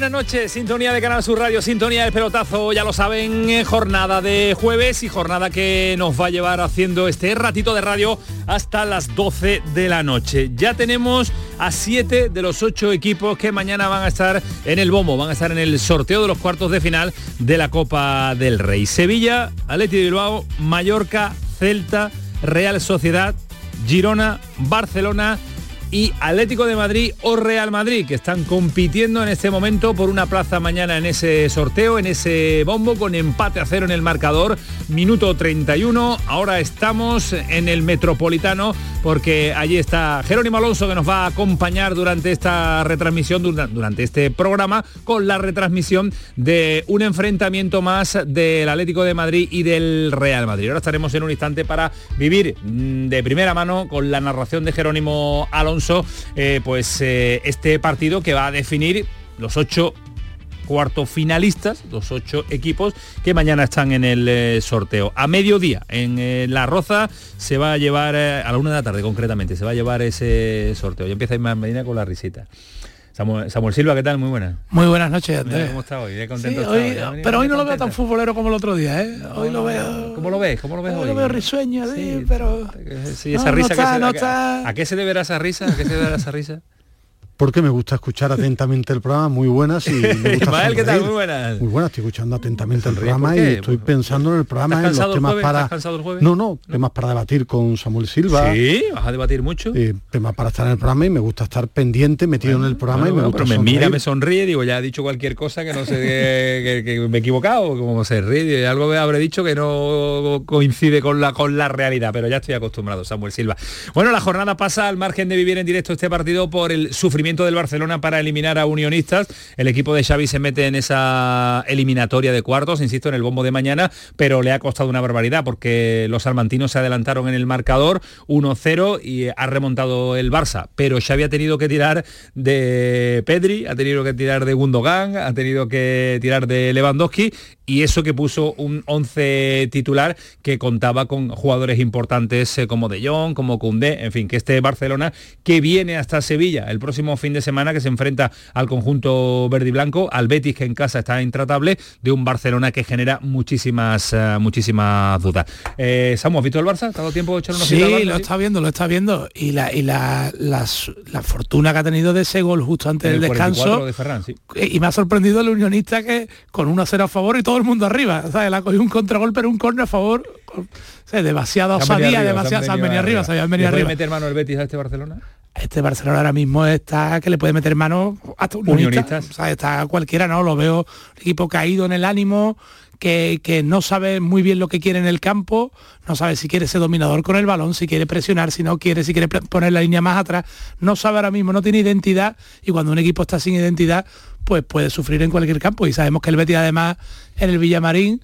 Buenas noches. Sintonía de Canal Sur Radio, sintonía del pelotazo, ya lo saben, jornada de jueves y jornada que nos va a llevar haciendo este ratito de radio hasta las 12 de la noche. Ya tenemos a 7 de los 8 equipos que mañana van a estar en el bombo, van a estar en el sorteo de los cuartos de final de la Copa del Rey. Sevilla, Atleti de Bilbao, Mallorca, Celta, Real Sociedad, Girona, Barcelona y Atlético de Madrid o Real Madrid, que están compitiendo en este momento por una plaza mañana en ese sorteo, en ese bombo, con empate a cero en el marcador, minuto 31. Ahora estamos en el Metropolitano porque allí está Jerónimo Alonso que nos va a acompañar durante esta retransmisión, durante este programa, con la retransmisión de un enfrentamiento más del Atlético de Madrid y del Real Madrid. Ahora estaremos en un instante para vivir mm, de primera mano con la narración de Jerónimo Alonso, eh, pues eh, este partido que va a definir los ocho cuarto finalistas, los ocho equipos que mañana están en el eh, sorteo. A mediodía, en La Roza, se va a llevar, a la una de la tarde concretamente, se va a llevar ese sorteo. Ya empieza Ismael Medina con la risita. Samuel, Silva, ¿qué tal? Muy buenas. Muy buenas noches, Andrés. ¿Cómo está hoy? Contento pero hoy no lo veo tan futbolero como el otro día, ¿eh? Hoy lo veo... ¿Cómo lo ves? ¿Cómo lo ves hoy? lo veo risueño, sí, pero... Sí, esa risa que se, ¿A qué se deberá esa risa? ¿A qué se deberá esa risa? Porque me gusta escuchar atentamente el programa, muy buenas y me gusta ¿qué tal? Muy buenas. Muy buenas, estoy escuchando atentamente el programa y estoy pensando en el programa en los temas para No, no, temas para debatir con Samuel Silva. Sí, vas a debatir mucho. Eh, temas para estar en el programa y me gusta estar pendiente, metido en el programa y me gusta pero me mira, me sonríe, digo, ya ha dicho cualquier cosa que no sé que, me he equivocado, como se ríe, algo habré dicho que no coincide con la con la realidad, pero ya estoy acostumbrado, Samuel Silva. Bueno, la jornada pasa al margen de vivir en directo este partido por el sufrimiento del Barcelona para eliminar a Unionistas. El equipo de Xavi se mete en esa eliminatoria de cuartos, insisto, en el bombo de mañana, pero le ha costado una barbaridad porque los salmantinos se adelantaron en el marcador 1-0 y ha remontado el Barça. Pero Xavi ha tenido que tirar de Pedri, ha tenido que tirar de Gundogan, ha tenido que tirar de Lewandowski y eso que puso un 11 titular que contaba con jugadores importantes eh, como De Jong, como Koundé, en fin, que este Barcelona que viene hasta Sevilla el próximo fin de semana que se enfrenta al conjunto verde y blanco, al Betis que en casa está intratable, de un Barcelona que genera muchísimas eh, muchísimas dudas. Eh, Samu, ¿has visto el Barça? ¿Te ha dado tiempo de echar unos Sí, lo está viendo, lo está viendo. Y la, y la, la, fortuna que ha tenido de ese gol justo antes del descanso. De Ferran, sí. Y me ha sorprendido el unionista que con 1-0 a favor y todo el mundo arriba. O sea, él ha cogido un contragolpe, pero un córner a favor. O sea, demasiada osadía, demasiada. Se han venido arriba, se han venido arriba. meter mano el Betis a este Barcelona? este Barcelona ahora mismo está que le puede meter mano hasta un unionista, o sea, está cualquiera, ¿no? Lo veo equipo caído en el ánimo, que, no sabe muy bien lo que quiere en el campo, no sabe si quiere ser dominador con el balón, si quiere presionar, si no quiere, si quiere poner la línea más atrás, no sabe ahora mismo, no tiene identidad y cuando un equipo está sin identidad, pues puede sufrir en cualquier campo y sabemos que el Betis además en el Villamarín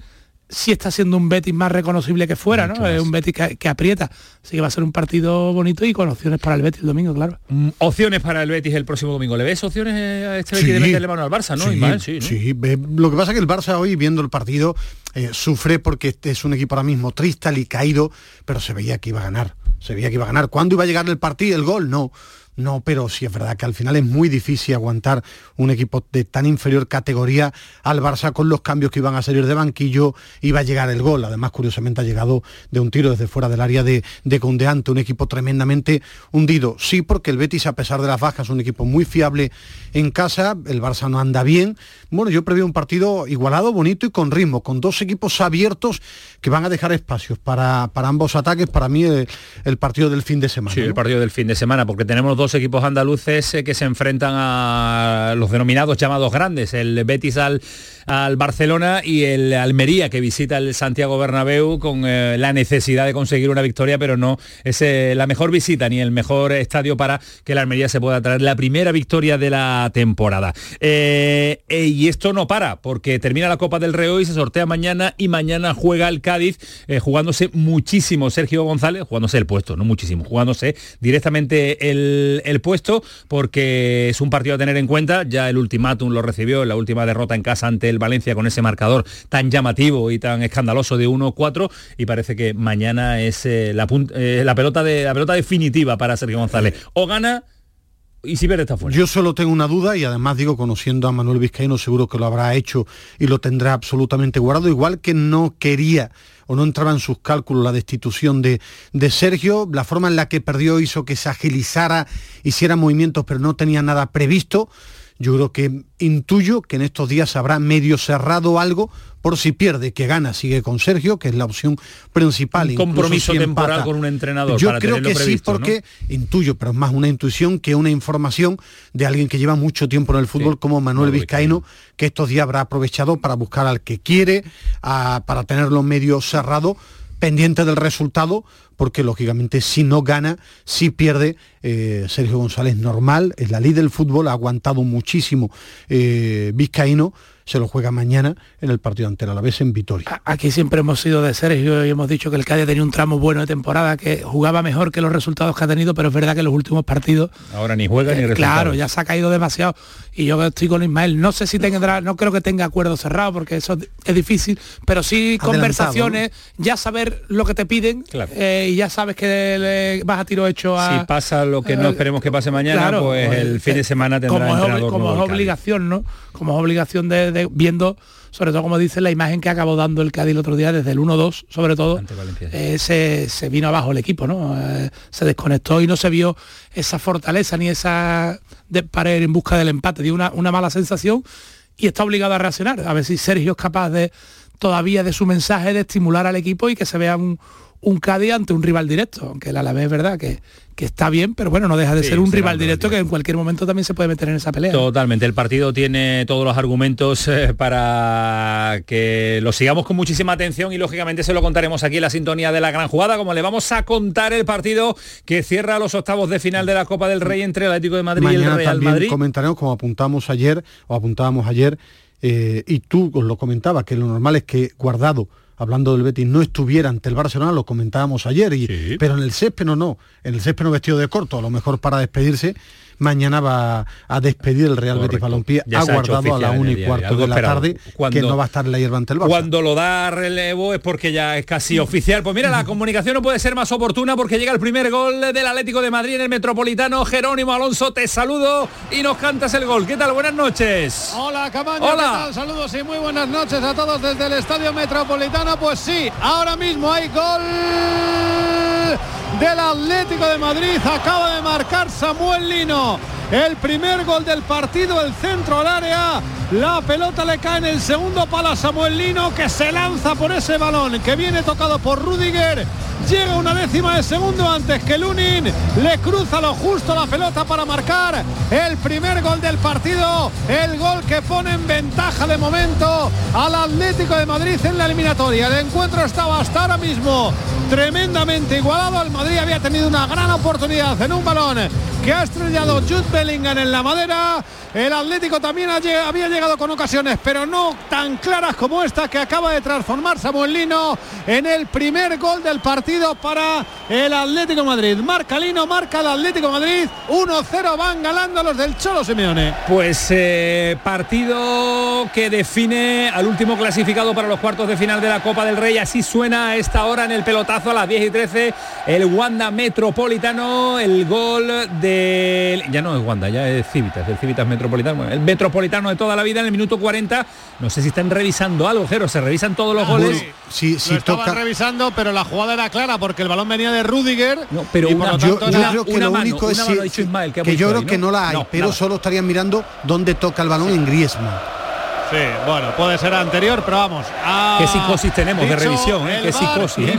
sí está siendo un Betis más reconocible que fuera, ¿no? Es un Betis que, aprieta. Así que va a ser un partido bonito y con opciones para el Betis el domingo, claro. Mm, opciones para el Betis el próximo domingo. ¿Le ves opciones a este Betis de meterle mano al Barça, no? Sí, sí, lo que pasa es que el Barça hoy, viendo el partido, eh, sufre porque este es un equipo ahora mismo triste y caído, pero se veía que iba a ganar. Se veía que iba a ganar. ¿Cuándo iba a llegar el partido, el gol? No no, pero sí es verdad que al final es muy difícil aguantar un equipo de tan inferior categoría al Barça con los cambios que iban a salir de banquillo, iba a llegar el gol. Además, curiosamente ha llegado de un tiro desde fuera del área de, de Condeante, un equipo tremendamente hundido. Sí, porque el Betis, a pesar de las bajas, es un equipo muy fiable en casa, el Barça no anda bien. Bueno, yo preveo un partido igualado, bonito y con ritmo, con dos equipos abiertos que van a dejar espacios para, para ambos ataques. Para mí, el, partido del fin de semana. Sí, el partido del fin de semana, porque tenemos dos dos equipos andaluces eh, que se enfrentan a los denominados llamados grandes, el Betis al, al Barcelona y el Almería que visita el Santiago Bernabéu con eh, la necesidad de conseguir una victoria, pero no es la mejor visita ni el mejor estadio para que la Almería se pueda traer la primera victoria de la temporada. y esto no para, porque termina la Copa del Rey y se sortea mañana y mañana juega el Cádiz jugándose muchísimo Sergio González, jugándose el puesto, no muchísimo, jugándose directamente el, puesto porque es un partido a tener en cuenta, ya el ultimátum lo recibió la última derrota en casa ante el Valencia con ese marcador tan llamativo y tan escandaloso de 1-4 y parece que mañana es eh, la, eh, la, pelota de, la pelota definitiva para Sergio González. O gana y si está fuera. Yo solo tengo una duda y además digo, conociendo a Manuel Vizcaíno, seguro que lo habrá hecho y lo tendrá absolutamente guardado, igual que no quería o no entraba en sus cálculos la destitución de, de Sergio, la forma en la que perdió hizo que se agilizara, hiciera movimientos, pero no tenía nada previsto. Yo creo que intuyo que en estos días habrá medio cerrado algo por si pierde, que gana, sigue con Sergio, que es la opción principal. Un compromiso temporal con un entrenador. Yo creo que sí, porque intuyo, pero es más una intuición que una información de alguien que lleva mucho tiempo en el fútbol como Manuel Vizcaíno, que estos días habrá aprovechado para buscar al que quiere, para tenerlo medio cerrado pendiente del resultado, porque lógicamente si no gana, si pierde, eh, Sergio González normal, es la ley del fútbol, ha aguantado muchísimo eh, Vizcaíno, se lo juega mañana en el partido ante la vez en Vitoria. Aquí siempre hemos sido de Sergio y hemos dicho que el Cádiz tenía un tramo bueno de temporada, que jugaba mejor que los resultados que ha tenido, pero es verdad que los últimos partidos... Ahora ni juega ni resultados. Claro, ya se ha caído demasiado. Y yo estoy con Ismael, no sé si tendrá, no creo que tenga acuerdo cerrado, porque eso es difícil, pero sí conversaciones, ya saber lo que te piden eh, y ya sabes que vas a tiro hecho a... Si pasa lo que no eh, esperemos que pase mañana, pues el fin de semana tendrá como entrenador Como es obligación, ¿no? Como es obligación de viendo, sobre todo como dice la imagen que acabó dando el Cádiz el otro día, desde el 1-2, sobre todo, eh, se, vino abajo el equipo, ¿no? Eh, se desconectó y no se vio esa fortaleza ni esa de, para ir en busca del empate, dio una, una mala sensación y está obligado a reaccionar. A ver si Sergio es capaz de todavía de su mensaje de estimular al equipo y que se vea un, un Cádiz ante un rival directo, aunque el Alavés es verdad que, que está bien, pero bueno, no deja de ser un rival directo que en cualquier momento también se puede meter en esa pelea. Totalmente, el partido tiene todos los argumentos eh, para que lo sigamos con muchísima atención y lógicamente se lo contaremos aquí en la sintonía de la gran jugada, como le vamos a contar el partido que cierra los octavos de final de la Copa del Rey entre el Atlético de Madrid y el Real también Madrid. Comentaremos como apuntamos ayer o apuntábamos ayer eh, y tú os lo comentabas que lo normal es que Guardado hablando del Betis, no estuviera ante el Barcelona, lo comentábamos ayer, y, pero en el césped no, no, en el césped no vestido de corto, a lo mejor para despedirse, mañana va a despedir el Real Betis Balompié, ha guardado a la 1 y cuarto de la tarde, que no va a estar hierba ante el Barça. Cuando lo da relevo es porque ya es casi oficial. Pues mira, la comunicación no puede ser más oportuna porque llega el primer gol del Atlético de Madrid en el Metropolitano. Jerónimo Alonso, te saludo y nos cantas el gol. ¿Qué tal? Buenas noches. Hola, Camaño. Hola. Saludos y muy buenas noches a todos desde el Estadio Metropolitano. Pues sí, ahora mismo hay gol del Atlético de Madrid. Acaba de marcar Samuel Lino. 1 el primer gol del partido, el centro al área. La pelota le cae en el segundo palo a Samuel Lino que se lanza por ese balón que viene tocado por Rudiger. Llega una décima de segundo antes que Lunin. Le cruza lo justo la pelota para marcar el primer gol del partido. El gol que pone en ventaja de momento al Atlético de Madrid en la eliminatoria. El encuentro estaba hasta ahora mismo tremendamente igualado. El Madrid había tenido una gran oportunidad en un balón que ha estrellado Jude Bellingham en la madera. El Atlético también había llegado con ocasiones, pero no tan claras como esta que acaba de transformar Samuel Lino en el primer gol del partido para el Atlético Madrid. Marca Lino, marca el Atlético Madrid. 1-0 van ganando los del Cholo Simeone. Pues eh, partido que define al último clasificado para los cuartos de final de la Copa del Rey. Así suena a esta hora en el pelotazo a las 10 y 13 el Wanda Metropolitano, el gol del... Ya no es Wanda, ya es Civitas, el Civitas Metropolitano el metropolitano de toda la vida en el minuto 40. No sé si están revisando algo, Jero, se revisan todos los goles. Sí, sí, toca... revisando, pero la jugada era clara porque el balón venía de Rudiger. No, pero yo, creo que lo único es que, yo creo que no la hay, pero solo estarían mirando dónde toca el balón en Griezmann. Sí, bueno, puede ser anterior, pero vamos. Qué psicosis tenemos de revisión, ¿eh? Qué psicosis. ¿eh?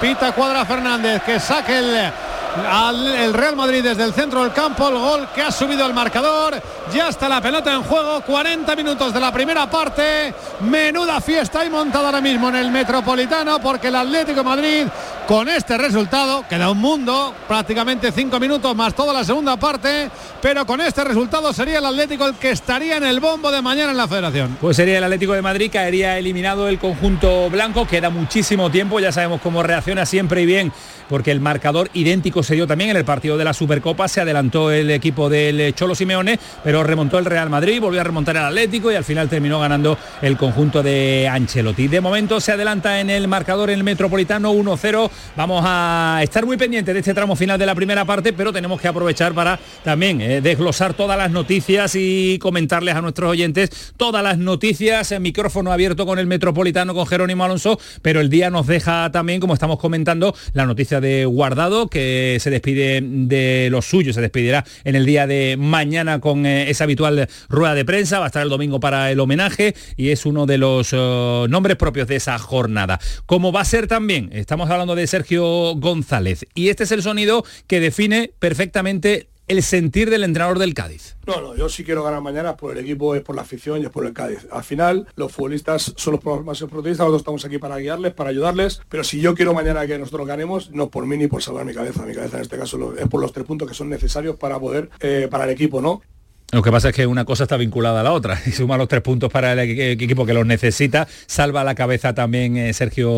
Pita Cuadra Fernández que saque el al el Real Madrid desde el centro del campo, el gol que ha subido el marcador, ya está la pelota en juego, 40 minutos de la primera parte, menuda fiesta y montada ahora mismo en el Metropolitano porque el Atlético Madrid con este resultado, queda un mundo, prácticamente 5 minutos más toda la segunda parte, pero con este resultado sería el Atlético el que estaría en el bombo de mañana en la federación. Pues sería el Atlético de Madrid, caería eliminado el conjunto blanco, queda muchísimo tiempo, ya sabemos cómo reacciona siempre y bien, porque el marcador idéntico se dio también en el partido de la Supercopa, se adelantó el equipo del Cholo Simeone, pero remontó el Real Madrid, volvió a remontar el Atlético y al final terminó ganando el conjunto de Ancelotti. De momento se adelanta en el marcador en el Metropolitano 1-0. Vamos a estar muy pendientes de este tramo final de la primera parte, pero tenemos que aprovechar para también eh, desglosar todas las noticias y comentarles a nuestros oyentes todas las noticias. El micrófono abierto con el Metropolitano, con Jerónimo Alonso, pero el día nos deja también, como estamos comentando, la noticia de Guardado, que se despide de los suyos, se despedirá en el día de mañana con eh, esa habitual rueda de prensa, va a estar el domingo para el homenaje y es uno de los eh, nombres propios de esa jornada. Como va a ser también, estamos hablando de Sergio González y este es el sonido que define perfectamente el sentir del entrenador del Cádiz. No, no, yo sí quiero ganar mañana por el equipo, es por la afición y es por el Cádiz. Al final, los futbolistas son los más protagonistas, nosotros estamos aquí para guiarles, para ayudarles, pero si yo quiero mañana que nosotros ganemos, no por mí ni por salvar mi cabeza, mi cabeza en este caso es por los tres puntos que son necesarios para poder, eh, para el equipo, ¿no? Lo que pasa es que una cosa está vinculada a la otra y suma los tres puntos para el equipo que los necesita. Salva la cabeza también eh, Sergio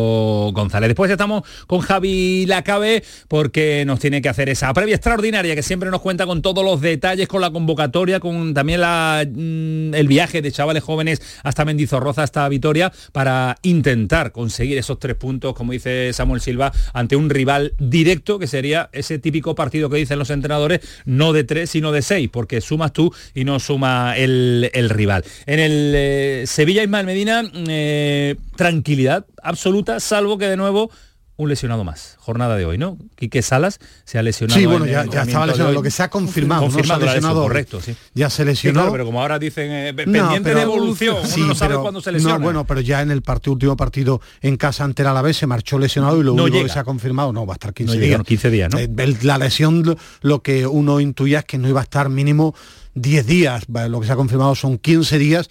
González. Después estamos con Javi Lacabe porque nos tiene que hacer esa previa extraordinaria que siempre nos cuenta con todos los detalles, con la convocatoria, con también mm, el viaje de chavales jóvenes hasta Mendizorroza, hasta Vitoria, para intentar conseguir esos tres puntos, como dice Samuel Silva, ante un rival directo que sería ese típico partido que dicen los entrenadores, no de tres, sino de seis, porque sumas tú y no suma el, rival. En el eh, Sevilla Ismael Medina, eh, tranquilidad absoluta, salvo que de nuevo un lesionado más. Jornada de hoy, ¿no? Quique Salas se ha lesionado. Sí, bueno, ya, estaba lesionado. Lo que se ha confirmado, no se ha lesionado. correcto, sí. Ya se lesionó. pero como ahora dicen eh, pendiente de evolución, no sabe cuándo se lesiona. No, bueno, pero ya en el partido, último partido en casa ante la vez se marchó lesionado y lo único que se ha confirmado, no, va a estar 15 días. 15 días, ¿no? La lesión, lo que uno intuía es que no iba a estar mínimo 10 días, lo que se ha confirmado son 15 días.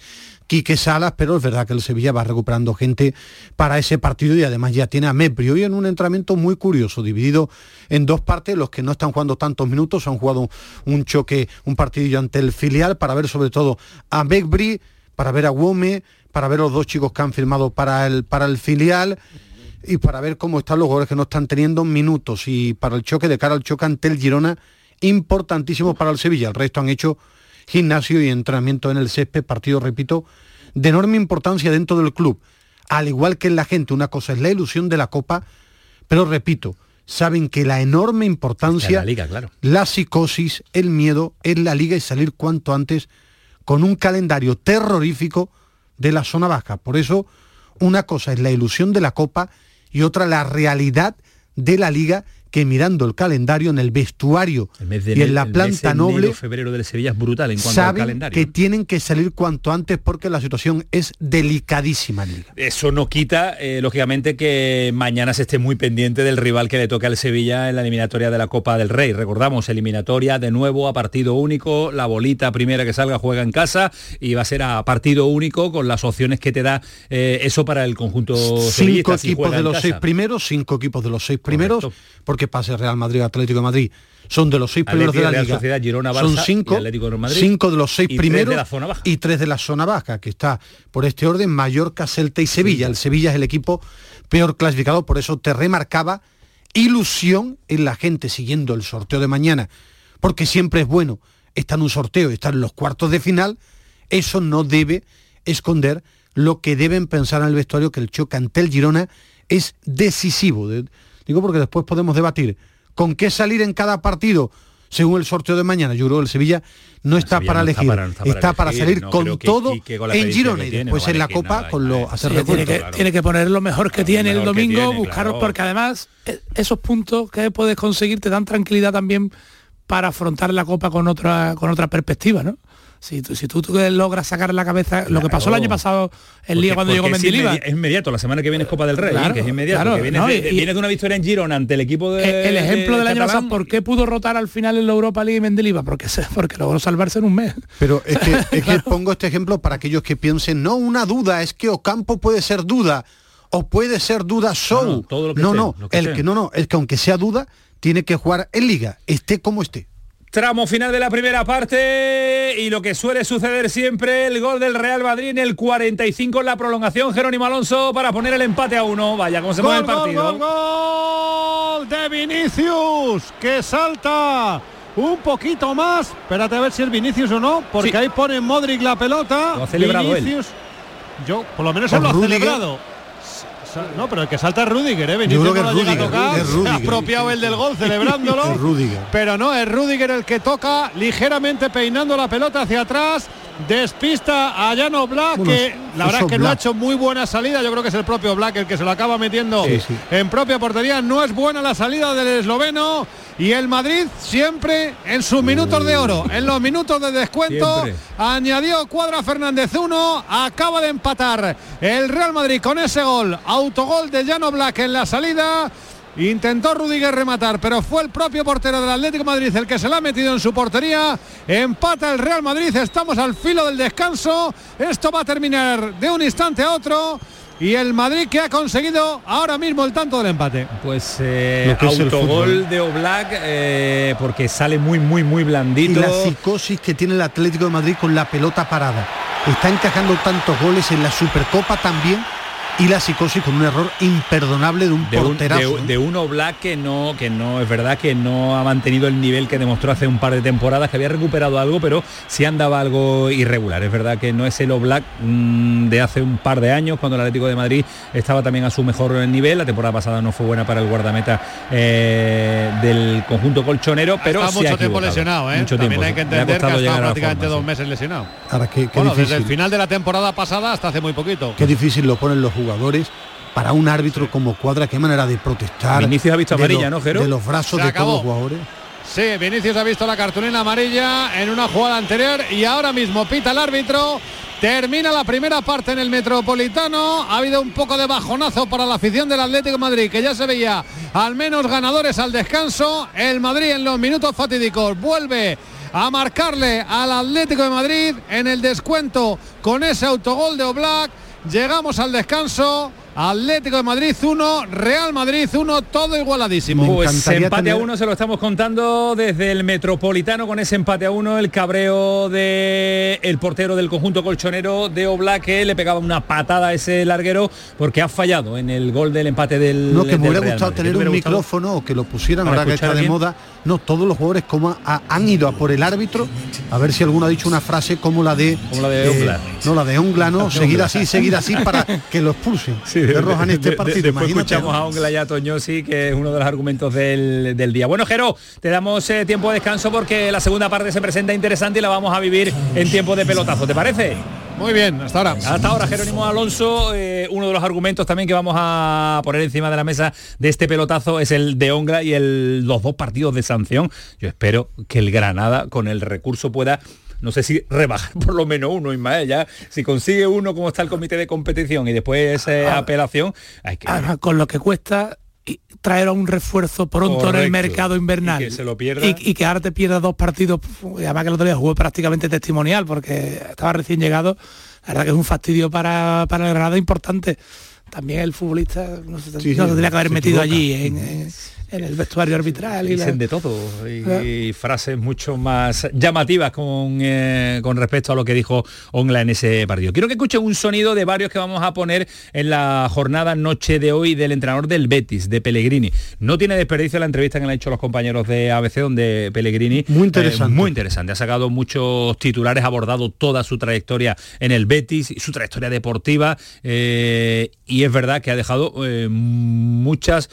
Quique Salas, pero es verdad que el Sevilla va recuperando gente para ese partido y además ya tiene a Mepri hoy en un entrenamiento muy curioso, dividido en dos partes, los que no están jugando tantos minutos han jugado un choque, un partidillo ante el filial para ver sobre todo a Mepri, para ver a Wome, para ver los dos chicos que han firmado para el, para el filial y para ver cómo están los jugadores que no están teniendo minutos y para el choque de cara al choque ante el Girona importantísimo para el Sevilla. El resto han hecho gimnasio y entrenamiento en el césped, partido, repito, de enorme importancia dentro del club. Al igual que en la gente, una cosa es la ilusión de la Copa, pero repito, saben que la enorme importancia, la, liga, claro. la psicosis, el miedo es la liga y salir cuanto antes con un calendario terrorífico de la zona baja. Por eso, una cosa es la ilusión de la Copa y otra la realidad de la liga que mirando el calendario en el vestuario y en la planta noble, febrero del Sevilla es brutal en cuanto saben al calendario. que tienen que salir cuanto antes porque la situación es delicadísima en Liga. Eso no quita, eh, lógicamente, que mañana se esté muy pendiente del rival que le toque al Sevilla en la eliminatoria de la Copa del Rey. Recordamos, eliminatoria de nuevo a partido único, la bolita primera que salga juega en casa y va a ser a partido único con las opciones que te da eh, eso para el conjunto Cinco equipos de los seis primeros, cinco equipos de los seis primeros, porque que pase Real Madrid Atlético de Madrid son de los seis primeros de la Liga. son cinco, cinco de los seis primeros y tres de la zona baja, que está por este orden Mallorca, Celta y Sevilla. El Sevilla es el equipo peor clasificado, por eso te remarcaba ilusión en la gente siguiendo el sorteo de mañana, porque siempre es bueno estar en un sorteo y estar en los cuartos de final, eso no debe esconder lo que deben pensar en el vestuario que el choque ante el Girona es decisivo. Digo porque después podemos debatir con qué salir en cada partido según el sorteo de mañana. Yo creo que el Sevilla no está para elegir, está para, salir con todo en Girona y después en la Copa con lo hacer tiene, que, tiene que poner lo mejor que tiene el domingo, buscaros porque además eh, esos puntos que puedes conseguir te dan tranquilidad también para afrontar la Copa con otra con otra perspectiva, ¿no? Si, tú- si tú, tú logras sacar la cabeza lo que pasó el año pasado en Porque- Liga cuando llegó Mendilibar. Es inmediato, la semana que viene es Copa del Rey, Claro, ¿eh? que es inmediato, claro, que vienes, no, de, de una victoria en Girona ante el equipo de Eh, el ejemplo de del año pasado, ¿por qué pudo rotar al final en la Europa League Mendilibar? Porque, porque logró salvarse en un mes. Pero es que, es que pongo este ejemplo para aquellos que piensen, no una duda, es que Ocampo puede ser duda, o puede ser duda show. no, todo lo que no, no, lo que el que no, no, es que aunque sea duda, tiene que jugar en liga, esté como esté. Tramo final de la primera parte y lo que suele suceder siempre, el gol del Real Madrid en el 45 en la prolongación, Jerónimo Alonso para poner el empate a uno. Vaya, cómo se mueve el Gol, gol, partido. gol, gol de Vinicius, que salta un poquito más. Espérate a ver si es Vinicius o no, porque Sí. ahí pone Modric la pelota. Lo ha celebrado él. Vinicius, yo, por lo menos ¿O él lo ha celebrado. No, pero el que salta es Rudiger, ¿eh? Yo Vinicius creo que no es tocar, es apropiado el del gol celebrándolo. Es Rüdiger. Pero no, es Rudiger el que toca ligeramente peinando la pelota hacia atrás. Despista a Llano Black, Bueno, que la verdad es que no ha hecho muy buena salida. Yo creo que es el propio Black el que se lo acaba metiendo Sí, sí. en propia portería. No es buena la salida del esloveno. Y el Madrid siempre en sus minutos de oro, en los minutos de descuento, Siempre. añadió Cuadra Fernández 1, acaba de empatar el Real Madrid con ese gol, autogol de Llano Black en la salida. Intentó Rudiger rematar, pero fue el propio portero del Atlético de Madrid el que se la ha metido en su portería. Empata el Real Madrid, estamos al filo del descanso. Esto va a terminar de un instante a otro. Y el Madrid que ha conseguido ahora mismo el tanto del empate. Pues eh, autogol fútbol. de Oblak eh, porque sale muy muy muy Y blandito. la psicosis que tiene el Atlético de Madrid con la pelota parada. Está encajando tantos goles en la Supercopa también y la psicosis con un error imperdonable de un de un, de, de un Oblak que no, que no, es verdad que no ha mantenido el nivel que demostró hace un par de temporadas, que había recuperado algo, pero sí andaba algo irregular. Es verdad que no es el Oblak mm, de hace un par de años, cuando el Atlético de Madrid estaba también a su mejor nivel. La temporada pasada no fue buena para el guardameta eh, del conjunto colchonero, pero ha mucho tiempo lesionado, ¿eh? Mucho También tiempo, hay que entender que ha estado prácticamente forma, dos meses lesionado. Ahora, qué, qué Bueno, desde el final de la temporada pasada hasta hace muy poquito. Qué difícil lo ponen los jugadores para un árbitro como Cuadra, qué manera de protestar. Vinicius ha visto de amarilla, los- ¿no, Jero? De los brazos de todos los jugadores. Sí, Vinicius ha visto la cartulina amarilla en una jugada anterior y ahora mismo pita el árbitro. Termina la primera parte en el Metropolitano. Ha habido un poco de bajonazo para la afición del Atlético de Madrid, que ya se veía al menos ganadores al descanso. El Madrid en los minutos fatídicos vuelve a marcarle al Atlético de Madrid en el descuento con ese autogol de Oblak. Llegamos al descanso. Atlético de Madrid 1, Real Madrid 1, todo igualadísimo. Pues empate a uno se lo estamos contando desde el Metropolitano con ese empate a uno, el cabreo de el portero del conjunto colchonero de Oblak que le pegaba una patada a ese larguero porque ha fallado en el gol del empate del No, que me hubiera gustado Madrid. tener ¿Te un gustado? micrófono o que lo pusieran ahora que está de moda. No, todos los jugadores como ha- han ido a por el árbitro a ver si alguno ha dicho una frase como la de Como la de Ongla. no la de Ongla, no, seguir así, seguir así para que lo expulsen. Sí, de Roja en de- este de- partido. después escuchamos a Ongla y a Toñosi, que es uno de los argumentos del, del día. Bueno, Jero, te damos eh, tiempo de descanso porque la segunda parte se presenta interesante y la vamos a vivir en tiempo de pelotazo. ¿Te parece? Muy bien, hasta ahora. Hasta ahora, Jerónimo Alonso, eh, uno de los argumentos también que vamos a poner encima de la mesa de este pelotazo es el de Ongla y el, los dos partidos de sanción. Yo espero que el Granada con el recurso pueda no sé si rebajar por lo menos uno, Ismael, ya si consigue uno como está el comité de competición y después eh, Ah. apelación, hay que Además, con lo que cuesta traer a un refuerzo pronto en el mercado invernal. Y que se lo pierda. y, y que ahora te pierdas dos partidos y además que el otro día jugó prácticamente testimonial porque estaba recién llegado. La verdad que es un fastidio para, para el Granada importante. También el futbolista no se, Sí, no sí, se tendría que haber metido equivoca. allí en, en- en el vestuario arbitral y la- dicen de todo y, y frases mucho más llamativas con, eh, con respecto a lo que dijo Ongla en ese partido. Quiero que escuchen un sonido de varios que vamos a poner en la jornada noche de hoy del entrenador del Betis, de Pellegrini. No tiene desperdicio la entrevista que le han hecho los compañeros de ABC, donde Pellegrini... Muy interesante. eh, muy interesante. Ha sacado muchos titulares, ha abordado toda su trayectoria en el Betis, y su trayectoria deportiva, eh, y es verdad que ha dejado muchas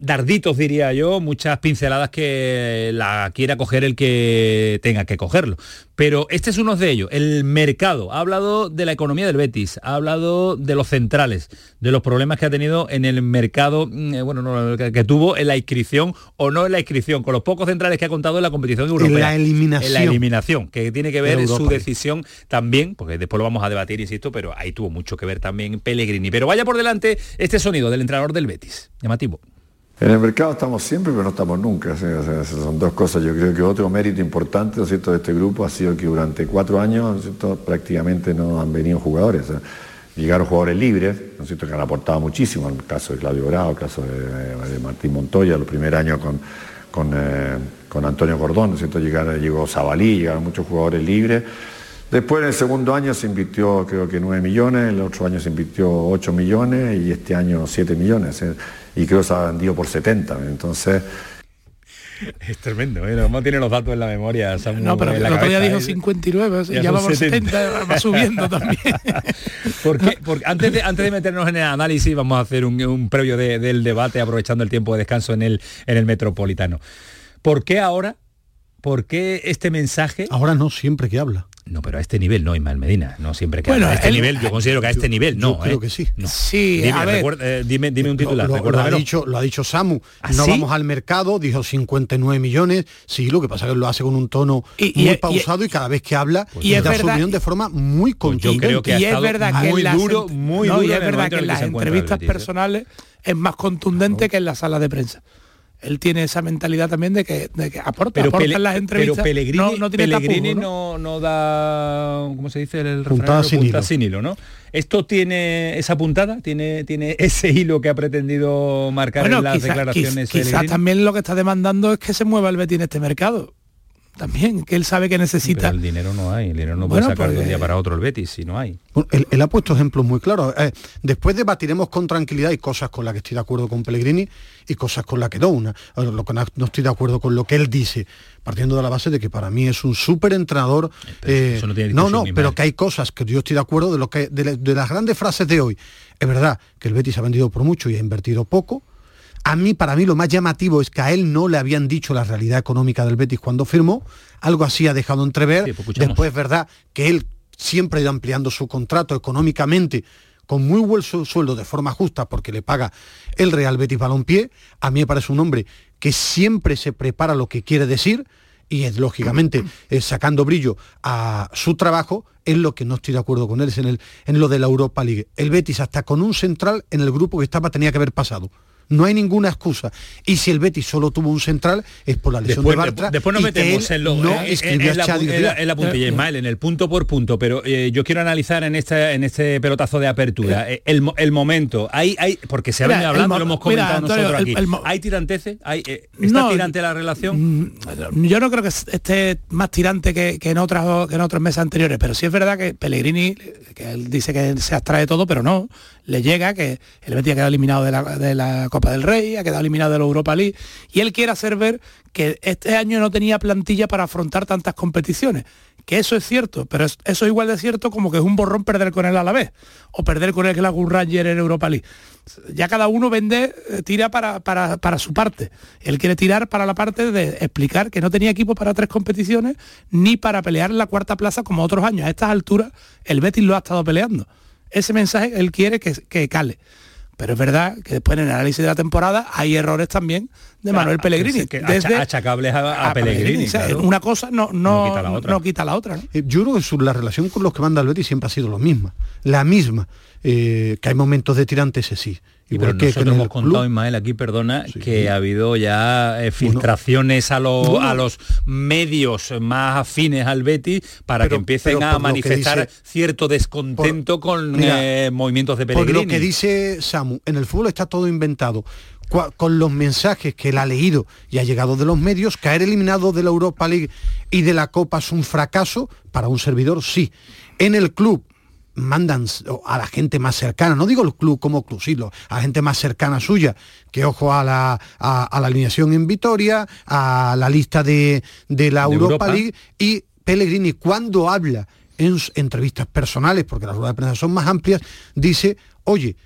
darditos, diría yo, muchas pinceladas que la quiera coger el que tenga que cogerlo. Pero este es uno de ellos, el mercado. Ha hablado de la economía del Betis, ha hablado de los centrales, de los problemas que ha tenido en el mercado, mm, eh, bueno, no, que, tuvo en la inscripción o no en la inscripción, con los pocos centrales que ha contado en la competición europea. En la eliminación. En la eliminación, que tiene que ver su decisión también, porque después lo vamos a debatir, insisto, pero ahí tuvo mucho que ver también Pellegrini. Pero vaya por delante este sonido del entrenador del Betis, llamativo. En el mercado estamos siempre, pero no estamos nunca. son dos cosas. Yo creo que otro mérito importante de este grupo ha sido que durante cuatro años prácticamente no han venido jugadores. Llegaron jugadores libres, ¿no cierto? que han aportado muchísimo, en el caso de Claudio Bravo, el caso de, Martín Montoya, los primeros años con, con, eh, Antonio Cordón, ¿no cierto? llegó Zabalí, llegaron muchos jugadores libres. Después en el segundo año se invirtió creo que 9 millones, el otro año se invirtió 8 millones y este año 7 millones y creo que se ha vendido por 70. Entonces... Es tremendo, ¿eh? No tiene los datos en la memoria. no, pero el otro día dijo 59, ya, va por 70, va subiendo también. porque, porque antes, de, antes de meternos en el análisis, vamos a hacer un, previo del debate, aprovechando el tiempo de descanso en el, en el Metropolitano. ¿Por qué ahora? ¿Por qué este mensaje? Ahora no, siempre que habla. No, pero a este nivel no, Ismael Medina. No siempre que a este nivel, yo considero que a este nivel no. Yo creo ¿eh? que sí. Sí, dime, a ver, eh, dime, un titular. Lo, lo, ha dicho, lo ha dicho Samu. ¿Ah, no vamos al mercado, dijo 59 millones. Sí, lo que pasa es que lo hace con un tono muy pausado y, cada vez que habla pues y da su opinión de forma muy contundente. Pues creo que y es verdad que muy duro, muy duro. Y es verdad que en las entrevistas personales es más contundente que en la sala de prensa él tiene esa mentalidad también de que, de que aporta, pero aporta en las entrevistas. Pero Pellegrini no, tiene Pellegrini ¿no? no, da, ¿cómo se dice? El puntada sin, punta sin, hilo. ¿no? ¿Esto tiene esa puntada? ¿Tiene, tiene ese hilo que ha pretendido marcar en las declaraciones? Quizás también lo que está demandando es que se mueva el Betis en este mercado también, que él sabe que necesita. Pero el dinero no hay, el dinero no puede sacar de un día para otro el Betis si no hay. él, ha puesto ejemplos muy claros. Eh, después debatiremos con tranquilidad y cosas con las que estoy de acuerdo con Pellegrini y cosas con las que no. Una, lo que no, estoy de acuerdo con lo que él dice, partiendo de la base de que para mí es un súper entrenador. Eh, no, no, pero que hay cosas que yo estoy de acuerdo de, lo que, de las grandes frases de hoy. Es verdad que el Betis ha vendido por mucho y ha invertido poco a mí, para mí, lo más llamativo es que a él no le habían dicho la realidad económica del Betis cuando firmó, algo así ha dejado entrever. Pues Después es verdad que él siempre ha ido ampliando su contrato económicamente con muy buen sueldo de forma justa porque le paga el Real Betis Balompié. A mí me parece un hombre que siempre se prepara lo que quiere decir y es lógicamente sacando brillo a su trabajo, es lo que no estoy de acuerdo con él, es en, el, en lo de la Europa League. El Betis hasta con un central en el grupo que estaba tenía que haber pasado. No hay ninguna excusa. Y si el Betis solo tuvo un central, es por la lesión de Bartra. Después nos metemos en, lo, no eh, en, la, puntilla, Ismael, en el punto por punto, pero eh, yo quiero analizar en este, en este pelotazo de apertura eh, el, momento. Hay, hay, porque se ha venido hablando, lo hemos comentado nosotros aquí. ¿Hay tiranteces? ¿Hay, ¿Está tirante la relación? Mm, yo no creo que esté más tirante que, en otras que en otros meses anteriores, pero sí es verdad que Pellegrini, que él dice que se abstrae todo, pero no, le llega que el Betis ha quedado eliminado de la, de la Copa del Rey, ha quedado eliminado de la Europa League, y él quiere hacer ver que este año no tenía plantilla para afrontar tantas competiciones. Que eso es cierto, pero eso es igual de cierto como que es un borrón perder con él a la vez, o perder con el Glasgow Ranger en Europa League. Ya cada uno vende, eh, tira para, para, para su parte. Él quiere tirar para la parte de explicar que no tenía equipo para tres competiciones, ni para pelear en la cuarta plaza como otros años. A estas alturas, el Betis lo ha estado peleando. Ese mensaje él quiere que, que cale. Pero es verdad que después en el análisis de la temporada hay errores también de Manuel Pellegrini. desde, achacables a, Pellegrini. Una cosa no, no, quita la otra. Eh, yo creo que la relación con los que manda el Betis siempre ha sido la misma. La misma. Eh, que hay momentos de tirantes, sí. Y pero que, nosotros hemos contado, Ismael, aquí, perdona, que ha habido ya eh, filtraciones a, a los medios más afines al Betis para que empiecen a manifestar cierto descontento con eh, movimientos de Pellegrini. Por lo que dice Samu, en el fútbol está todo inventado. Con los mensajes que él ha leído y ha llegado de los medios, caer eliminado de la Europa League y de la Copa es un fracaso para un servidor, sí. En el club mandan a la gente más cercana, no digo el club como club, a la gente más cercana suya, que ojo a la, a, la alineación en Vitoria, a la lista de, la Europa, League y Pellegrini cuando habla en entrevistas personales, porque las ruedas de prensa son más amplias, dice, oye,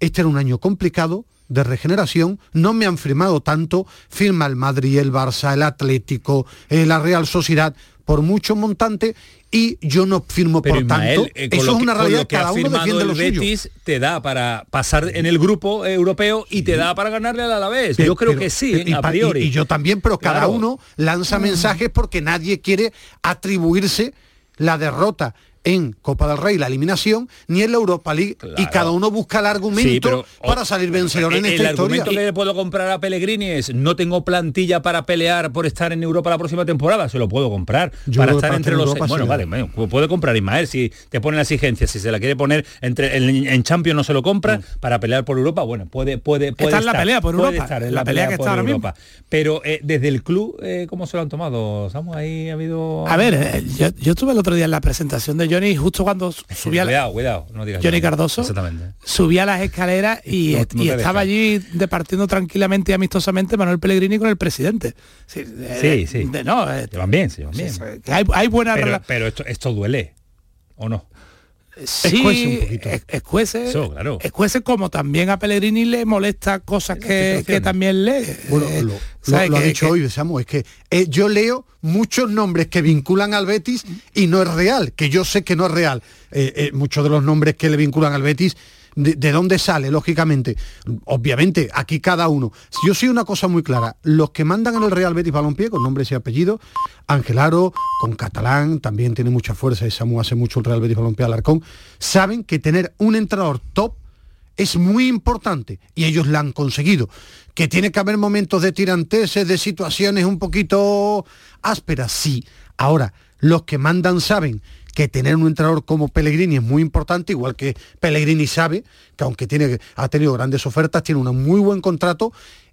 este era un año complicado, de regeneración, no me han firmado tanto, firma el Madrid, el Barça, el Atlético, eh, la Real Sociedad, por mucho montante y yo no firmo por tanto. Eh, eso es una realidad que cada uno defiende el Betis te da para pasar en el grupo europeo y te da para ganarle al Alavés. yo creo que sí, y, a priori. Y, yo también, pero cada uno lanza mensajes porque nadie quiere atribuirse la derrota en Copa del Rey la eliminación ni en la Europa League. Y cada uno busca el argumento para salir vencedor en el, esta el argumento que le puedo comprar a Pellegrini es no tengo plantilla para pelear por estar en Europa la próxima temporada se lo puedo comprar para estar entre los bueno vale puede comprar Ismael si te pone la exigencia si se la quiere poner entre en, Champions no se lo compra para pelear por Europa bueno puede puede puede estar, en la pelea por Europa estar en la, pelea, que está ahora Europa. pero eh, desde el club eh, cómo se lo han tomado Samu ahí ha habido a ver eh, yo, yo estuve el otro día en la presentación de Johnny justo cuando subía cuidado, cuidado, no digas Johnny Cardoso subía las escaleras y, estaba allí departiendo tranquilamente y amistosamente Manuel Pellegrini con el presidente. Sí sí, no eh, van bien sí, van bien hay, hay buena pero, pero esto, esto duele o no sí, escuece un poquito. Escuece, claro. escuece como también a Pellegrini le molesta cosas que, que, también lee. Bueno, eh, lo, lo, ha dicho hoy, Samu, es que eh, yo leo muchos nombres que vinculan al Betis y no es real, que yo sé que no es real. Eh, muchos de los nombres que le vinculan al Betis de, dónde sale, lógicamente. Obviamente, aquí cada uno. Yo soy una cosa muy clara. Los que mandan en el Real Betis Balompié, con nombres y apellidos, Aro, con Catalán, también tiene mucha fuerza y Samu hace mucho el Real Betis Balompié Alarcón, saben que tener un entrenador top es muy importante y ellos la han conseguido. Que tiene que haber momentos de tiranteses, de situaciones un poquito ásperas, sí. Ahora, los que mandan saben que tener un entrenador como Pellegrini es muy importante, igual que Pellegrini sabe que aunque tiene, ha tenido grandes ofertas, tiene un muy buen contrato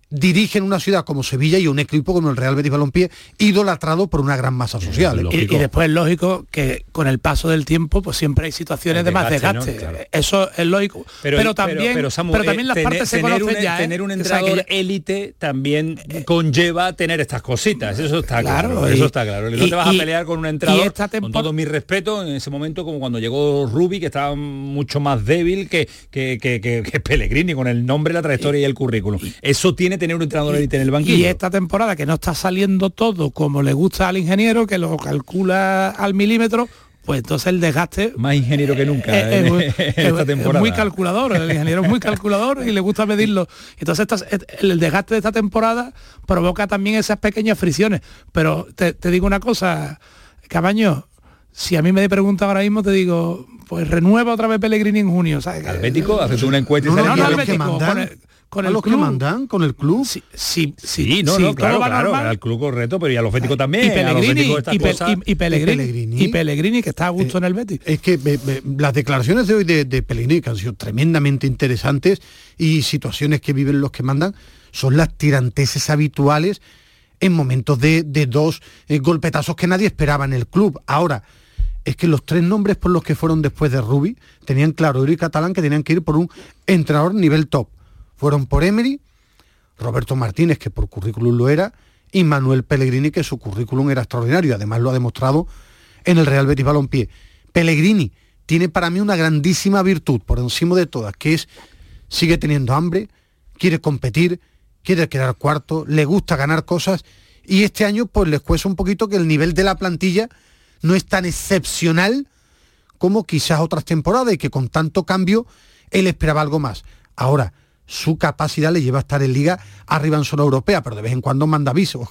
dirigen una ciudad como Sevilla y un equipo como el Real Betis Balompié idolatrado por una gran masa social. Y, después es lógico que con el paso del tiempo pues siempre hay situaciones de más desgaste. Eso es lógico. Pero, también, pero, también las partes se conocen ya. ¿eh? Tener un entrenador élite también conlleva tener estas cositas. Eso está claro. eso está claro. no te vas a pelear con un entrenador con todo mi respeto en ese momento como cuando llegó Rubi que estaba mucho más débil que, que, que Pellegrini con el nombre, la trayectoria y el currículum. Eso tiene tener un entrenador élite en el banquillo. Y esta temporada que no está saliendo todo como le gusta al ingeniero, que lo calcula al milímetro, pues entonces el desgaste más ingeniero que nunca es, muy calculador el ingeniero es muy calculador y le gusta medirlo. Entonces el desgaste de esta temporada provoca también esas pequeñas fricciones. Pero te, digo una cosa Cabaño si a mí me pregunta ahora mismo te digo pues renueva otra vez Pellegrini en junio ¿sabes? Albético haces una encuesta no, no, no, con el los club. que mandan con el club sí sí, sí, no, no claro, claro al club correcto pero y a los también y Pellegrini y, Pellegrini, y, Pellegrini. que está a gusto eh, en el Betis. es que las declaraciones de hoy de, de, Pellegrini que han sido tremendamente interesantes y situaciones que viven los que mandan son las tiranteses habituales en momentos de, de dos eh, golpetazos que nadie esperaba en el club. Ahora es que los tres nombres por los que fueron después de Rubi tenían claro, y Catalán, que tenían que ir por un entrenador nivel top fueron por Emery, Roberto Martínez, que por currículum lo era, y Manuel Pellegrini, que su currículum era extraordinario, además lo ha demostrado en el Real Betis Balompié. Pellegrini tiene para mí una grandísima virtud, por encima de todas, que es, sigue teniendo hambre, quiere competir, quiere quedar cuarto, le gusta ganar cosas, y este año pues les cuesta un poquito que el nivel de la plantilla no es tan excepcional como quizás otras temporadas y que con tanto cambio él esperaba algo más. Ahora, su capacidad le lleva a estar en liga arriba en zona europea, pero de vez en cuando manda aviso.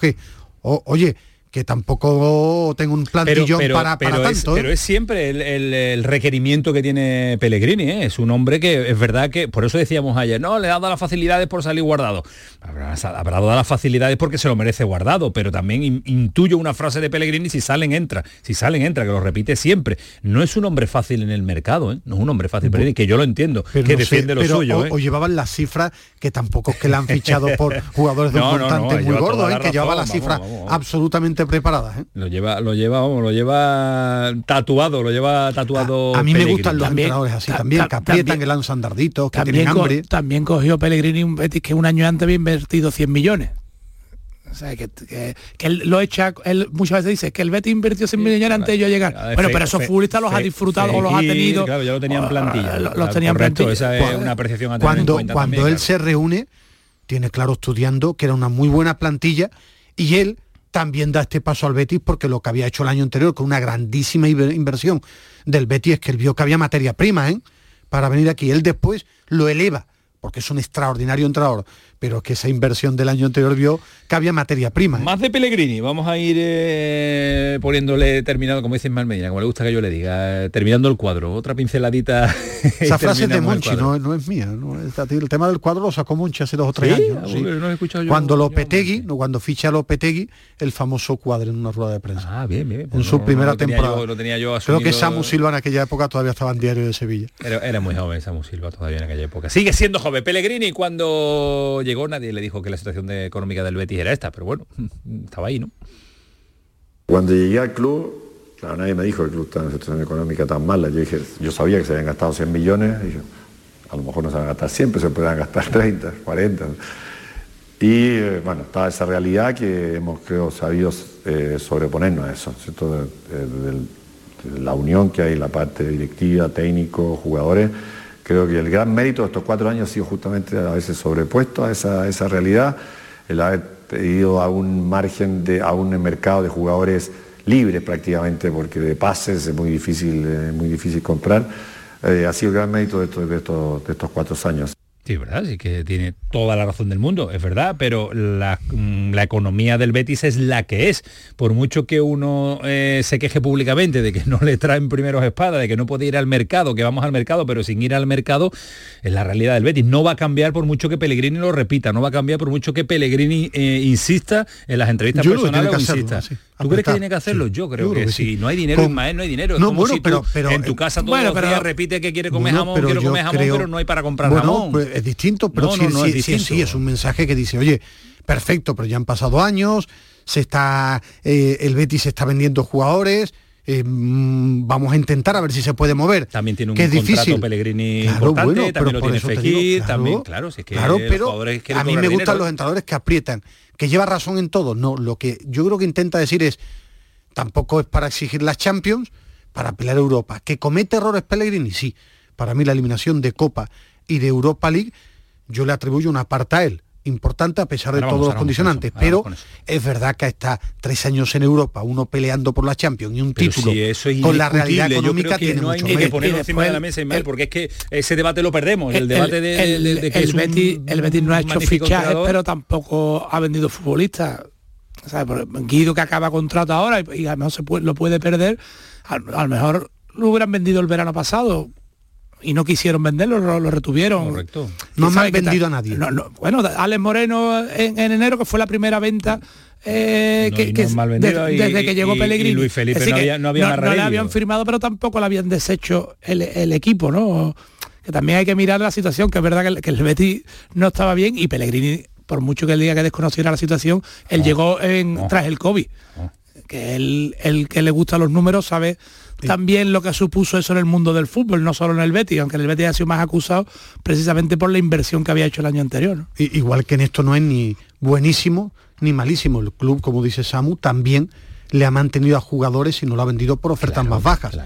oye, que tampoco tengo un plantillón para, pero es, tanto. ¿eh? Pero es siempre el, requerimiento que tiene Pellegrini, ¿eh? es un hombre que es verdad que, por eso decíamos ayer, no, le ha dado las facilidades por salir guardado. Habrá, dado las facilidades porque se lo merece guardado, pero también intuyo una frase de Pellegrini, si salen entra, si salen entra, que lo repite siempre. No es un hombre fácil en el mercado, ¿eh? no es un hombre fácil, Pellegrini, que yo lo entiendo, que defiende lo suyo. O, llevaban las cifras que tampoco es que le han fichado por jugadores de un montante muy gordo, que llevaba las cifras absolutamente preparadas. ¿eh? Lo lleva, lo lleva, lo lleva tatuado, lo lleva tatuado. A, mí me gustan los entrenadores así también, que aprietan, que lanzan darditos, que también tienen hambre. también cogió Pellegrini un Betis que un año antes había invertido 100 millones. O sea, que, él lo echa, él muchas veces dice que el Betis invirtió 100 millones antes de yo llegar. bueno, pero esos futbolistas los ha disfrutado o los ha tenido. Claro, ya lo tenían plantilla. Los, tenían plantilla. Esa es una apreciación a tener Cuando, cuando él se reúne, tiene claro estudiando que era una muy buena plantilla y él también da este paso al Betis porque lo que había hecho el año anterior con una grandísima inversión del Betis es que él vio que había materia prima ¿eh? para venir aquí. Él después lo eleva porque es un extraordinario entrenador, pero que esa inversión del año anterior vio que había materia prima. ¿eh? Más de Pellegrini, vamos a ir eh, poniéndole terminado, como dice Malmedina, como le gusta que yo le diga, eh, terminando el cuadro, otra pinceladita. Esa frase es de Monchi, no, es mía. el tema del cuadro lo sacó Monchi hace dos o tres años. cuando Lopetegui, no, cuando ficha Lopetegui, el famoso cuadro en una rueda de prensa. Ah, bien, bien. en su primera temporada. lo tenía yo Creo que Samu Silva en aquella época todavía estaba en Diario de Sevilla. Era, era muy joven Samu Silva todavía en aquella época. Sigue siendo joven Pellegrini cuando llegó nadie le dijo que la situación económica del Betis era esta, pero bueno, estaba ahí, ¿no? Cuando llegué al club, claro, nadie me dijo que el club estaba en una situación económica tan mala. Yo dije, yo sabía que se habían gastado 100 millones, dije, a lo mejor no se van a gastar 100, pero se pueden gastar 30, 40. Y eh, bueno, está esa realidad que hemos creo sabido eh, sobreponernos a eso, ¿cierto? De, la unión que hay la parte directiva, técnico, jugadores Creo que el gran mérito de estos cuatro años ha sido justamente haberse sobrepuesto a esa, esa realidad, el haber pedido a un margen, de, a un mercado de jugadores libres prácticamente, porque de pases es muy difícil, eh, muy difícil comprar. Eh, ha sido el gran mérito de estos, estos, de estos cuatro años. Sí, verdad, sí que tiene toda la razón del mundo, es verdad, pero la, mm, economía del Betis es la que es. Por mucho que uno eh, se queje públicamente de que no le traen primeros espadas, de que no puede ir al mercado, que vamos al mercado, pero sin ir al mercado, es la realidad del Betis. No va a cambiar por mucho que Pellegrini lo repita, no va a cambiar por mucho que Pellegrini eh, insista en las entrevistas personales o insista. ¿Tú crees que tiene que hacerlo? yo creo que, sí. No hay dinero, no hay dinero. no, bueno, pero, pero, en tu casa todos los días repite que quiere comer jamón, quiero comer jamón, pero no hay para comprar jamón. Pues es distinto, pero sí, sí, sí, es un mensaje que dice, oye, perfecto, pero ya han pasado años, se está, eh, el Betis se está vendiendo jugadores, eh, mm, vamos a intentar a ver si se puede mover. También tiene un que es contrato difícil. Pellegrini importante, también lo tiene Fekir, también, claro, si es que claro, pero a mí me gustan los entrenadores que aprietan, que lleva razón en todo. No, lo que yo creo que intenta decir es, tampoco es para exigir las Champions, para pelear Europa. ¿Que comete errores Pellegrini? Sí. Para mí la eliminación de Copa y de Europa League, yo le atribuyo una parte a él importante a pesar de todos los condicionantes, pero es verdad que está tres años en Europa, uno peleando por la Champions y un título. con la realidad económica tiene no mucho hay que ponerlo encima de la mesa y mal, porque es que ese debate lo perdemos, el, debate de, que el, Betis, el Betis no ha hecho fichajes, pero tampoco ha vendido futbolistas. Guido que acaba contrato ahora y, a lo mejor se puede, lo puede perder, a, lo mejor lo hubieran vendido el verano pasado, y no quisieron venderlo, lo, retuvieron. Correcto. No me han vendido a nadie. bueno, Alex Moreno en, enero, que fue la primera venta eh, que, desde que llegó Pellegrini. Y Luis Felipe no había, no, había no, le habían firmado, pero tampoco le habían deshecho el, equipo, ¿no? Que también hay que mirar la situación, que es verdad que el, Betis no estaba bien y Pellegrini, por mucho que él diga que desconociera la situación, él llegó en, tras el COVID. Que él, el que le gustan los números sabe también lo que supuso eso en el mundo del fútbol, no solo en el Betis, aunque el Betis ha sido más acusado precisamente por la inversión que había hecho el año anterior. Igual que en esto no es ni buenísimo ni malísimo. El club, como dice Samu, también le ha mantenido a jugadores y no lo ha vendido por ofertas más bajas.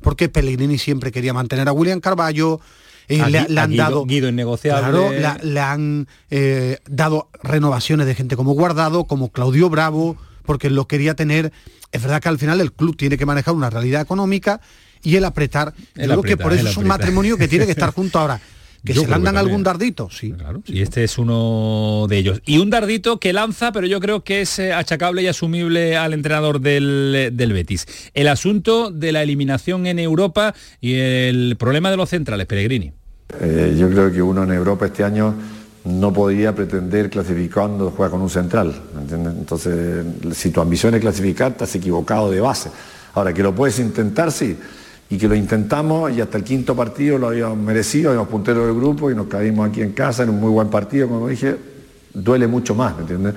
Porque Pellegrini siempre quería mantener a William Carballo, eh, le, han dado Guido le, han eh, dado renovaciones de gente como Guardado, como Claudio Bravo, porque lo quería tener es verdad que al final el club tiene que manejar una realidad económica y el apretar. yo creo que por eso es un matrimonio que tiene que estar junto ahora. Que se le andan algún dardito, sí. Y este es uno de ellos. Y un dardito que lanza, pero yo creo que es eh, achacable y asumible al entrenador del, Betis. El asunto de la eliminación en Europa y el problema de los centrales, Peregrini. Eh, yo creo que uno en Europa este año no podía pretender clasificar cuando juega con un central. Entonces, si tu ambición es clasificar, estás equivocado de base. Ahora, que lo puedes intentar, sí. Y que lo intentamos y hasta el quinto partido lo habíamos merecido, habíamos puntero del grupo y nos caímos aquí en casa en un muy buen partido, como dije, duele mucho más, ¿me entiendes?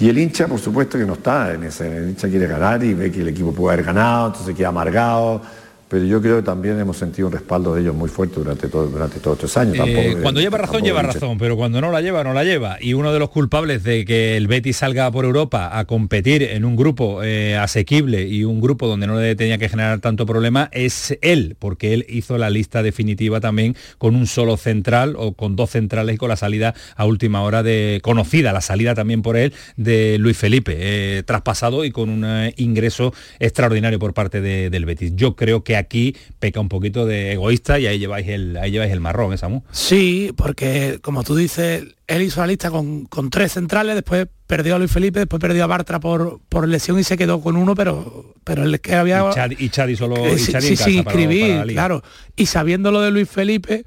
Y el hincha, por supuesto, que no está en ese. El hincha quiere ganar y ve que el equipo puede haber ganado, entonces queda amargado. Pero yo creo que también hemos sentido un respaldo de ellos muy fuerte durante, todo, durante todos estos años. Eh, cuando lleva razón, lleva razón, pero cuando no la lleva, no la lleva. Y uno de los culpables de que el Betis salga por Europa a competir en un grupo eh, asequible y un grupo donde no le tenía que generar tanto problema es él, porque él hizo la lista definitiva también con un solo central o con dos centrales y con la salida a última hora de conocida, la salida también por él de Luis Felipe, eh, traspasado y con un ingreso extraordinario por parte del Betis. Yo creo que aquí peca un poquito de egoísta y ahí lleváis el, ahí lleváis el marrón, ¿eh, Samu? Sí, porque como tú dices, él hizo la lista con, tres centrales, después perdió a Luis Felipe, después perdió a Bartra por, por lesión y se quedó con uno, pero, pero el que había... Y Chadi, solo... y sí, sí, escribí, claro. Y sabiendo lo de Luis Felipe,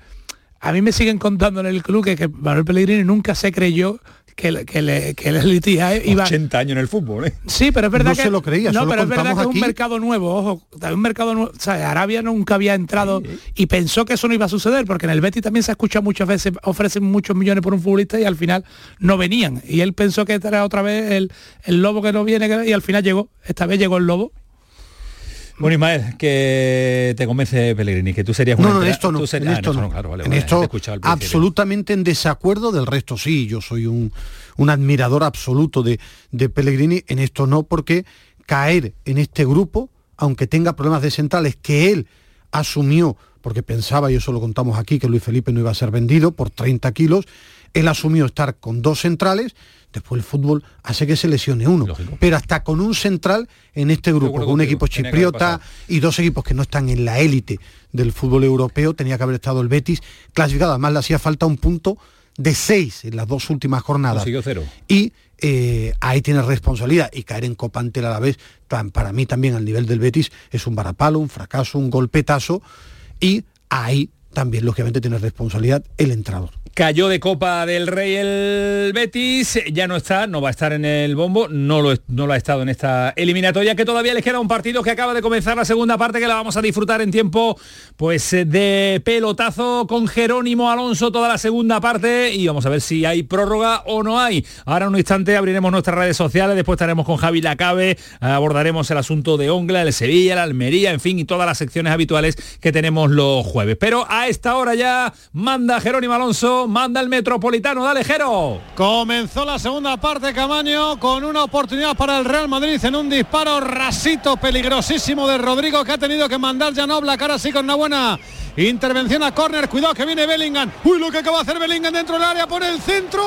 a mí me siguen contando en el club que, que Manuel Pellegrini nunca se creyó que, que, le, que iba... 80 años en el fútbol, ¿eh? Sí, pero es verdad no que... se lo creía, no, pero es verdad que es un mercado nuevo, ojo, un mercado nuevo. O sea, Arabia nunca había entrado y pensó que eso no iba a suceder, porque en el Betis también se escucha muchas veces, ofrecen muchos millones por un futbolista y al final no venían. Y él pensó que era otra vez el, el lobo que no viene y al final llegó. Esta vez llegó el lobo bueno, Ismael, que te convence Pellegrini, que tú serías un... No, no, en esto no. en esto, no. en esto absolutamente en desacuerdo del resto. Sí, yo soy un, un admirador absoluto de, de Pellegrini. En esto no, porque caer en este grupo, aunque tenga problemas de centrales que él asumió, porque pensaba, y eso lo contamos aquí, que Luis Felipe no iba a ser vendido por 30 kilos, él asumió estar con dos centrales Después el fútbol hace que se lesione uno. Pero hasta con un central en este grupo, con un equipo chipriota y dos equipos que no están en la élite del fútbol europeo, tenía que haber estado el Betis clasificado. Además le hacía falta un punto de seis en las dos últimas jornadas. Cero. Y eh, ahí tiene responsabilidad y caer en Copa a la vez, para mí también al nivel del Betis, es un varapalo, un fracaso, un golpetazo y ahí también lógicamente tiene responsabilidad el entrador. Cayó de Copa del Rey el Betis, ya no está, no va a estar en el bombo, no lo, no lo ha estado en esta eliminatoria, que todavía les queda un partido que acaba de comenzar la segunda parte, que la vamos a disfrutar en tiempo pues de pelotazo con Jerónimo Alonso toda la segunda parte y vamos a ver si hay prórroga o no hay. Ahora en un instante abriremos nuestras redes sociales, después estaremos con Javi Lacabe, abordaremos el asunto de Ongla, el Sevilla, la Almería, en fin, y todas las secciones habituales que tenemos los jueves. Pero a esta hora ya manda Jerónimo Alonso manda el Metropolitano, dale Jero. Comenzó la segunda parte Camaño con una oportunidad para el Real Madrid en un disparo rasito peligrosísimo de Rodrigo que ha tenido que mandar ya no cara así con una buena intervención a córner, cuidado que viene Bellingham. Uy, lo que acaba de hacer Bellingham dentro del área por el centro.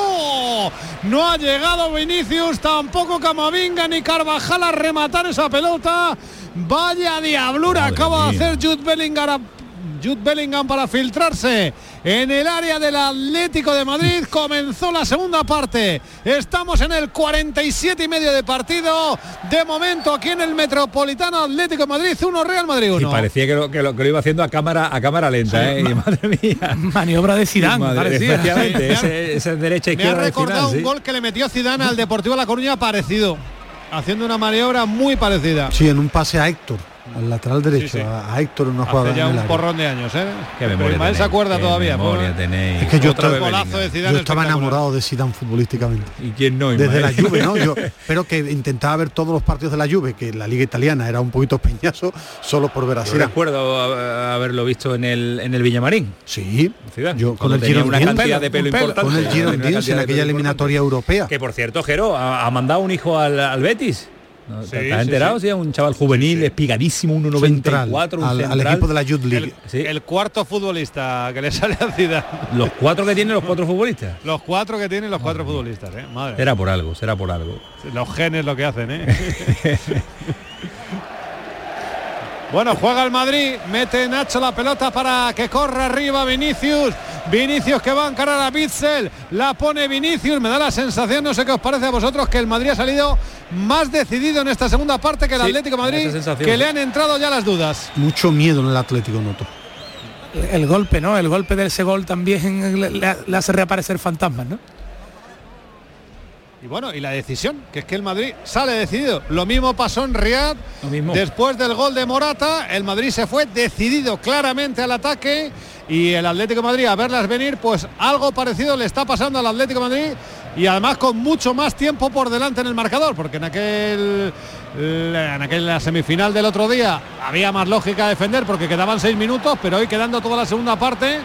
No ha llegado Vinicius, tampoco Camavinga ni Carvajal a rematar esa pelota. Vaya diablura acaba de hacer Jude Bellingham Jude Bellingham para filtrarse en el área del Atlético de Madrid. Comenzó la segunda parte. Estamos en el 47 y medio de partido. De momento aquí en el Metropolitano Atlético de Madrid 1 Real Madrid 1. Y parecía que lo, que lo, iba haciendo a cámara a cámara lenta, ¿eh? madre mía. Maniobra de Zidane, Efectivamente, ese, derecha izquierda. Me ha recordado un gol que le metió Zidane al Deportivo La Coruña parecido. Haciendo una maniobra muy parecida. Sí, en un pase a Héctor al lateral derecho, A, Héctor una jugada. Hace ya un porrón de años, ¿eh? Pero se acuerda todavía. Es que yo, estaba, yo estaba enamorado de Zidane futbolísticamente. ¿Y quién no? Desde la Juve, ¿no? Yo, pero que intentaba ver todos los partidos de la Juve, que la liga italiana era un poquito peñazo, solo por ver a Zidane. recuerdo haberlo visto en el, en el Villamarín. Sí, yo con el Girondins, una cantidad de pelo importante. Con el Girondins en aquella eliminatoria europea. Que por cierto, Jero, ha, mandado un hijo al, al Betis. ¿Te has enterado? Sí, un chaval juvenil, espigadísimo, 1,94, un al, al, equipo de la Youth League. El, cuarto futbolista que le sale a Ciudad. Los cuatro que tienen los cuatro futbolistas. Los cuatro que tienen los cuatro futbolistas, ¿eh? Madre. Será por algo, será por algo. Los genes lo que hacen, ¿eh? Bueno, juega el Madrid, mete Nacho la pelota para que corra arriba Vinicius. Vinicius que va a encarar a Bitzel, la pone Vinicius, me da la sensación, no sé qué os parece a vosotros, que el Madrid ha salido más decidido en esta segunda parte que el Atlético Madrid, que le han entrado ya las dudas. Mucho miedo en el Atlético, noto. El golpe, ¿no? El golpe de ese gol también le, le hace reaparecer fantasmas, ¿no? Y bueno, y la decisión, que es que el Madrid sale decidido. Lo mismo pasó en Riyadh. Después del gol de Morata, el Madrid se fue decidido claramente al ataque y el Atlético de Madrid a verlas venir, pues algo parecido le está pasando al Atlético de Madrid y además con mucho más tiempo por delante en el marcador, porque en aquel en aquella semifinal del otro día había más lógica defender porque quedaban seis minutos, pero hoy quedando toda la segunda parte,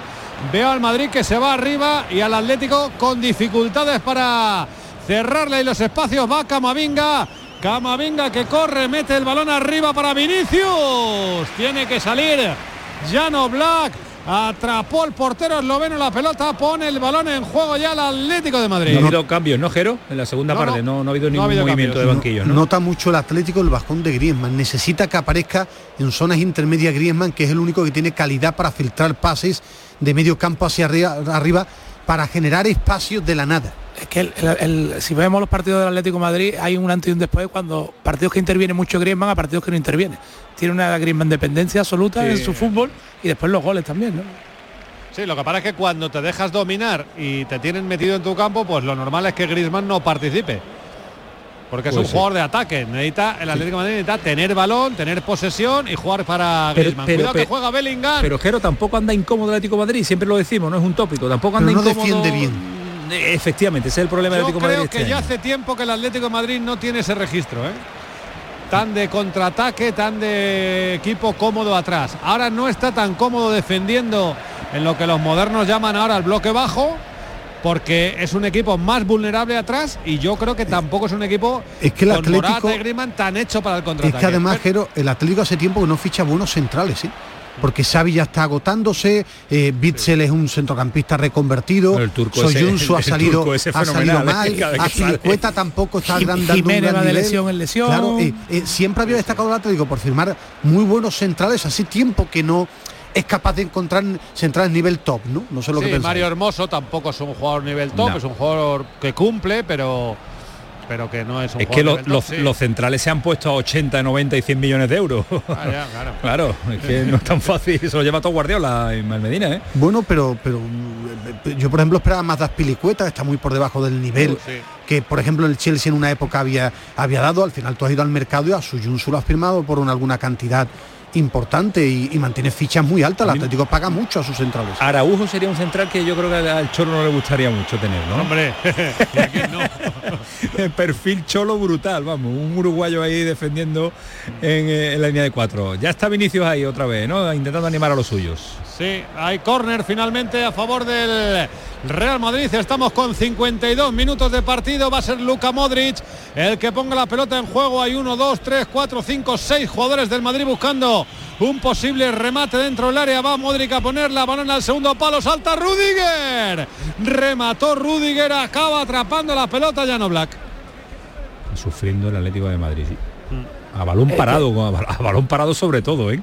veo al Madrid que se va arriba y al Atlético con dificultades para cerrarle los espacios. Va Camavinga. Camavinga que corre, mete el balón arriba para Vinicius. Tiene que salir Jano Black. Atrapó el portero esloveno la pelota, pone el balón en juego ya el Atlético de Madrid. No ha habido cambios, ¿no, Jero? En la segunda parte no, no, ha habido ningún movimiento de banquillo. Nota mucho el Atlético el bajón de Griezmann. Necesita que aparezca en zonas intermedias Griezmann, que es el único que tiene calidad para filtrar pases de medio campo hacia arriba para generar espacios de la nada es que si vemos los partidos del Atlético de Madrid hay un antes y un después cuando partidos que interviene mucho Griezmann a partidos que no interviene. Tiene una Griezmann dependencia absoluta en su fútbol y después los goles también, ¿no? Sí, lo que pasa es que cuando te dejas dominar y te tienen metido en tu campo, pues lo normal es que Griezmann no participe. Porque es un jugador de ataque. Necesita, el Atlético de Madrid necesita tener balón, tener posesión y jugar para Griezmann. Cuidado que juega Bellingham. Pero Jero tampoco anda incómodo el Atlético de Madrid, siempre lo decimos, no es un tópico. Tampoco anda no defiende bien efectivamente, ese es el problema del Atlético Madrid. Creo que este ya hace tiempo que el Atlético de Madrid no tiene ese registro, ¿eh? Tan de contraataque, tan de equipo cómodo atrás. Ahora no está tan cómodo defendiendo en lo que los modernos llaman ahora el bloque bajo, porque es un equipo más vulnerable atrás y yo creo que tampoco es un equipo es que el Atlético Griezmann tan hecho para el contraataque. Es que además, Jero, el Atlético hace tiempo que no ficha buenos centrales, ¿eh? porque Xavi ya está agotándose, eh, Bitzel es un centrocampista reconvertido, el turco Soyuncu ha salido, ha salido mal, Azpilicueta tampoco está dando un gran de lesión en lesión. Claro, eh, eh, siempre había destacado el Atlético por firmar muy buenos centrales, hace tiempo que no es capaz de encontrar centrales nivel top, ¿no? No sé lo que Mario Hermoso tampoco es un jugador nivel top, es un jugador que cumple, pero pero que no es un Es que los, centrales se han puesto a 80, 90 y 100 millones de euros. Ah, claro. claro, es que no es tan fácil, se lo lleva todo Guardiola en Malmedina, ¿eh? Bueno, pero pero yo por ejemplo esperaba más das Pilicueta, está muy por debajo del nivel. que por ejemplo el Chelsea en una época había, había dado, al final tú has ido al mercado y a su lo has firmado por una, alguna cantidad importante y, mantiene fichas muy altas. El Atlético paga mucho a sus centrales. Araujo sería un central que yo creo que al Cholo no le gustaría mucho tener, ¿no? Hombre, El perfil Cholo brutal, vamos, un uruguayo ahí defendiendo eh, en, la línea de cuatro. Ya está Vinicius ahí otra vez, ¿no? Intentando animar a los suyos. Sí, hay córner finalmente a favor del Real Madrid. Estamos con 52 minutos de partido. Va a ser Luka Modric el que ponga la pelota en juego. Hay uno, dos, tres, cuatro, cinco, seis jugadores del Madrid buscando un posible remate dentro del área. Va Modric a ponerla. Balón al segundo palo. Salta Rudiger. Remató Rudiger. Acaba atrapando la pelota Llano Black. Sufriendo el Atlético de Madrid. A balón parado, a balón parado sobre todo, ¿eh?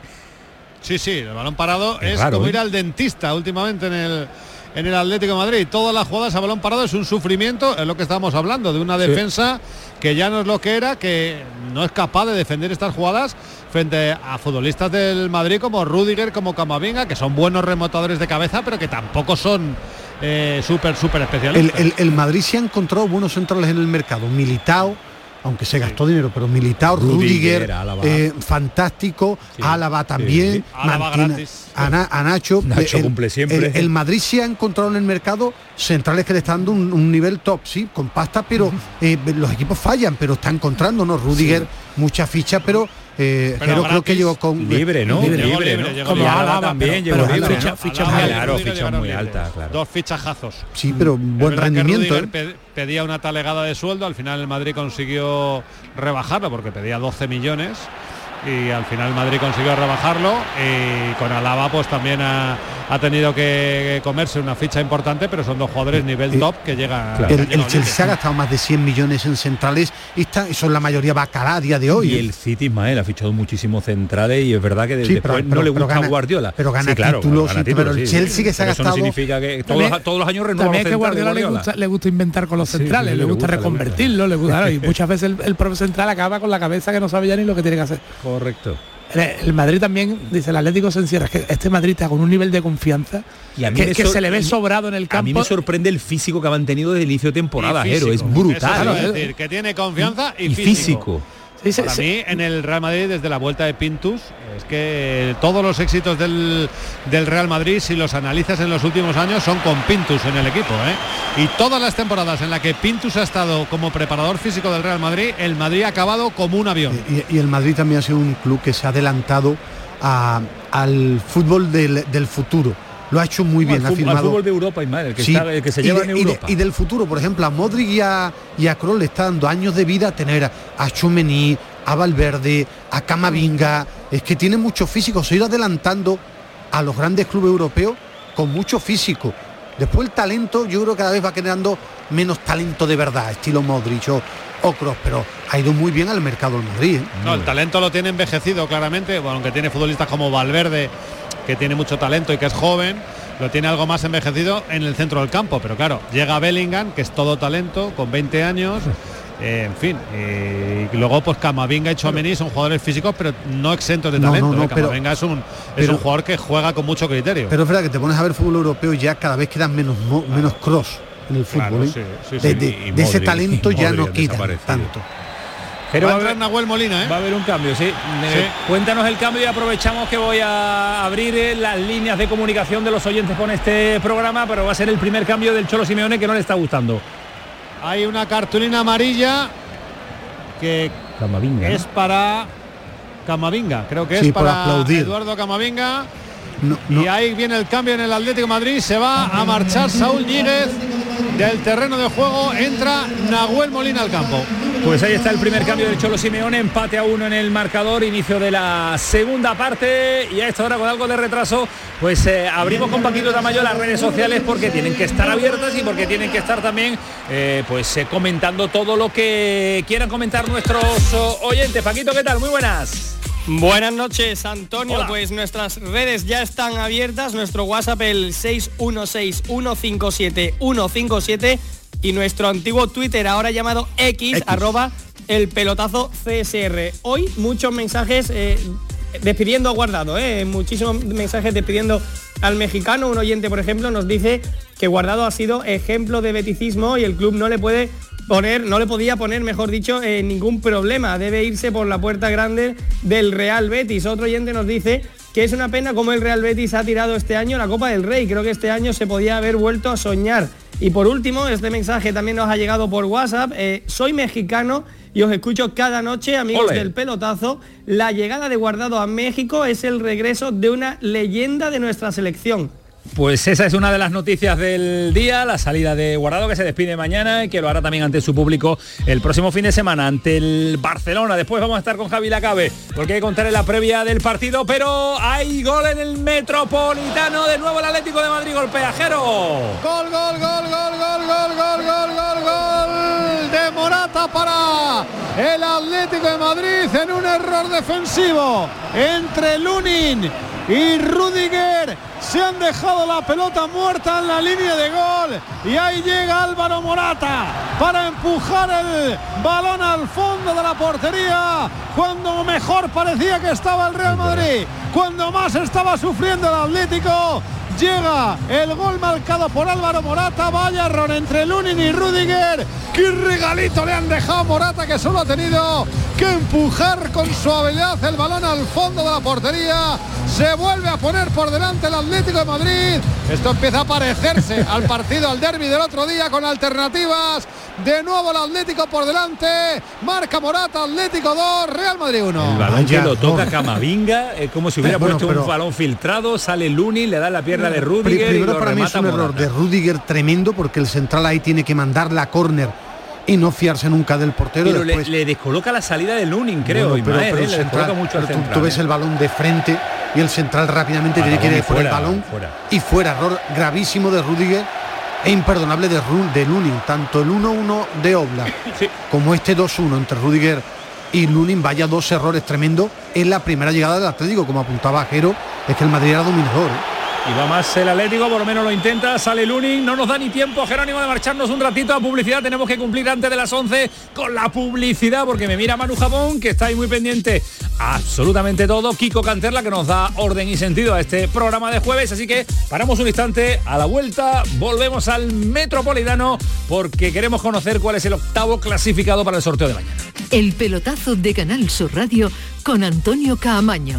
Sí, sí, el balón parado es, como ¿eh? ir al dentista últimamente en el en el Atlético de Madrid. Todas las jugadas a balón parado es un sufrimiento, es lo que estamos hablando, de una defensa que ya no es lo que era, que no es capaz de defender estas jugadas frente a futbolistas del Madrid como Rudiger, como Camavinga, que son buenos remotadores de cabeza, pero que tampoco son eh, súper, súper especialistas. El, el, Madrid se ha encontrado buenos centrales en el mercado. Militao, aunque se gastó dinero, pero Militao, Rudiger, eh, fantástico, Álava también, a, Nacho, Nacho cumple siempre. El, Madrid se ha encontrado en el mercado centrales que le están dando un, nivel top, sí, con pasta, pero eh, los equipos fallan, pero está encontrando, ¿no? Rudiger, mucha ficha, pero eh, pero, creo que llegó con libre, ¿no? Libre, libre, ¿no? Como también llegó libre. Ficha, muy, claro, ficha muy alta, claro. Dos fichajazos. Sí, pero buen rendimiento. ¿eh? pedía una talegada de sueldo, al final el Madrid consiguió rebajarlo porque pedía 12 millones y al final Madrid consiguió rebajarlo y con Alaba pues también ha, tenido que comerse una ficha importante pero son dos jugadores nivel top que llegan el, Chelsea ha gastado más de 100 millones en centrales y, está, son la mayoría bacala a día de hoy y el City Ismael ha fichado muchísimos centrales y es verdad que después no le gusta a Guardiola. pero gana títulos, pero el Chelsea que se ha gastado eso no significa que todos, los años renueva también que Guardiola, Le, gusta, le gusta inventar con los centrales le, gusta reconvertirlo le gusta, y muchas veces el, el profe central acaba con la cabeza que no sabe ya ni lo que tiene que hacer Correcto. El Madrid también, dice el Atlético se encierra, que este Madrid está con un nivel de confianza y a mí que, se le ve sobrado en el campo. A mí me sorprende el físico que ha mantenido desde el inicio de temporada, Jero, es brutal. es decir, que tiene confianza y, físico. Para mí, en el Real Madrid, desde la vuelta de Pintus, es que todos los éxitos del, del, Real Madrid, si los analizas en los últimos años, son con Pintus en el equipo. ¿eh? Y todas las temporadas en las que Pintus ha estado como preparador físico del Real Madrid, el Madrid ha acabado como un avión. Y, el Madrid también ha sido un club que se ha adelantado al fútbol del, del futuro lo ha hecho muy bien. ha firmado. fútbol de Europa, el que, que se lleva en Europa. Y, del futuro, por ejemplo, a Modric y a, y Kroos le está dando años de vida tener a Chumení, a Valverde, a Camavinga. Es que tiene mucho físico. Se ha ido adelantando a los grandes clubes europeos con mucho físico. Después el talento, yo creo que cada vez va quedando menos talento de verdad, estilo Modric o, o Kroos, pero ha ido muy bien al mercado del Madrid. ¿eh? No, el talento lo tiene envejecido claramente, bueno, aunque tiene futbolistas como Valverde que tiene mucho talento y que es joven, lo tiene algo más envejecido en el centro del campo. Pero claro, llega Bellingham, que es todo talento, con 20 años. Eh, en fin, y luego pues Camavinga y Chouameni son jugadores físicos pero no exentos de talento. No, ¿eh? Camavinga es un es un jugador que juega con mucho criterio. Pero es verdad que te pones a ver fútbol europeo y ya cada vez quedan menos menos cross en el fútbol. ¿eh? de, ese talento ya no quita tanto. Pero va, a haber Nahuel Molina, ¿eh? Va a haber un cambio, sí. Cuéntanos el cambio y aprovechamos que voy a abrir eh, las líneas de comunicación de los oyentes con este programa, pero va a ser el primer cambio del Cholo Simeone que no le está gustando. Hay una cartulina amarilla que es para Camavinga, creo que es para Eduardo Camavinga. Y ahí viene el cambio en el Atlético Madrid, se va a marchar Saúl Ñíguez del terreno de juego, entra Nahuel Molina al campo. Pues ahí está el primer cambio del Cholo Simeone, empate a uno en el marcador, inicio de la segunda parte y a esta hora con algo de retraso, pues eh, abrimos con Paquito Tamayo las redes sociales porque tienen que estar abiertas y porque tienen que estar también eh, pues eh, comentando todo lo que quieran comentar nuestros oyentes. Paquito, ¿qué tal? Muy buenas. Buenas noches, Antonio. Pues nuestras redes ya están abiertas. Nuestro WhatsApp el 616-157-157 y nuestro antiguo Twitter, ahora llamado X, arroba el pelotazo CSR. Hoy muchos mensajes eh, despidiendo a Guardado, eh, muchísimos mensajes despidiendo al mexicano. Un oyente, por ejemplo, nos dice que Guardado ha sido ejemplo de beticismo y el club no le puede poner, no le podía poner, mejor dicho, eh, ningún problema. Debe irse por la puerta grande del Real Betis. Otro oyente nos dice que es una pena como el Real Betis ha tirado este año la Copa del Rey. Creo que este año se podía haber vuelto a soñar. Y por último, este mensaje también nos ha llegado por WhatsApp. Eh, soy mexicano y os escucho cada noche, amigos del pelotazo. La llegada de Guardado a México es el regreso de una leyenda de nuestra selección. Pues esa es una de las noticias del día, la salida de Guardado que se despide mañana y que lo hará también ante su público el próximo fin de semana ante el Barcelona. Después vamos a estar con Javi Lacabe porque hay que contar en la previa del partido, pero hay gol en el Metropolitano, de nuevo el Atlético de Madrid golpeajero. Gol, gol, gol, gol, gol, gol, gol, gol, gol, gol de Morata para el Atlético de Madrid en un error defensivo entre Lunin y Rudiger se han dejado la pelota muerta en la línea de gol. Y ahí llega Álvaro Morata para empujar el balón al fondo de la portería. Cuando mejor parecía que estaba el Real Madrid, cuando más estaba sufriendo el Atlético Llega el gol marcado por Álvaro Morata. Vaya error entre Lunin y Rudiger. ¡Qué regalito le han dejado Morata que solo ha tenido que empujar con suavidad el balón al fondo de la portería. Se vuelve a poner por delante el Atlético de Madrid. Esto empieza a parecerse al partido, al derby del otro día con alternativas. De nuevo el Atlético por delante. Marca Morata, Atlético 2, Real Madrid 1. El balón que lo toca Camavinga, es como si hubiera puesto un balón filtrado, sale Lunin, le da la pierna de Rudiger. Primero para mí es un error de Rudiger tremendo porque el central ahí tiene que mandar la córner y no fiarse nunca del portero. Pero le, descoloca la salida de Lunin, creo. pero, mucho tú, ves el balón de frente y el central rápidamente tiene que ir por el balón y fuera. Error gravísimo de Rudiger e imperdonable de, de Lunin. Tanto el 1-1 de Obla como este 2-1 entre Rudiger y Lunin, vaya dos errores tremendos en la primera llegada del Atlético, como apuntaba Jero, es que el Madrid era dominador. ¿eh? Y va más el Atlético, por lo menos lo intenta, sale Lunin, no nos da ni tiempo Jerónimo de marcharnos un ratito a publicidad, tenemos que cumplir antes de las 11 con la publicidad, porque me mira Manu Jabón, que está ahí muy pendiente absolutamente todo, Kiko Canterla, que nos da orden y sentido a este programa de jueves, así que paramos un instante, a la vuelta volvemos al Metropolitano, porque queremos conocer cuál es el octavo clasificado para el sorteo de mañana. El pelotazo de Canal Sur Radio con Antonio Caamaño.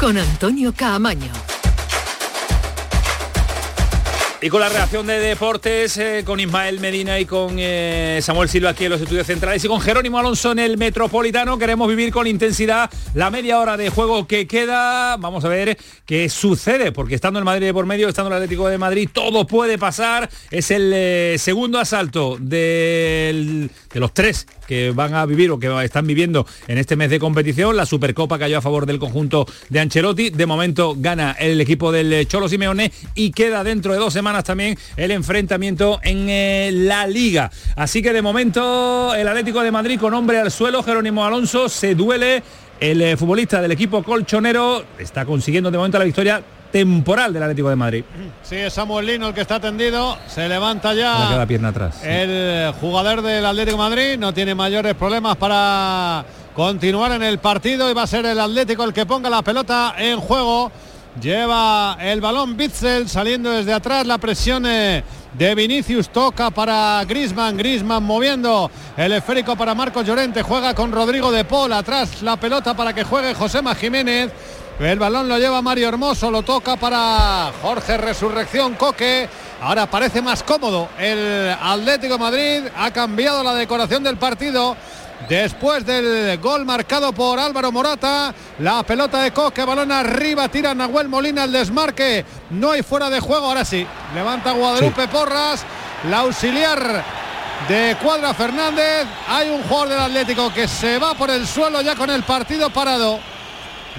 con Antonio Caamaño. Y con la reacción de deportes, eh, con Ismael Medina y con eh, Samuel Silva aquí en los estudios centrales y con Jerónimo Alonso en el Metropolitano, queremos vivir con intensidad la media hora de juego que queda. Vamos a ver qué sucede, porque estando en Madrid de por medio, estando el Atlético de Madrid, todo puede pasar. Es el eh, segundo asalto de los tres que van a vivir o que están viviendo en este mes de competición. La Supercopa cayó a favor del conjunto de Ancelotti. De momento gana el equipo del Cholo Simeone y queda dentro de dos semanas también el enfrentamiento en eh, la Liga. Así que de momento el Atlético de Madrid con hombre al suelo, Jerónimo Alonso, se duele. El eh, futbolista del equipo colchonero está consiguiendo de momento la victoria temporal del Atlético de Madrid. Sí, es Samuel Lino el que está tendido. Se levanta Le ya queda pierna atrás. el jugador del Atlético de Madrid. No tiene mayores problemas para continuar en el partido y va a ser el Atlético el que ponga la pelota en juego. Lleva el balón Bitzel saliendo desde atrás. La presión eh, de Vinicius toca para Grisman. Grisman moviendo el esférico para Marcos Llorente. Juega con Rodrigo de Paul. Atrás la pelota para que juegue Josema Jiménez. El balón lo lleva Mario Hermoso, lo toca para Jorge Resurrección Coque. Ahora parece más cómodo el Atlético de Madrid. Ha cambiado la decoración del partido. Después del gol marcado por Álvaro Morata, la pelota de Coque, balón arriba, tira Nahuel Molina el desmarque. No hay fuera de juego, ahora sí. Levanta Guadalupe Porras, la auxiliar de Cuadra Fernández. Hay un jugador del Atlético que se va por el suelo ya con el partido parado.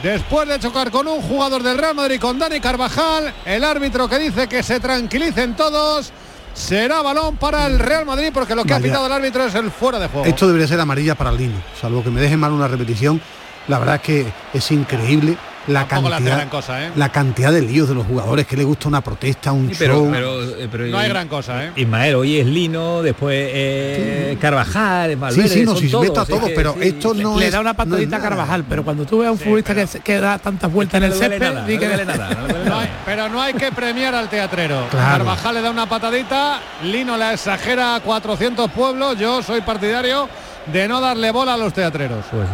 Después de chocar con un jugador del Real Madrid, con Dani Carvajal, el árbitro que dice que se tranquilicen todos, será balón para el Real Madrid porque lo que ha pitado el árbitro es el fuera de juego. Esto debería ser amarilla para el Lino, salvo que me deje mal una repetición. La verdad es que es increíble la gran cosa, ¿eh? la cantidad de líos de los jugadores que le gusta una protesta, un Sí, pero- show. pero- eh, pero- No hay gran cosa, ¿eh? Ismael, hoy es Lino, después eh, Carvajal, Sí, Valverde, sí, no, son si todos, a todos, que pero sí, esto le- no le es. da una no patadita a. Carvajal, pero cuando tú ves a un futbolista que, se- que da tantas vueltas en el no césped, no no No pero no hay que premiar al teatrero. Claro. Carvajal le da una patadita, Lino la exagera a 400 pueblos. Yo soy partidario de no darle bola a los teatreros. Pues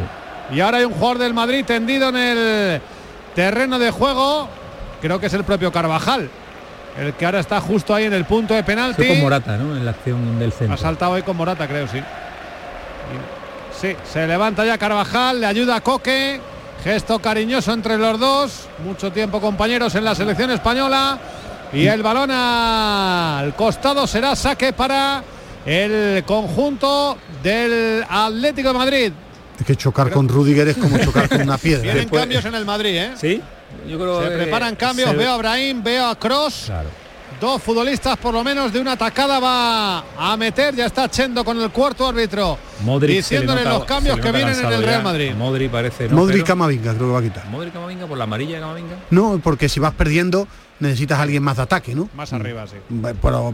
Y ahora hay un jugador del Madrid tendido en el terreno de juego. Creo que es el propio Carvajal. el que ahora está justo ahí en el punto de penalti. Con Morata, ¿no? En la acción del centro. Ha saltado ahí con Morata, creo, sí. Sí, se levanta ya Carvajal, le ayuda a Coque. Gesto cariñoso entre los dos. Mucho tiempo compañeros en la selección española. Y el balón al costado será saque para el conjunto del Atlético de Madrid. Es que chocar con Rudiger es como chocar con una piedra. Vienen cambios en el Madrid, ¿eh? Sí. Yo creo se que preparan cambios. se- Veo a Brahim, veo a Cross. Claro. Dos futbolistas por lo menos de una atacada va a meter. Ya está Chendo con el cuarto árbitro. Modric diciéndole nota- los cambios que vienen en el Real. Madrid. Modric parece. ¿no? Modric Camavinga creo que va a quitar. Modric Camavinga por la amarilla de Camavinga. No, porque si vas perdiendo necesitas a alguien más de ataque, ¿no? Más arriba, sí. Pero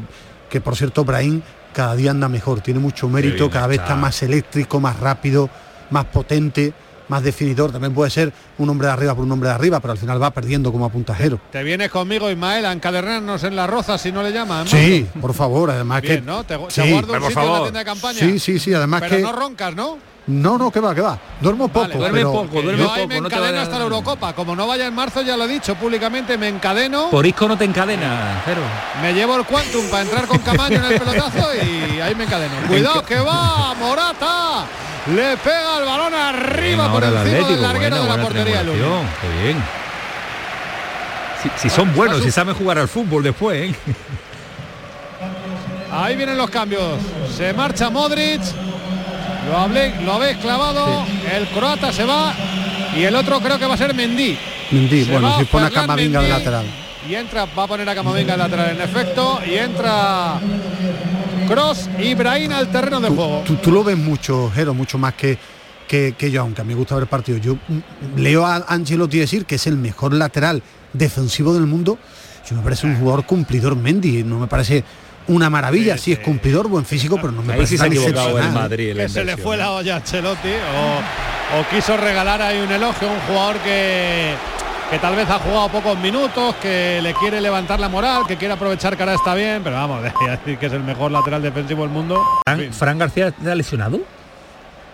que por cierto, Brahim cada día anda mejor, tiene mucho mérito, cada vez está más eléctrico, más rápido, más potente, más definidor. También puede ser un hombre de arriba por un hombre de arriba, pero al final va perdiendo como apuntajero. Te vienes conmigo, Ismael, a encadernarnos en la roza si no le llaman. Sí, por favor, además Bien, que ¿no? Te, te sí, guardo un sitio en la tienda de campaña. Sí, sí, sí, además Pero que no roncas, ¿no? no, no, que va, que va. Duermo poco, Vale, duerme pero- poco, duerme Yo ahí me poco, no te encadeno hasta la Eurocopa. Como no vaya en marzo, ya lo he dicho públicamente, me encadeno. Por Isco no te encadena, cero. Me llevo el Quantum para entrar con Camaño en el pelotazo y ahí me encadeno. Cuidado que va Morata. Le pega el balón arriba por encima Atlético, del larguero buena, de la portería Lugo. Qué bien. Si, si son buenos, si saben jugar al fútbol después, ¿eh? Ahí vienen los cambios. Se marcha Modric. Lo, hablé, lo habéis clavado. El croata se va. Y el otro creo que va a ser Mendy. Mendy, Se bueno, si pone a Camavinga de lateral. Y entra, va a poner a Camavinga de lateral en efecto. Y entra Cross y Brahim al terreno de juego. Tú, tú lo ves mucho, Jero, mucho más que, que, que yo, aunque a mí me gusta ver partidos. Yo mm, leo a Ancelotti decir que es el mejor lateral defensivo del mundo. Yo me parece un jugador cumplidor Mendy, no me parece una maravilla, sí, es cumplidor, buen físico, pero no me Ahí parece sí se ha tan equivocado el. Madrid. la que se le fue la olla a Ancelotti o, o quiso regalar ahí un elogio a un jugador que, que tal vez ha jugado pocos minutos, que le quiere levantar la moral, que quiere aprovechar que ahora está bien, pero vamos, decir que es el mejor lateral defensivo del mundo. Fran, Fran García está lesionado.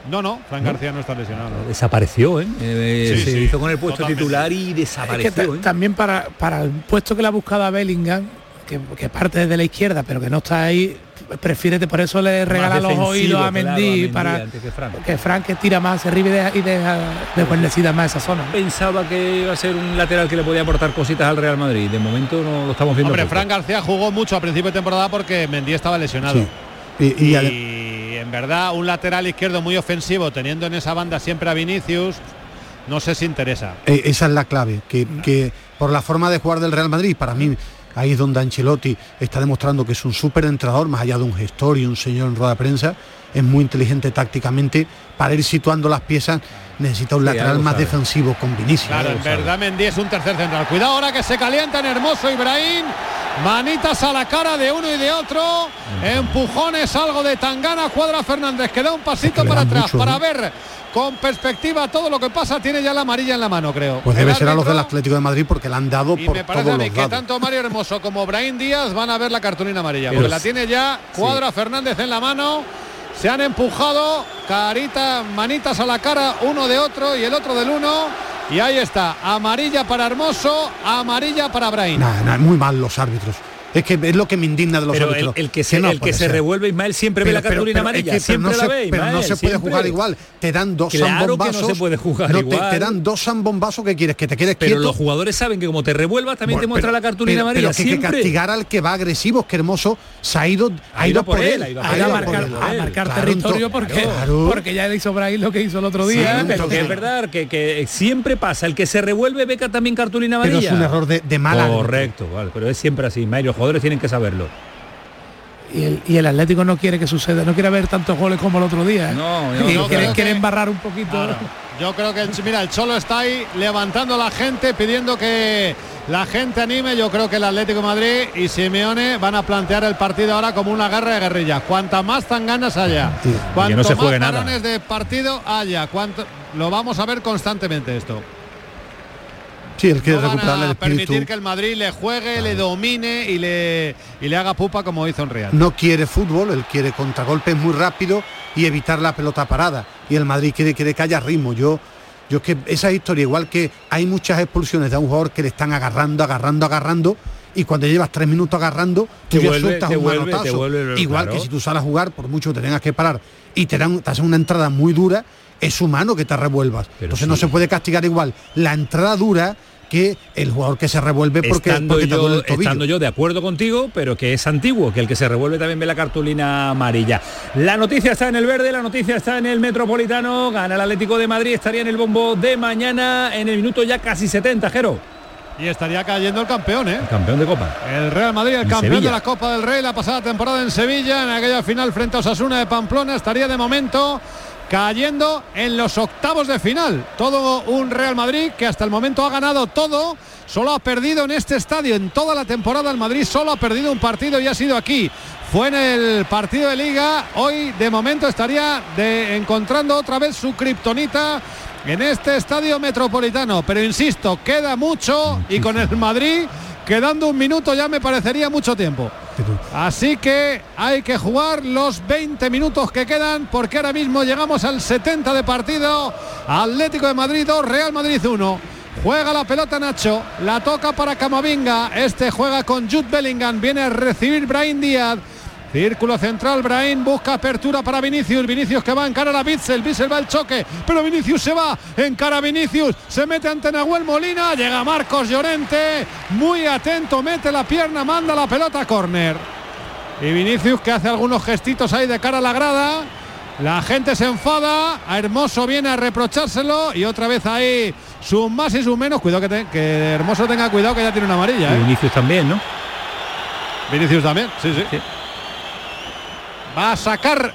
No, no, Fran García no está lesionado. Desapareció, ¿eh? Eh, Sí, se sí, hizo con el puesto totalmente. titular y Es que desapareció. ta- ¿eh? también para, para el puesto que le ha buscado a Bellingham, que, que parte desde la izquierda, pero que no está ahí, prefiere, por eso le regala los oídos a claro, a Mendy, para que Fran. que Frank que tira más hacia arriba y deja, y deja de guarnecida más esa zona. Pensaba que iba a ser un lateral que le podía aportar cositas al Real Madrid. De momento no lo estamos viendo. Hombre, poco. Fran García jugó mucho a principio de temporada porque Mendy estaba lesionado. Sí. Y, y Y, ade- en verdad un lateral izquierdo muy ofensivo, teniendo en esa banda siempre a Vinicius, no sé si interesa. eh, esa es la clave, que, que por la forma de jugar del Real Madrid, para mí ahí es donde Ancelotti está demostrando que es un súper entrenador, más allá de un gestor y un señor en rueda de prensa, es muy inteligente tácticamente, para ir situando las piezas necesita un Sí, lateral más sabe. defensivo con Vinicius. Claro, en verdad Mendy es un tercer central. Cuidado ahora que se calientan Hermoso Ibrahim. Manitas a la cara de uno y de otro. Empujones, algo de Tangana. Cuadra Fernández que da un pasito que para atrás mucho, para ¿no? ver con perspectiva todo lo que pasa. Tiene ya la amarilla en la mano, creo. Pues debe ser a los del Atlético de Madrid porque la han dado Y por me parece todos a mí los que lados. tanto Mario Hermoso como Brahim Díaz van a ver la cartulina amarilla. Pero Porque la tiene ya Cuadra Fernández en la mano. Se han empujado, carita, manitas a la cara, uno de otro y el otro del uno. Y ahí está, amarilla para Hermoso, amarilla para nah, muy mal los árbitros. Es que es lo que me indigna de los Pero el, árbitros. el que se, no el que se revuelve Ismael siempre ve la Pero- cartulina pero- pero amarilla. es que- pero siempre no la se, ve, pero no Ismael, se puede siempre. jugar igual. Te dan dos Claro que no se puede jugar no, igual. Te, dan dos zambombazos que quieres que te quedes Pero quieto. los jugadores saben que como te revuelvas también Bueno, te muestra pero- la cartulina pero- amarilla. Pero que castigar al que va agresivo, es que hermoso se ha ido, ha ido por él. ha ido A, marcar, territorio porque, porque ya le hizo Brahim lo que hizo el otro día. pero que es verdad que, siempre pasa. El que se revuelve ve que también cartulina Pero amarilla. es un error de, de mal árbitro. Correcto, vale, pero es siempre así, Ismael. Jugadores tienen que saberlo. y, el, y el Atlético no quiere que suceda, no quiere ver tantos goles como el otro día. ¿eh? No, Y yo quiere, embarrar un poquito. Claro. Yo creo que el, mira, el Cholo está ahí levantando a la gente, pidiendo que la gente anime. Yo creo que el Atlético de Madrid y Simeone van a plantear el partido ahora como una guerra de guerrillas. Cuanta más tan ganas haya, Sí. cuanto no se más nada. parones de partido haya, cuanto lo vamos a ver constantemente esto. Sí, él quiere No van recuperar el espíritu. permitir que el Madrid le juegue, le domine y le y le haga pupa como hizo en Real. No quiere fútbol, él quiere contragolpes muy rápido y evitar la pelota parada. Y el Madrid quiere, quiere que haya ritmo. Yo, yo es que esa historia, igual que hay muchas expulsiones de un jugador que le están agarrando, agarrando, agarrando, y cuando llevas tres minutos agarrando, tú Te ya vuelve- sueltas te un vuelve- te manotazo. vuelve- Igual claro. que si tú sales a jugar, por mucho que te tengas que parar y te dan te hacen una entrada muy dura, es humano que te revuelvas. Entonces no se puede castigar igual la entrada dura que el jugador que se revuelve porque, estando, porque yo, el tobillo. estando yo de acuerdo contigo, pero que es antiguo, que el que se revuelve también ve la cartulina amarilla. La noticia está en el verde, la noticia está en el Metropolitano, gana el Atlético de Madrid, estaría en el bombo de mañana en el minuto ya casi 70, Jero. Y estaría cayendo el campeón, ¿eh? Campeón de Copa. El Real Madrid, el En campeón Sevilla. de la Copa del Rey, la pasada temporada en Sevilla, en aquella final frente a Osasuna de Pamplona, estaría de momento cayendo en los octavos de final. Todo un Real Madrid que hasta el momento ha ganado todo, solo ha perdido en este estadio, en toda la temporada el Madrid solo ha perdido un partido y ha sido aquí. Fue en el partido de liga, hoy de momento estaría encontrando otra vez su kriptonita en este estadio metropolitano. Pero insisto, queda mucho y con el Madrid quedando un minuto ya me parecería mucho tiempo. Así que hay que jugar los 20 minutos que quedan porque ahora mismo llegamos al 70 de partido. Atlético de Madrid 2, Real Madrid 1. Juega la pelota Nacho, la toca para Camavinga. Este juega con Jude Bellingham, viene a recibir Brian Díaz. Círculo central, Brahim busca apertura para Vinicius. Vinicius que va a encarar a Bitzel. Bitzel va al choque, pero Vinicius se va. Encara a Vinicius. Se mete ante Nahuel Molina. Llega Marcos Llorente. Muy atento, mete la pierna, manda la pelota a córner. Y Vinicius que hace algunos gestitos ahí de cara a la grada. La gente se enfada. A Hermoso viene a reprochárselo. Y otra vez ahí sus más y sus menos. Cuidado que, te- que Hermoso tenga cuidado que ya tiene una amarilla. Y ¿eh? Vinicius también, ¿no? Vinicius también, sí, sí. Va a sacar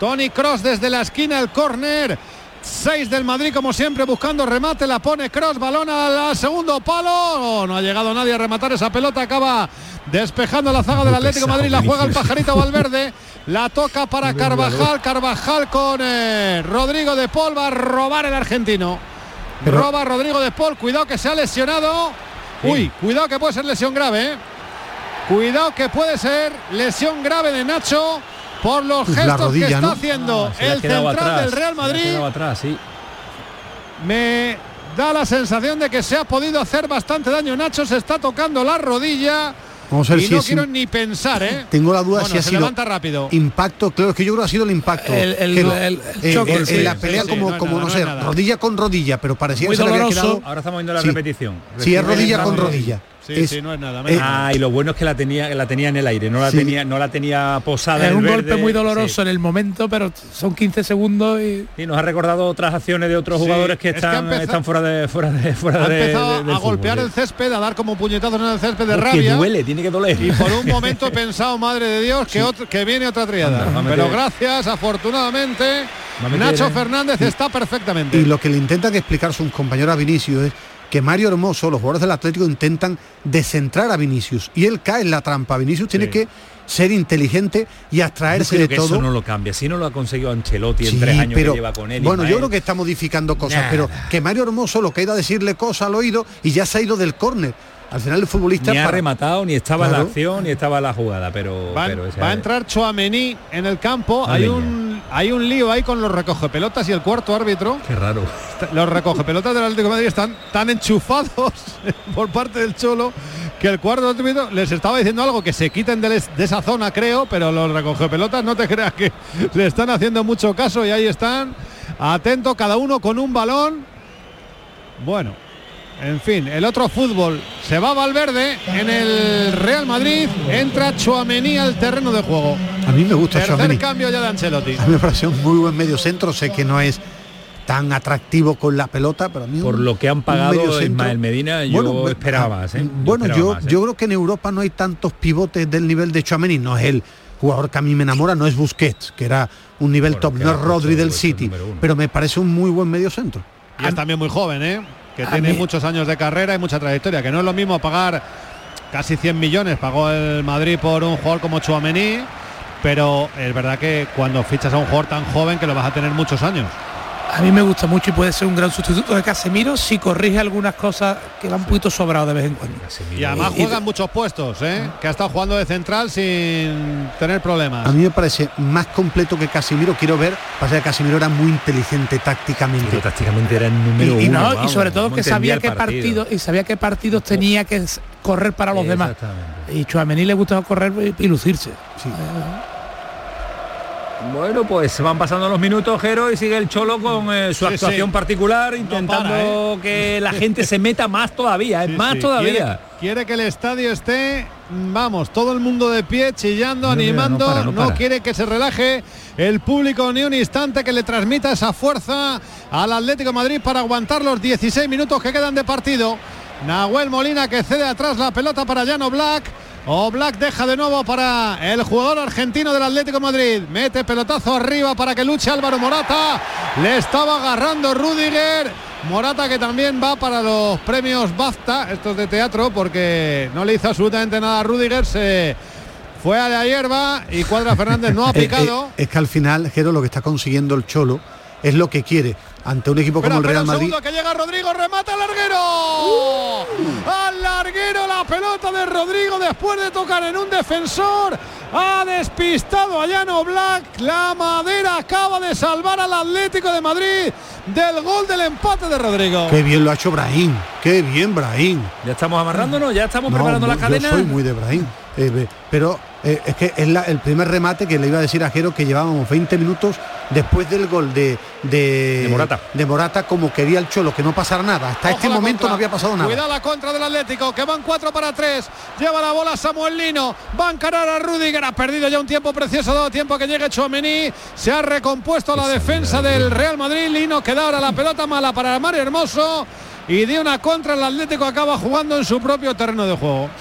Tony Cross desde la esquina el córner. 6 del Madrid como siempre buscando remate, la pone Cross, balón al segundo palo. Oh, no ha llegado nadie a rematar esa pelota, acaba despejando la zaga del Atlético Madrid, la juega el pajarito Valverde, la toca para Carvajal, Carvajal con eh, Rodrigo de Paul, va a robar el argentino. Roba Rodrigo de Paul, cuidado que se ha lesionado. Uy, cuidado que puede ser lesión grave. ¿eh? Cuidado que puede ser lesión grave de Nacho por los La gestos rodilla, que está ¿no? haciendo ha el central atrás, del Real Madrid. atrás, sí. Me da la sensación de que se ha podido hacer bastante daño. Nacho se está tocando la rodilla. Vamos a ver y si no quiero ni pensar, ¿eh? Tengo la duda Bueno, si ha se sido levanta rápido. impacto, claro es que yo creo que ha sido el impacto. El- el- el- el choque, en sí, la pelea sí, como, no como no no sé, rodilla con rodilla, pero parecía Muy que se le había doloroso. quedado. Ahora estamos viendo la Sí. repetición. Sí, es rodilla con rodilla. Sí, Es- sí, no es nada. eh, Ah, y lo bueno es que la tenía, la tenía en el aire, no la Sí. tenía, no la tenía posada Es en el un verde. golpe muy doloroso Sí. en el momento, pero son 15 segundos y Y nos ha recordado otras acciones de otros Sí, jugadores que es que están, empezado- están fuera de fuera de fuera Ha de, empezado de- a golpear el césped, a dar como puñetazos en el césped de rabia. duele, tiene que doler. Y por un momento he pensado, madre de Dios, que, otro- que viene otra triada. Anda, Pero gracias, afortunadamente, Nacho ¿eh? Fernández está perfectamente. Y lo que le intentan explicar sus compañeros a Vinicius es que Mario Hermoso, los jugadores del Atlético intentan descentrar a Vinicius y él cae en la trampa. Vinicius tiene que ser inteligente y abstraerse de que todo. eso no lo cambia. Si no lo ha conseguido Ancelotti en tres años pero, que lleva con él. Bueno, yo creo que está modificando cosas, Nada. pero que Mario Hermoso lo que ha ido a decirle cosas al oído y ya se ha ido del córner. Al final el futbolista ni ha para- rematado, ni estaba en Claro. la acción, ni estaba la jugada, pero, Va, pero ese- va a entrar Chouameni en el campo. Hay un, hay un lío ahí con los recoge pelotas y el cuarto árbitro. Qué raro. Los recoge pelotas del Atlético de Madrid están tan enchufados por parte del Cholo que el cuarto árbitro les estaba diciendo algo que se quiten de, les- de esa zona, creo, pero los recoge pelotas no te creas que le están haciendo mucho caso y ahí están. Atento, cada uno con un balón. Bueno, en fin, el otro fútbol se va Valverde en el Real Madrid, entra Chouameni al terreno de juego. A mí me gusta Tercer cambio ya de Ancelotti. A mí me parece un muy buen medio centro. Sé que no es tan atractivo con la pelota, pero a mí Por un- lo que han pagado Ismael Medina, yo Bueno, esperaba ah, más. ¿eh? Yo Bueno, esperaba yo, más, ¿eh? yo creo que en Europa no hay tantos pivotes del nivel de Chouameni. No es el jugador que a mí me enamora, no es Busquets, que era un nivel top, no es Rodri del puesto City, pero me parece un muy buen medio centro. Y es también muy joven, ¿eh? Que A tiene mí- muchos años de carrera y mucha trayectoria. Que no es lo mismo pagar casi 100 millones, pagó el Madrid por un jugador como Chouameni, pero es verdad que cuando fichas a un jugador tan joven que lo vas a tener muchos años. A mí me gusta mucho y puede ser un gran sustituto de Casemiro si corrige algunas cosas que van un poquito sobrado de vez en cuando. Y además juega en muchos puestos, ¿eh? que ha estado jugando de central sin tener problemas. A mí me parece más completo que Casemiro. Quiero ver, pasa que Casemiro era muy inteligente tácticamente. Pero tácticamente era el número y, y uno. no, y vamos, sobre todo que sabía qué partido y sabía qué partidos tenía que correr para los demás. Y Chuamení le gustaba correr y, y lucirse. Bueno, pues se van pasando los minutos, Jero, y sigue el Cholo con eh, su Sí, actuación sí. particular, intentando que la gente se meta más todavía, es Sí, más todavía. Quiere, quiere que el estadio esté, vamos, todo el mundo de pie, chillando, No, mira, no animando. para, no quiere que se relaje el público ni un instante que le transmita esa fuerza al Atlético de Madrid para aguantar los 16 minutos que quedan de partido. Nahuel Molina que cede atrás la pelota para Llano Black. O Black deja de nuevo para el jugador argentino del Atlético de Madrid. Mete pelotazo arriba para que luche Álvaro Morata. Le estaba agarrando Rudiger. Morata que también va para los premios BAFTA, estos de teatro, porque no le hizo absolutamente nada a Rudiger. Se fue a la hierba y Cuadra Fernández no ha Eh, eh, picado. es que al final, Jero, lo que está consiguiendo el Cholo es lo que quiere ante un equipo como el Real Madrid. segundo que llega Rodrigo, remata al larguero. Al larguero la pelota de Rodrigo después de tocar en un defensor. Ha despistado a Llano Black. La madera acaba de salvar al Atlético de Madrid del gol del empate de Rodrigo. Qué bien lo ha hecho Brahim, qué bien Brahim. Ya estamos amarrándonos, ya estamos No, preparando la yo cadena. soy muy de Brahim. eh, pero eh, es que es la- el primer remate que le iba a decir a Jero que llevábamos 20 minutos después del gol de, de, De Morata. De Morata, como quería el Cholo, que no pasara nada. Hasta Ojo este momento contra. no había pasado nada. Cuidado la contra del Atlético, que van 4 para 3. Lleva la bola Samuel Lino. Va a encarar a Rudiger. Ha perdido ya un tiempo precioso, ha dado tiempo a que llegue Chouameni. Se ha recompuesto la defensa del Real Madrid. Lino que da ahora la pelota mala para Mario Hermoso. Y de una contra el Atlético acaba jugando en su propio terreno de juego.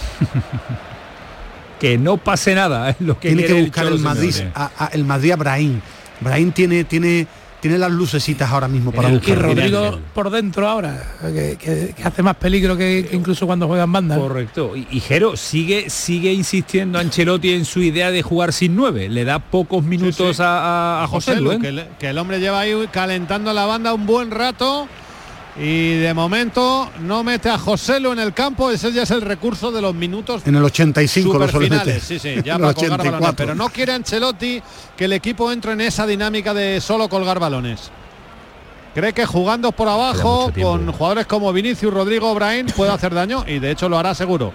Que no pase nada, es lo que tiene que buscar Cholo el Madrid, a, a- el Madrid a Brahim. Brahim tiene, tiene, tiene las lucecitas ahora mismo para y buscar. Rodrigo por dentro ahora, que, que- que hace más peligro que, que incluso cuando juegan banda. Correcto. Y, y Jero sigue, sigue insistiendo Ancelotti en su idea de jugar sin nueve. Le da pocos minutos a, a- a José Lu, ¿eh? que, le- que el hombre lleva ahí calentando la banda un buen rato. Y de momento no mete a José Lu en el campo. Ese ya es el recurso de los minutos En el 85 lo suele Superfinales, meter. sí, sí, ya para colgar 84. balones, pero no quiere Ancelotti que el equipo entre en esa dinámica de solo colgar balones. Cree que jugando por abajo con jugadores como Vinicius, Rodrigo, Brain puede hacer daño y de hecho lo hará seguro.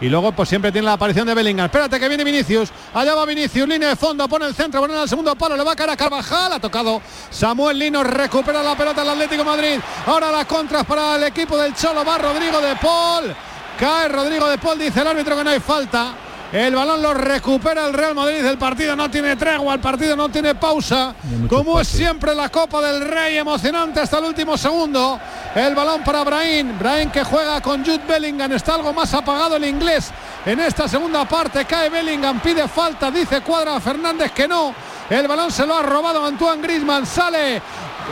Y luego pues siempre tiene la aparición de Bellingham. Espérate que viene Vinicius. Allá va Vinicius, línea de fondo, pone el centro, pone al segundo palo, le va a caer a Carvajal, ha tocado Samuel Lino, recupera la pelota el Atlético Madrid. Ahora las contras para el equipo del Cholo, va Rodrigo de Paul. Cae Rodrigo de Paul, dice el árbitro que no hay falta. El balón lo recupera el Real Madrid. El partido no tiene tregua, el partido no tiene pausa. Como es siempre la Copa del Rey, emocionante hasta el último segundo. El balón para Brahim. Brahim que juega con Jude Bellingham. Está algo más apagado el inglés. En esta segunda parte cae Bellingham, pide falta, dice Cuadra Fernández que no. El balón se lo ha robado Antoine Griezmann. Sale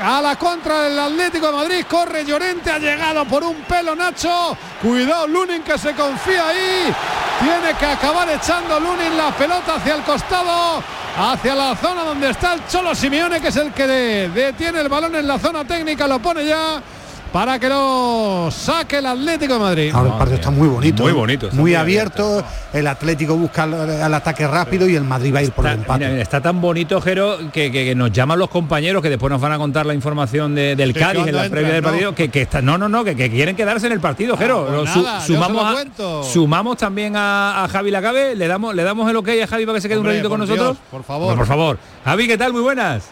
a la contra del Atlético de Madrid. Corre Llorente, ha llegado por un pelo Nacho. Cuidado Lunin que se confía ahí. Tiene que acabar echando Lunin la pelota hacia el costado. Hacia la zona donde está el Cholo Simeone, que es el que de- detiene el balón en la zona técnica, lo pone ya para que lo saque el Atlético de Madrid. Ahora el partido está muy bonito. Muy bonito, Muy, muy abierto. El Atlético busca el, el ataque rápido y el Madrid va a ir por el Está, empate. mira, mira, está tan bonito, Jero, que, que- que nos llaman los compañeros que después nos van a contar la información de- del Sí, Cádiz en la previa del ¿no? partido, que, que está, no, no, no, que, que quieren quedarse en el partido, Jero. pues su- se lo sumamos, a- sumamos también a, a Javi Lacabe, le damos, le damos el ok a Javi para que se quede Hombre, un ratito con nosotros. Por favor. Por favor. Javi, ¿qué tal? Muy buenas.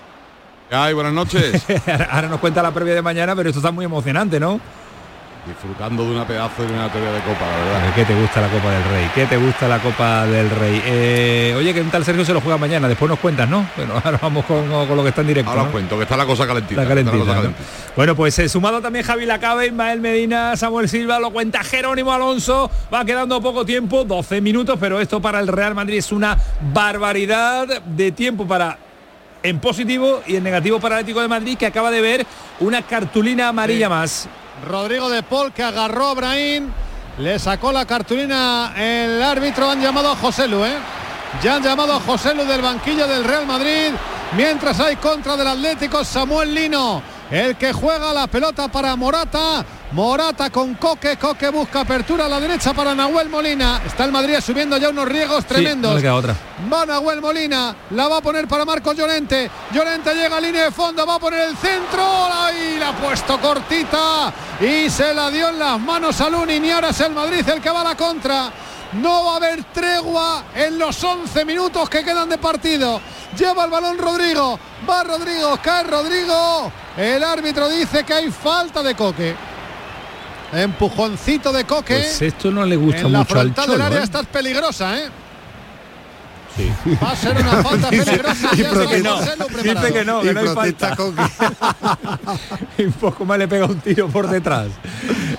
Ay, buenas noches. ahora, nos cuenta la previa de mañana, pero esto está muy emocionante, ¿no? Disfrutando de una pedazo de una teoría de copa, la verdad. ¿Qué te gusta la Copa del Rey? ¿Qué te gusta la Copa del Rey? Eh, oye, que un tal Sergio se lo juega mañana, después nos cuentas, ¿no? Bueno, ahora vamos con, con lo que está en directo. Ahora ¿no? os cuento que está la cosa calentita. Está calentita, está la cosa ¿no? calentita. Bueno, pues eh, sumado también Javi Lacabe, Ismael Medina, Samuel Silva, lo cuenta Jerónimo Alonso. Va quedando poco tiempo, 12 minutos, pero esto para el Real Madrid es una barbaridad de tiempo para en positivo y en negativo para el Atlético de Madrid que acaba de ver una cartulina amarilla más. Rodrigo de Paul que agarró a Brahim, le sacó la cartulina el árbitro, han llamado a José Lu, ¿eh? Ya han llamado a José Lu del banquillo del Real Madrid, mientras hay contra del Atlético Samuel Lino. El que juega la pelota para Morata. Morata con Coque, Coque busca apertura a la derecha para Nahuel Molina. Está el Madrid subiendo ya unos riegos tremendos. no queda otra. Va Nahuel Molina, la va a poner para Marcos Llorente. Llorente llega a línea de fondo, va a poner el centro. Ahí la ha puesto cortita y se la dio en las manos a Lunin. Y ahora es el Madrid el que va a la contra. No va a haber tregua en los 11 minutos que quedan de partido. Lleva el balón Rodrigo. Va Rodrigo, cae Rodrigo. El árbitro dice que hay falta de Coque. Empujoncito de Coque. Pues esto no le gusta en la mucho al frontal del Cholo, área ¿eh? estás peligrosa, ¿eh? Sí. Va a ser una falta peligrosa. Y está dice que no, que no hay falta. y un poco más le pega un tiro por detrás.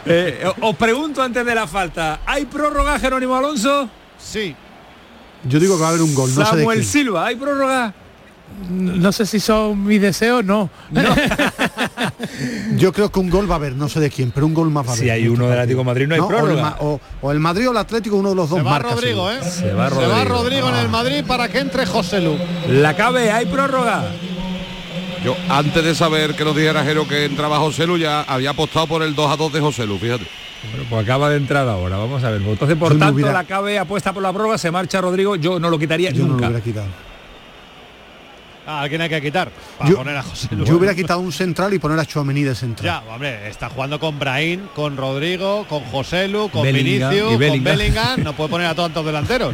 Eh, os pregunto antes de la falta, ¿hay prórroga Jerónimo Alonso? Sí. Yo digo que va a haber un gol, no sé de Samuel quién. Silva, ¿hay prórroga? No sé si son mis deseos, no. Yo creo que un gol va a haber, no sé de quién, pero un gol más va a haber. Si hay uno del Atlético de Madrid no hay o el prórroga. O, o el Madrid o el Atlético, uno de los dos Se va marca. Rodrigo, seguro. ¿eh? Se va Rodrigo. Rodrigo en el Madrid para que entre José Lu. La cabe, ¿hay prórroga? Yo antes de saber que nos dijera Jero que entraba José Lu ya había apostado por el 2 a 2 de José Lu, fíjate. Bueno, pues acaba de entrar ahora, vamos a ver. Entonces, por Yo tanto, hubiera- la cabe apuesta por la prórroga, se marcha Rodrigo, yo no lo quitaría Yo no lo nunca. hubiera quitado. Ah, alguien hay que quitar para Yo, poner a José Lu. yo hubiera quitado un central y poner a Chouameni de central. Ya, hombre, está jugando con Brahim, con Rodrigo, con José Lu, con Bellingham Vinicius, con Bellingham. Bellingham. No puede poner a tantos delanteros.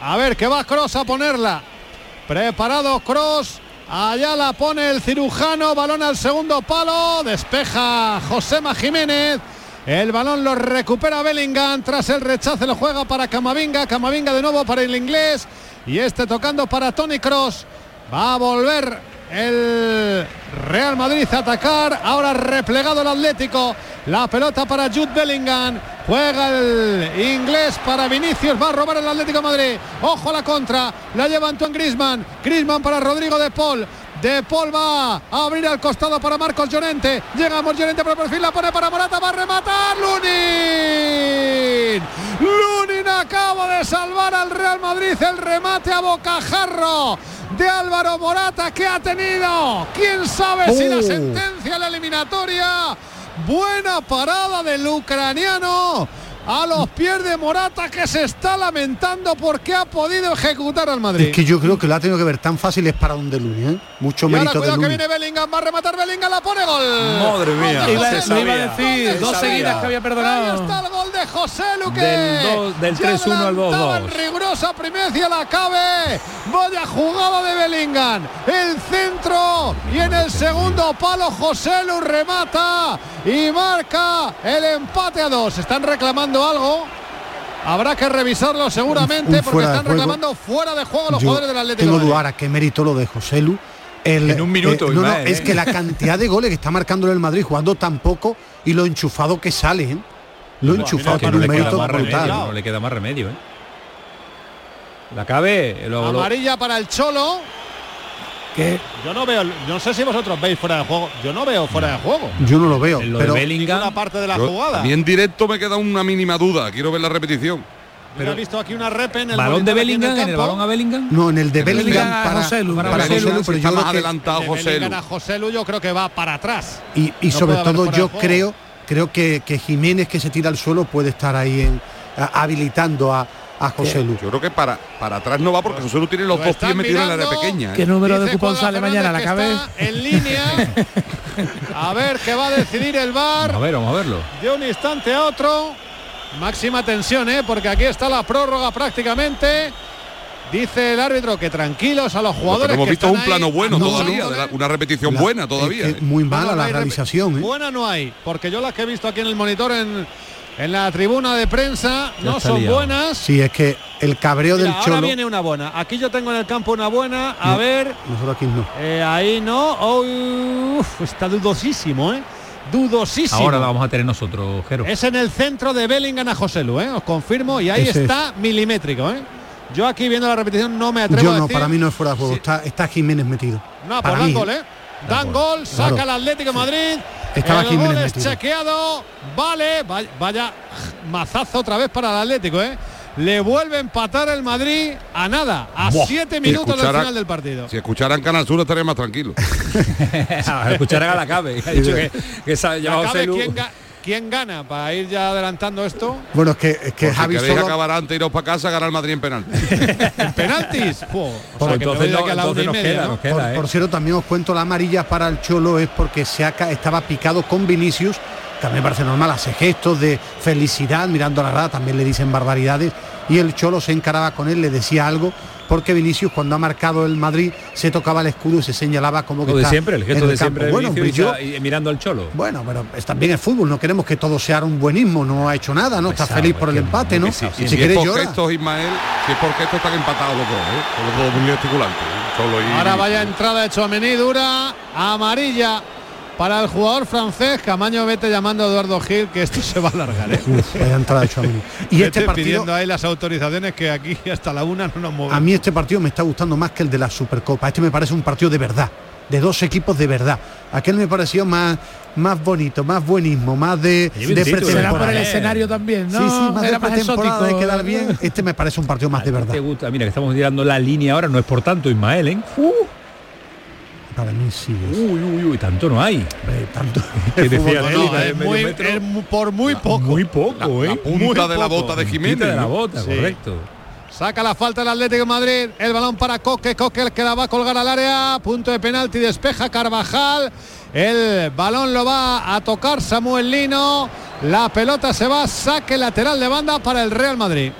A ver, que va Cross a ponerla. Preparado Cross. Allá la pone el cirujano. Balón al segundo palo. Despeja Josema Jiménez. El balón lo recupera Bellingham. Tras el rechace lo juega para Camavinga. Camavinga de nuevo para el inglés. Y este tocando para Tony Cross. Va a volver el Real Madrid a atacar. Ahora replegado el Atlético. La pelota para Jude Bellingham. Juega el inglés para Vinicius. Va a robar el Atlético Madrid. Ojo a la contra. La lleva Antoine Grisman. Grisman para Rodrigo de Paul. De Paul va a abrir al costado para Marcos Llorente. Llegamos Llorente por el perfil. La pone para Morata. Va a rematar. Lunin. Lunin acaba de salvar al Real Madrid. El remate a bocajarro de Álvaro Morata que ha tenido. ¿Quién sabe si la Oh. sentencia en la eliminatoria? Buena parada del ucraniano a los pies de Morata que se está lamentando porque ha podido ejecutar al Madrid. Es que yo creo que lo ha tenido que ver tan fácil es para un de Luni, ¿eh? Mucho y ahora mérito de cuidado que viene Bellingham, va a rematar Bellingham, la pone gol. Madre mía. Gol de Iba- a de decir, dos seguidas que había perdonado. Ahí está el gol de José Luque. Del del 3-1 al 2-2. Rigurosa primecia la cabe. Vaya jugada de Bellingham. El centro y en el segundo palo José Lu remata y marca el empate a dos. Están reclamando algo. Habrá que revisarlo seguramente Un- un porque están juego. reclamando fuera de juego los Yo jugadores del Atlético. tengo de Madrid. duda a qué mérito lo de José Lu. El, En un minuto, eh, no, no, Ismael, es ¿eh? que la cantidad de goles que está marcando el Madrid jugando tan poco y lo enchufado que sale, ¿eh? Lo enchufado tiene un le queda mérito más remedio, brutal. no le queda más remedio, ¿eh? La cabe, lo- lo- Amarilla para el Cholo. Que Yo no veo, no sé si vosotros veis fuera de juego. Yo no veo fuera de juego. Yo no lo veo, lo de pero Bellingham. Ninguna parte de la jugada. a mí en directo me queda una mínima duda, quiero ver la repetición. Yo he visto aquí una rep en el balón de en Bellingham, en el campo. balón a Bellingham. no en el de Bellingham para, José Lu, para para José José Lu, Lu, pero está yo más que adelantado De José Lu. a José Lu yo creo que va para atrás. y, y No sobre todo de yo creo creo que, que Jiménez que se tira al suelo puede estar ahí en, a- habilitando a, a José Lu. Yo creo que para, para atrás no va porque José Lu tiene los Lo dos pies metidos en la área pequeña. ¿eh? qué número de cupón sale mañana la cabeza. en línea. A ver qué va a decidir el Vamos a VAR ver, vamos a verlo. de un instante a otro. Máxima tensión, ¿eh? porque aquí está la prórroga prácticamente. Dice el árbitro que tranquilos a los jugadores. hemos que visto un ahí. plano bueno No, todavía, no, una repetición La- buena todavía. es que ¿eh? muy mala la realización, ¿eh? Buena no hay, porque yo las que he visto aquí en el monitor en, en la tribuna de prensa Ya no son liado. buenas. Sí, es que el cabreo Mira, del ahora Cholo. viene una buena. Aquí yo tengo en el campo una buena. A No. ver, Nosotros aquí no. eh, ahí no. Oh, uf, está dudosísimo, ¿eh? Dudosísimo. Ahora la vamos a tener nosotros, Jero. Es en el centro de Bellingham a José Lu, ¿eh? Os confirmo. Y ahí Ese está milimétrico, ¿eh? Yo aquí viendo la repetición no me atrevo Yo a no, decir. para mí no es fuera de juego. Sí. Está, está Jiménez metido. No, para pues dan mí, gol, ¿eh? Dan gol, saca Claro. el Atlético de Madrid. Estaba el gol es chequeado. Vale, vaya, vaya mazazo otra vez para el Atlético, ¿eh? le vuelve a empatar el Madrid a nada, a Buah, siete si minutos del final del partido. Si escucharan Canal Sur estaría más tranquilo. Escucharán a la cabe. Ha dicho que, que ¿quién, ga- quién gana? Para ir ya adelantando esto. Bueno, es que, es que si Javi queréis solo... acabar antes iros para casa, ganar el Madrid en penalti. ¿En penaltis? Por- cierto, también os cuento la amarilla para el Cholo es porque se ha estaba picado con Vinicius, que a mí me parece normal, hace gestos de felicidad mirando a la grada, también le dicen barbaridades, y el Cholo se encaraba con él, le decía algo, porque Vinicius cuando ha marcado el Madrid se tocaba el escudo y se señalaba como que Lo de está siempre, el gesto de campo. siempre de Bueno, yo- y mirando al cholo. bueno, pero es también el fútbol, no queremos que todo sea un buenismo, no ha hecho nada, ¿no? Está feliz por el empate, ¿no? sí, sí, si si es por llora. gestos, Ismael, si es por gestos están empatados los dos, ¿eh? Los dos muy gesticulantes. ¿eh? Cholo y- Ahora vaya entrada de Chouameni dura, amarilla para el jugador francés. Camaño vete llamando a Eduardo Gil que esto se va a alargar. ¿eh? Uf, de. Y Vete este partido pidiendo ahí las autorizaciones que aquí hasta la una no nos movemos. A mí este partido me está gustando más que el de la Supercopa. Este me parece un partido de verdad, de dos equipos de verdad. Aquel me pareció más, más bonito, más buenismo, más de, de Será por el escenario también, ¿no? Sí, sí, más Era de más pretemporada, de exótico. quedar bien. Este me parece un partido más de verdad. ¿Te gusta? Mira, que estamos tirando la línea ahora, no es por tanto, Ismael, ¿eh? Para mí sí. es, Uy, uy, uy, tanto no hay. eh, tanto. Que decía No, Nelly, no, de es medio muy- metro. es mu- por muy poco. Muy poco, La ¿eh? punta Muy de la bota de Jiménez. de la bota, Sí. correcto. Saca la falta el Atlético de Madrid. El balón para Coque. Coque el que la va a colgar al área. Punto de penalti. Despeja Carvajal. El balón lo va a tocar Samuel Lino. La pelota se va. Saque lateral de banda para el Real Madrid.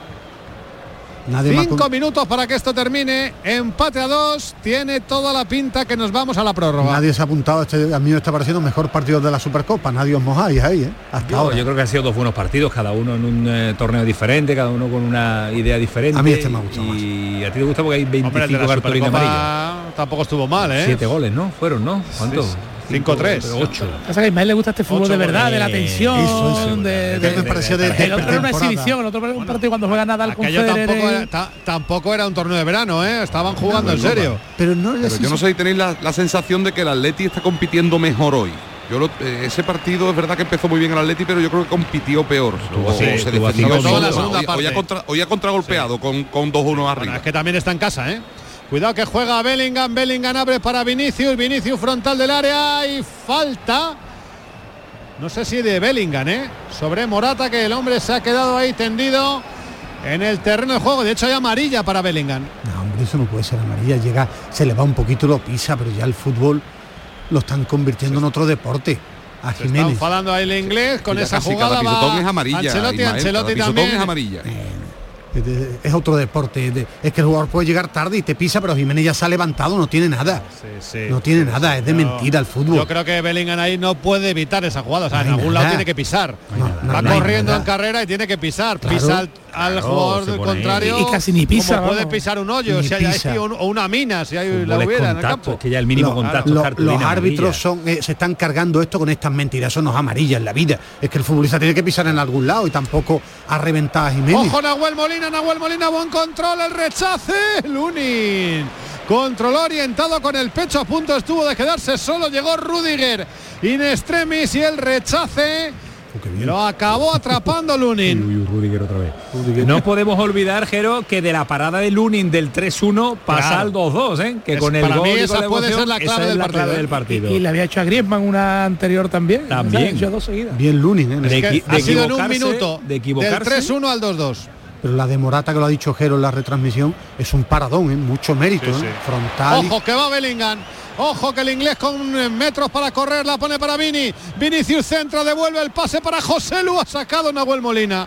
Cinco minutos para que esto termine. Empate a dos. Tiene toda la pinta que nos vamos a la prórroga. Nadie se ha apuntado. A mí me está pareciendo mejor partido de la Supercopa. Nadie os mojáis ahí. ¿eh? Hasta yo, ahora. yo creo que han sido dos buenos partidos, cada uno en un eh, torneo diferente, cada uno con una idea diferente. A mí este me ha gustado y a ti te gusta porque hay 25 Hombre, de cartulinas. Tampoco estuvo mal, ¿eh? Siete goles, ¿no? Fueron, ¿no? ¿Cuántos? 5-3. 8. Pasa que a Ismael le gusta este fútbol 8, de verdad, de la tensión. Eso, eso, de, de, de, el otro era una exhibición, el otro era un partido cuando juega Nadal con tampoco era, tampoco era un torneo de verano, ¿eh? estaban jugando en serio. Pero, no Pero yo no sé si tenéis la, la, sensación de que el Atleti está compitiendo mejor hoy. Yo lo, eh, ese partido es verdad que empezó muy bien el Atleti, pero yo creo que compitió peor. O se defendió. Hoy, ha hoy ha contragolpeado sí. con, con 2-1 arriba. Bueno, es que también está en casa, ¿eh? Cuidado que juega Bellingham, Bellingham abre para Vinicius, Vinicius frontal del área y falta. No sé si de Bellingham, ¿eh? Sobre Morata, que el hombre se ha quedado ahí tendido en el terreno de juego. De hecho hay amarilla para Bellingham. No, hombre, eso no puede ser amarilla. Llega, se le va un poquito y lo pisa, pero ya el fútbol lo están convirtiendo en otro deporte. A Se está Jiménez. enfadando ahí el inglés con esa jugada. cada va es amarilla. Ancelotti, Ismael, Ancelotti cada pisotón también. es amarilla. Es otro deporte. de- Es que el jugador puede llegar tarde y te pisa, pero Jiménez ya se ha levantado, no tiene nada. No tiene nada, es de mentira el fútbol. Yo creo que Bellingham ahí no puede evitar esa jugada. O sea, en No hay algún lado tiene que pisar. no, Va corriendo en carrera y tiene que pisar. Claro. Pisa al, Claro, jugador del contrario. Y casi ni pisa, Como puede pisar un hoyo, si hay o, un- o una mina, si hay la hubiera en el campo. es que ya el mínimo Lo- contacto. lo- los árbitros son, eh, se están cargando esto con estas mentiras. Eso no es amarilla en la vida. Es que el futbolista tiene que pisar en algún lado y tampoco ha reventado a Jiménez. Ojo Nahuel Molina, Nahuel Molina, buen control, el rechace, Lunin. Controló orientado con el pecho a punto estuvo de quedarse solo, llegó Rudiger in extremis y el rechace lo acabó atrapando Lunin. Uy, uy, Rudiger otra vez. No podemos olvidar, Jero, que de la parada de Lunin del 3-1 pasa Claro. al 2-2, ¿eh? que Es- con el para gol mí esa la puede emoción, ser la clave del la partido, clave ¿eh? del partido. Y, y le había hecho a Griezmann una anterior también. También. Hecho dos seguidas. Bien Lunin, ¿eh? De ha sido en un equivocarse- minuto de del equivocarse. 3-1 al 2-2. Pero la de Morata que lo ha dicho Jero en la retransmisión es un paradón, ¿eh? mucho mérito, Sí, ¿eh? sí. frontal. y- Ojo que va Bellingham. Ojo que el inglés con eh, metros para correr la pone para Vini. Vinicius centra, devuelve el pase para José Lu. Ha sacado Nahuel Molina.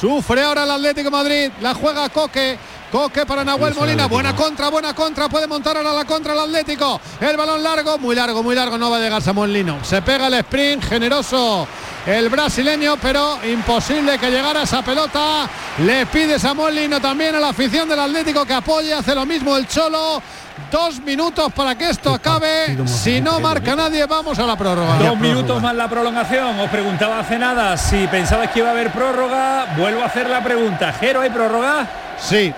Sufre ahora el Atlético de Madrid. La juega Coque. Coque para Nahuel Molina. Buena contra, buena contra. Puede montar ahora la contra el Atlético. El balón largo, muy largo, muy largo. No va a llegar Samuel Lino. Se pega el sprint, generoso el brasileño, pero imposible que llegara esa pelota. Le pide Samuel Lino también a la afición del Atlético que apoye. Hace lo mismo el Cholo. Dos minutos para que esto acabe. Si no marca nadie, vamos a la prórroga. Dos minutos más la prolongación. Os preguntaba hace nada si pensabais que iba a haber prórroga. Vuelvo a hacer la pregunta. ¿Jero hay prórroga? Sí.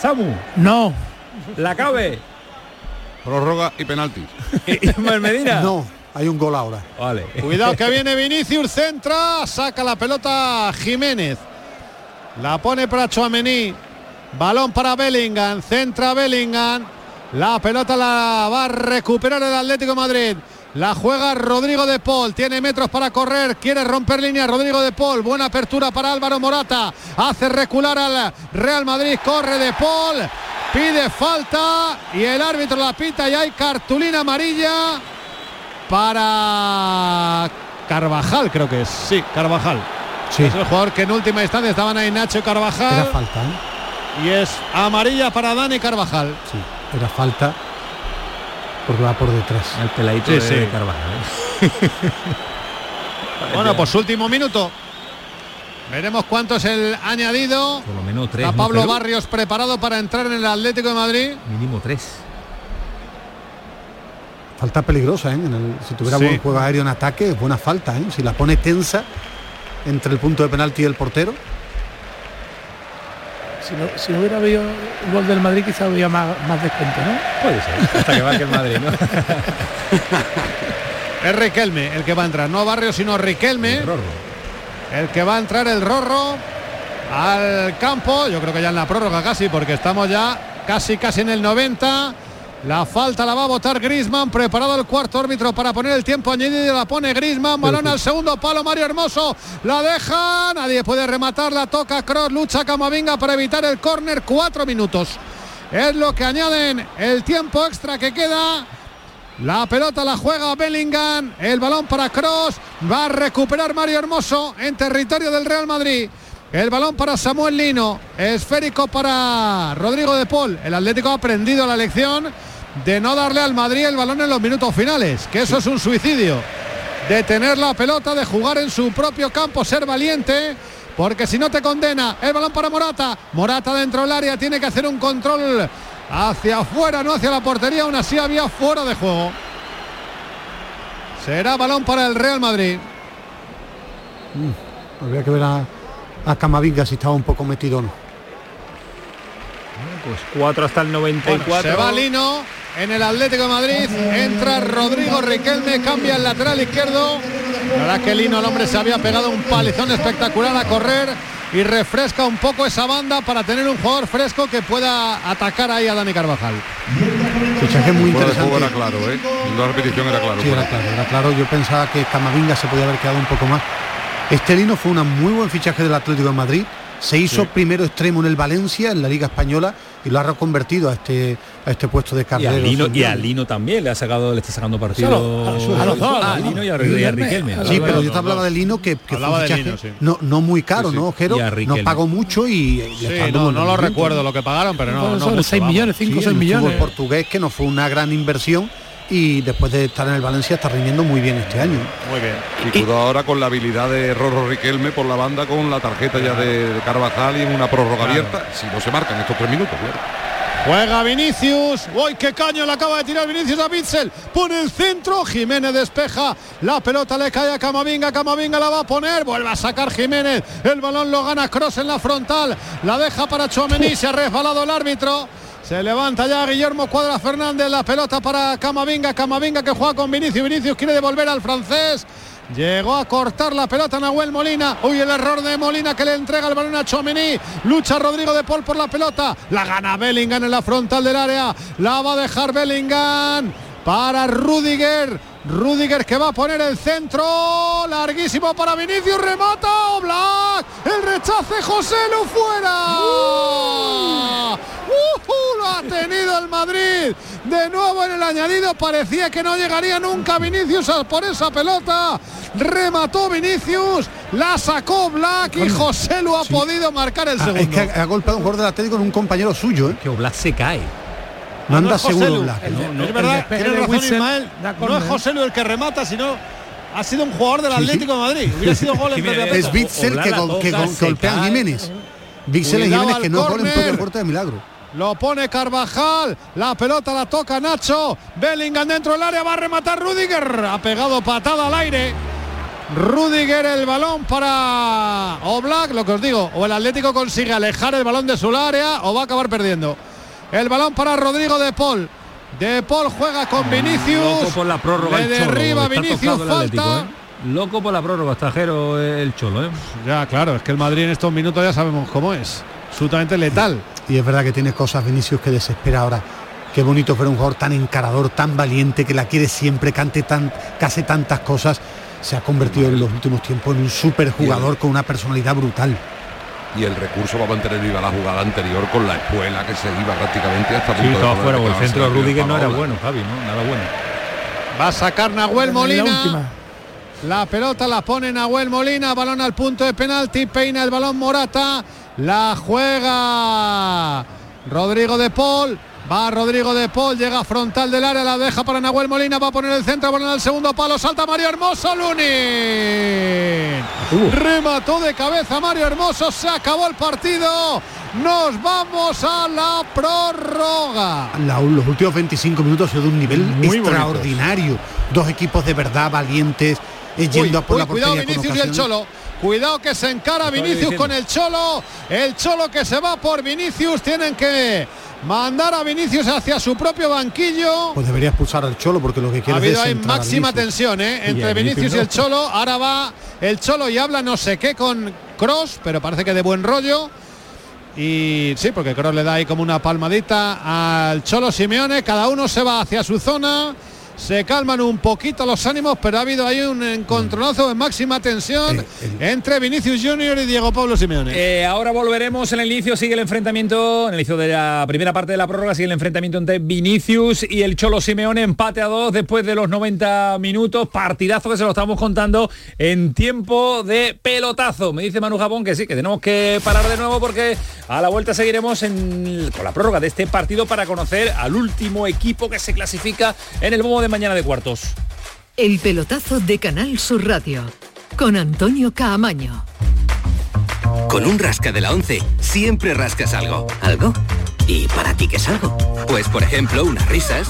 Samu, No. la cabe. Prórroga y penalti. Medina. No, hay un gol ahora. Vale. Cuidado que viene Vinicius, centra, saca la pelota Jiménez. La pone para Chouameni. Balón para Bellingham. Centra Bellingham. La pelota la va a recuperar el Atlético de Madrid. La juega Rodrigo de Paul. Tiene metros para correr. Quiere romper línea Rodrigo de Paul. Buena apertura para Álvaro Morata. Hace recular al Real Madrid. Corre de Paul. Pide falta. Y el árbitro la pita. Y hay cartulina amarilla para Carvajal, creo que es. Sí, Carvajal. Sí. Es el jugador que en última instancia estaban ahí Nacho y Carvajal. Era falta, ¿eh? Y es amarilla para Dani Carvajal. Sí, era falta. Porque va por detrás. El peladito Sí, de sí. Carvajal. ¿eh? Bueno, pues último minuto. Veremos cuánto es el añadido. Por lo menos tres. A ¿no, Pablo? Barrios preparado para entrar en el Atlético de Madrid. Mínimo tres. Falta peligrosa, ¿eh? En el- si tuviera Sí. buen juego aéreo en ataque, es buena falta, ¿eh? Si la pone tensa entre el punto de penalti y el portero. Si no, si no hubiera habido el gol del Madrid, quizá había más, más descuento, ¿no? Puede ser. Hasta que marque el Madrid, ¿no? Es Riquelme el que va a entrar. No Barrios, sino Riquelme. El que va a entrar el Rorro al campo. Yo creo que ya en la prórroga casi, porque estamos ya casi casi en el 90. La falta la va a votar Grisman, preparado el cuarto árbitro para poner el tiempo añadido, la pone Grisman, balón al segundo palo, Mario Hermoso, la deja, nadie puede rematar, la toca Cross, lucha Camavinga para evitar el córner, cuatro minutos. Es lo que añaden el tiempo extra que queda. La pelota la juega Bellingham, el balón para Cross, va a recuperar Mario Hermoso en territorio del Real Madrid. El balón para Samuel Lino, esférico para Rodrigo de Paul. El Atlético ha aprendido la lección de no darle al Madrid el balón en los minutos finales, que eso es un suicidio. De tener la pelota, de jugar en su propio campo, ser valiente, porque si no te condena, el balón para Morata. Morata dentro del área tiene que hacer un control hacia afuera, no hacia la portería, aún así había fuera de juego. Será balón para el Real Madrid. Mm, habría que ver a, a Camavinga si estaba un poco metido o no. Pues cuatro hasta el 94. Se va Lino en el Atlético de Madrid. Entra Rodrigo Riquelme, cambia el lateral izquierdo. La verdad que Lino, el hombre, se había pegado un palizón espectacular a correr y refresca un poco esa banda para tener un jugador fresco que pueda atacar ahí a Dani Carvajal. Fichaje muy juego interesante. era claro, ¿eh? La repetición era claro. Sí, era claro, era claro. Yo pensaba que Camavinga se podía haber quedado un poco más. Este Lino fue un muy buen fichaje del Atlético de Madrid. Se hizo Sí. primero extremo en el Valencia, en la Liga Española, y lo ha reconvertido a este, a este puesto de Y carrero. a, Lino, y a Lino también le ha sacado, le está sacando partido. A a los dos, a Lino y a, y Riquelme. Sí, pero yo te hablaba de Lino que, que fue de Lino, sí. no, no muy caro, Sí, sí. ¿no, Jero? Y No pagó mucho y dando no, no lo recuerdo lo que pagaron, pero no. No sobre mucho, 6 vamos. millones, 5 o Sí, 6 el millones. fútbol portugués que no fue una gran inversión y después de estar en el Valencia está rindiendo muy bien este año. Muy bien. Y cuidado ahora con la habilidad de Rorro Riquelme por la banda con la tarjeta ya de, de Carvajal y en una prórroga abierta, si no se marcan estos tres minutos, claro. Juega Vinicius. ¡Uy, qué caño le acaba de tirar Vinicius a Bitzel! Pone el centro. Jiménez despeja. La pelota le cae a Camavinga. Camavinga la va a poner. Vuelve a sacar Jiménez. El balón lo gana Cross en la frontal. La deja para Chouameni. Se ha resbalado el árbitro. Se levanta ya Guillermo Cuadra Fernández. La pelota para Camavinga. Camavinga que juega con Vinicius. Vinicius quiere devolver al francés. Llegó a cortar la pelota Nahuel Molina. Uy, el error de Molina que le entrega el balón a Chomení. Lucha Rodrigo de Paul por la pelota. La gana Bellingham en la frontal del área. La va a dejar Bellingham para Rudiger. Rudiger que va a poner el centro. Larguísimo para Vinicius. Remata Oblak. El rechace José Lu fuera. ¡Ujú! lo ha tenido el Madrid. De nuevo en el añadido. Parecía que no llegaría nunca Vinicius a por esa pelota. Remató Vinicius. La sacó Black y José Lu ha podido marcar el Ah, segundo. es que ha, ha golpeado un jugador del Atlético en un compañero suyo, ¿eh? Que Oblak se cae. No anda es José seguro Lu. Black. El- es verdad, tiene razón Ismael. No es José Lu el que remata, sino ha sido un jugador del Sí, sí. Atlético de Madrid. Hubiera sido gol en es. Bitzel que, go- que go- golpea a. Jiménez. Bitzel y Jiménez que no es gol en córner. propia puerta de milagro. Lo pone Carvajal, la pelota la toca Nacho, Bellingham dentro del área, va a rematar Rudiger, ha pegado patada al aire. Rudiger el balón para Oblak, lo que os digo, o el Atlético consigue alejar el balón de su área o va a acabar perdiendo. El balón para Rodrigo de Paul. De Paul juega con Loco Vinicius. por la prórroga. Le el Cholo. derriba Está Vinicius, Atlético, falta. ¿eh? Loco por la prórroga, estajero el Cholo, ¿eh? Ya, claro, es que el Madrid en estos minutos ya sabemos cómo es. Absolutamente letal. Y es verdad que tiene cosas, Vinicius, que desespera ahora. Qué bonito ver un jugador tan encarador, tan valiente, que la quiere siempre, cante tan, que hace tantas cosas. Se ha convertido en los últimos tiempos en un super jugador con una personalidad brutal. Y el recurso va a mantener viva la jugada anterior con la espuela que se iba prácticamente hasta Sí, estaba fuera, el centro de Rudiger. No era bueno, Javi, ¿no? Nada bueno. Va a sacar Nahuel Molina. La pelota la pone Nahuel Molina, balón al punto de penalti, peina el balón Morata, la juega Rodrigo de Paul, va Rodrigo de Paul, llega frontal del área, la deja para Nahuel Molina, va a poner el centro, balón al segundo palo, salta Mario Hermoso, Lunin. Remató de cabeza Mario Hermoso, se acabó el partido. Nos vamos a la prórroga. La- los últimos 25 minutos sido de un nivel Muy extraordinario. Dos equipos de verdad valientes, eh, yendo Uy, a por uy, la cuidado portería con Vinicius y el. Cholo. Cuidado que se encara Vinicius con el Cholo. El Cholo que se va por Vinicius. Tienen que mandar a Vinicius hacia su propio banquillo. Pues debería expulsar al Cholo porque lo que Ha quiere es habido ahí descentrar a máxima tensión ¿eh? Entre Vinicius y el Cholo. Ahora va el Cholo y habla no sé qué con Cross, pero parece que de buen rollo. Y sí, porque Cross le da ahí como una palmadita al Cholo Simeone. Cada uno se va hacia su zona. Se calman un poquito los ánimos, pero ha habido ahí un encontronazo de máxima tensión entre Vinicius Junior y Diego Pablo Simeone. Eh, ahora volveremos en el inicio, sigue el enfrentamiento, en el inicio de la primera parte de la prórroga, sigue el enfrentamiento entre Vinicius y el Cholo Simeone, empate a dos después de los 90 minutos, partidazo que se lo estamos contando en tiempo de pelotazo. Me dice Manu Japón que sí, que tenemos que parar de nuevo porque a la vuelta seguiremos en- con la prórroga de este partido para conocer al último equipo que se clasifica en el bombo de mañana de cuartos. El pelotazo de Canal Sur Radio con Antonio Caamaño. Con un rasca de la 11 siempre rascas algo. ¿Algo? ¿Y para ti qué es algo? Pues por ejemplo unas risas,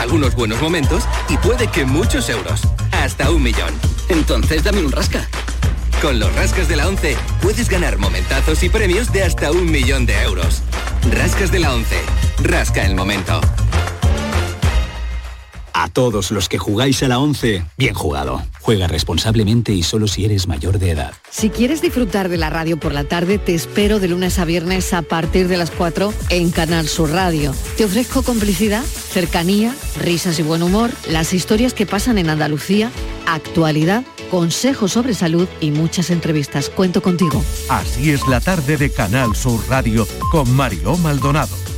algunos buenos momentos y puede que muchos euros. Hasta un millón. Entonces dame un rasca. Con los rascas de la 11 puedes ganar momentazos y premios de hasta un millón de euros. Rascas de la 11. Rasca el momento. A todos los que jugáis a la 11, bien jugado. Juega responsablemente y solo si eres mayor de edad. Si quieres disfrutar de la radio por la tarde, te espero de lunes a viernes a partir de las 4 en Canal Sur Radio. Te ofrezco complicidad, cercanía, risas y buen humor, las historias que pasan en Andalucía, actualidad, consejos sobre salud y muchas entrevistas. Cuento contigo. Así es la tarde de Canal Sur Radio con Mariló Maldonado.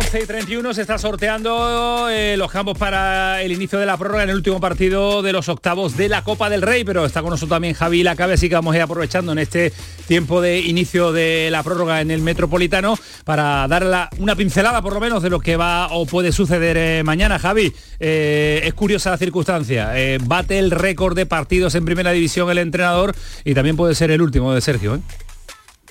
Eh, 11 y 31 se está sorteando eh, los campos para el inicio de la prórroga en el último partido de los octavos de la Copa del Rey, pero está con nosotros también Javi Lacabe, así que vamos a ir aprovechando en este tiempo de inicio de la prórroga en el Metropolitano para dar la- una pincelada por lo menos de lo que va o puede suceder eh, mañana. Javi, eh, es curiosa la circunstancia, bate el récord de partidos en primera división el entrenador y también puede ser el último de Sergio.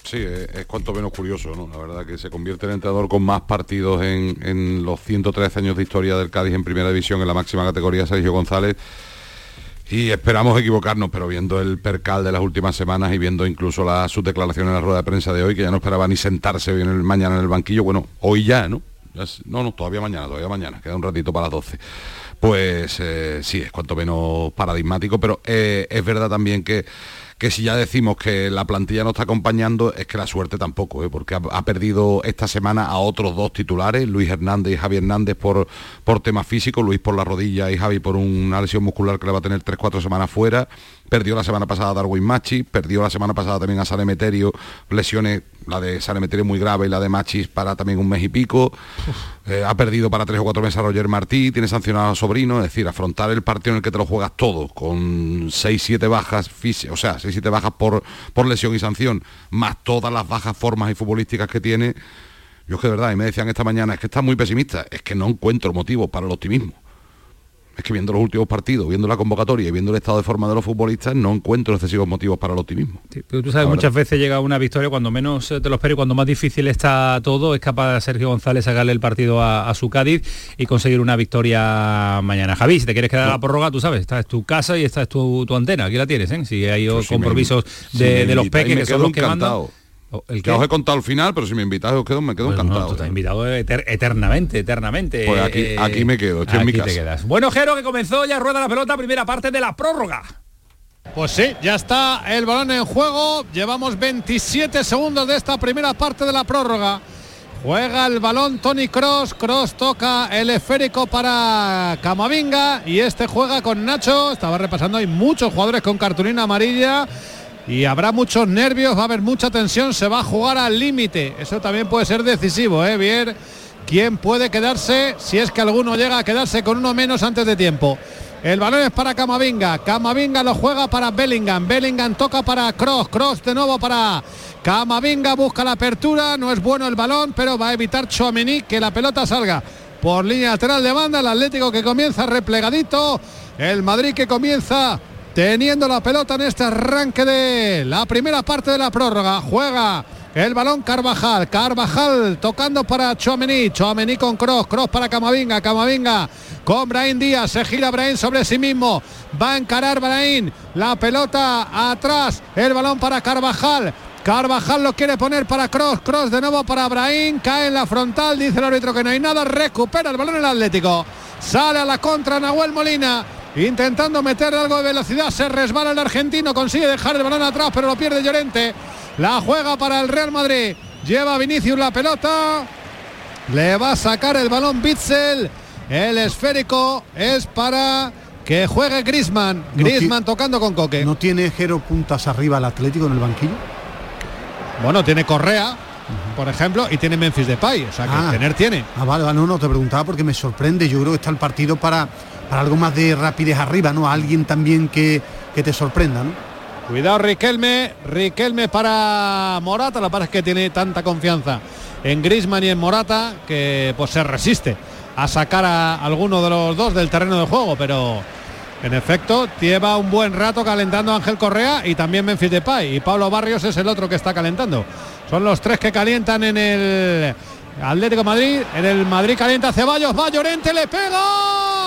Sí, es, cuanto menos curioso, ¿no? La verdad que se convierte en entrenador con más partidos en, los 113 años de historia del Cádiz en primera división en la máxima categoría, Sergio González. Y esperamos equivocarnos, pero viendo el percal de las últimas semanas y viendo incluso la, sus declaraciones en la rueda de prensa de hoy, que ya no esperaba ni sentarse bien el, mañana en el banquillo, bueno, hoy ya, ¿no? No, no, todavía mañana, todavía mañana, queda un ratito para las 12. Pues eh, sí, es cuanto menos paradigmático, pero eh, es verdad también que que si ya decimos que la plantilla no está acompañando, es que la suerte tampoco, ¿eh? porque ha, perdido esta semana a otros dos titulares, Luis Hernández y Javi Hernández por, por temas físicos, Luis por la rodilla y Javi por una lesión muscular que le va a tener 3-4 semanas fuera. Perdió la semana pasada a Darwin Machi, perdió la semana pasada también a San Emeterio, lesiones, la de San Emeterio muy grave y la de Machis para también un mes y pico. Eh, ha perdido para tres o cuatro meses a Roger Martí, tiene sancionado a Sobrino, es decir, afrontar el partido en el que te lo juegas todo, con 6-7 bajas, o sea, 6-7 bajas por, por lesión y sanción, más todas las bajas formas y futbolísticas que tiene. Yo es que de verdad, y me decían esta mañana, es que está muy pesimista, es que no encuentro motivos para el optimismo es que viendo los últimos partidos, viendo la convocatoria y viendo el estado de forma de los futbolistas, no encuentro excesivos motivos para el optimismo. pero tú sabes, muchas veces llega una victoria cuando menos te lo espero y cuando más difícil está todo, es capaz Sergio González sacarle el partido a, su Cádiz y conseguir una victoria mañana. Javi, si te quieres quedar a la prórroga, tú sabes, esta es tu casa y esta es tu, antena, aquí la tienes, ¿eh? Si hay pues compromisos de, los peques que son los que mandan ¿El que os he contado al final, pero si me invitáis os quedo, me quedo encantado. tú te has invitado eternamente, eternamente. Pues aquí, eh, aquí me quedo, estoy en mi casa. Te quedas. Bueno, Jero, que comenzó ya rueda la pelota, primera parte de la prórroga. Pues sí, ya está el balón en juego. Llevamos 27 segundos de esta primera parte de la prórroga. Juega el balón Tony Cross. Cross toca el esférico para Camavinga. Y este juega con Nacho. Estaba repasando, hay muchos jugadores con cartulina amarilla y habrá muchos nervios, va a haber mucha tensión, se va a jugar al límite. Eso también puede ser decisivo, ¿eh? Bien, quién puede quedarse si es que alguno llega a quedarse con uno menos antes de tiempo. El balón es para Camavinga. Camavinga lo juega para Bellingham. Bellingham toca para Cross. Cross de nuevo para Camavinga. Busca la apertura. No es bueno el balón, pero va a evitar Chouameni que la pelota salga por línea lateral de banda. El Atlético que comienza replegadito. El Madrid que comienza teniendo la pelota en este arranque de la primera parte de la prórroga. Juega el balón Carvajal. Carvajal tocando para Chouameni. Chouameni con Cross. Cross para Camavinga. Camavinga con Brain Díaz. Se gira Brain sobre sí mismo. Va a encarar Brain. La pelota atrás. El balón para Carvajal. Carvajal lo quiere poner para Cross. Cross de nuevo para Brain. Cae en la frontal. Dice el árbitro que no hay nada. Recupera el balón el Atlético. Sale a la contra Nahuel Molina intentando meter algo de velocidad, se resbala el argentino, consigue dejar el balón atrás, pero lo pierde Llorente. La juega para el Real Madrid. Lleva Vinicius la pelota. Le va a sacar el balón Bitzel. El esférico es para que juegue Grisman. Grisman tocando con Coque. ¿No tiene Jero puntas arriba el Atlético en el banquillo? Bueno, tiene Correa, por ejemplo, y tiene Memphis Depay. O sea, que ah. tener tiene. Ah, vale, no, no, te preguntaba porque me sorprende. Yo creo que está el partido para para algo más de rapidez arriba, ¿no? alguien también que, que te sorprenda, ¿no? Cuidado Riquelme, Riquelme para Morata, la verdad es que tiene tanta confianza en Grisman y en Morata que pues se resiste a sacar a alguno de los dos del terreno de juego, pero en efecto lleva un buen rato calentando Ángel Correa y también Memphis Depay y Pablo Barrios es el otro que está calentando. Son los tres que calientan en el Atlético Madrid, en el Madrid calienta Ceballos, va Llorente, le pega,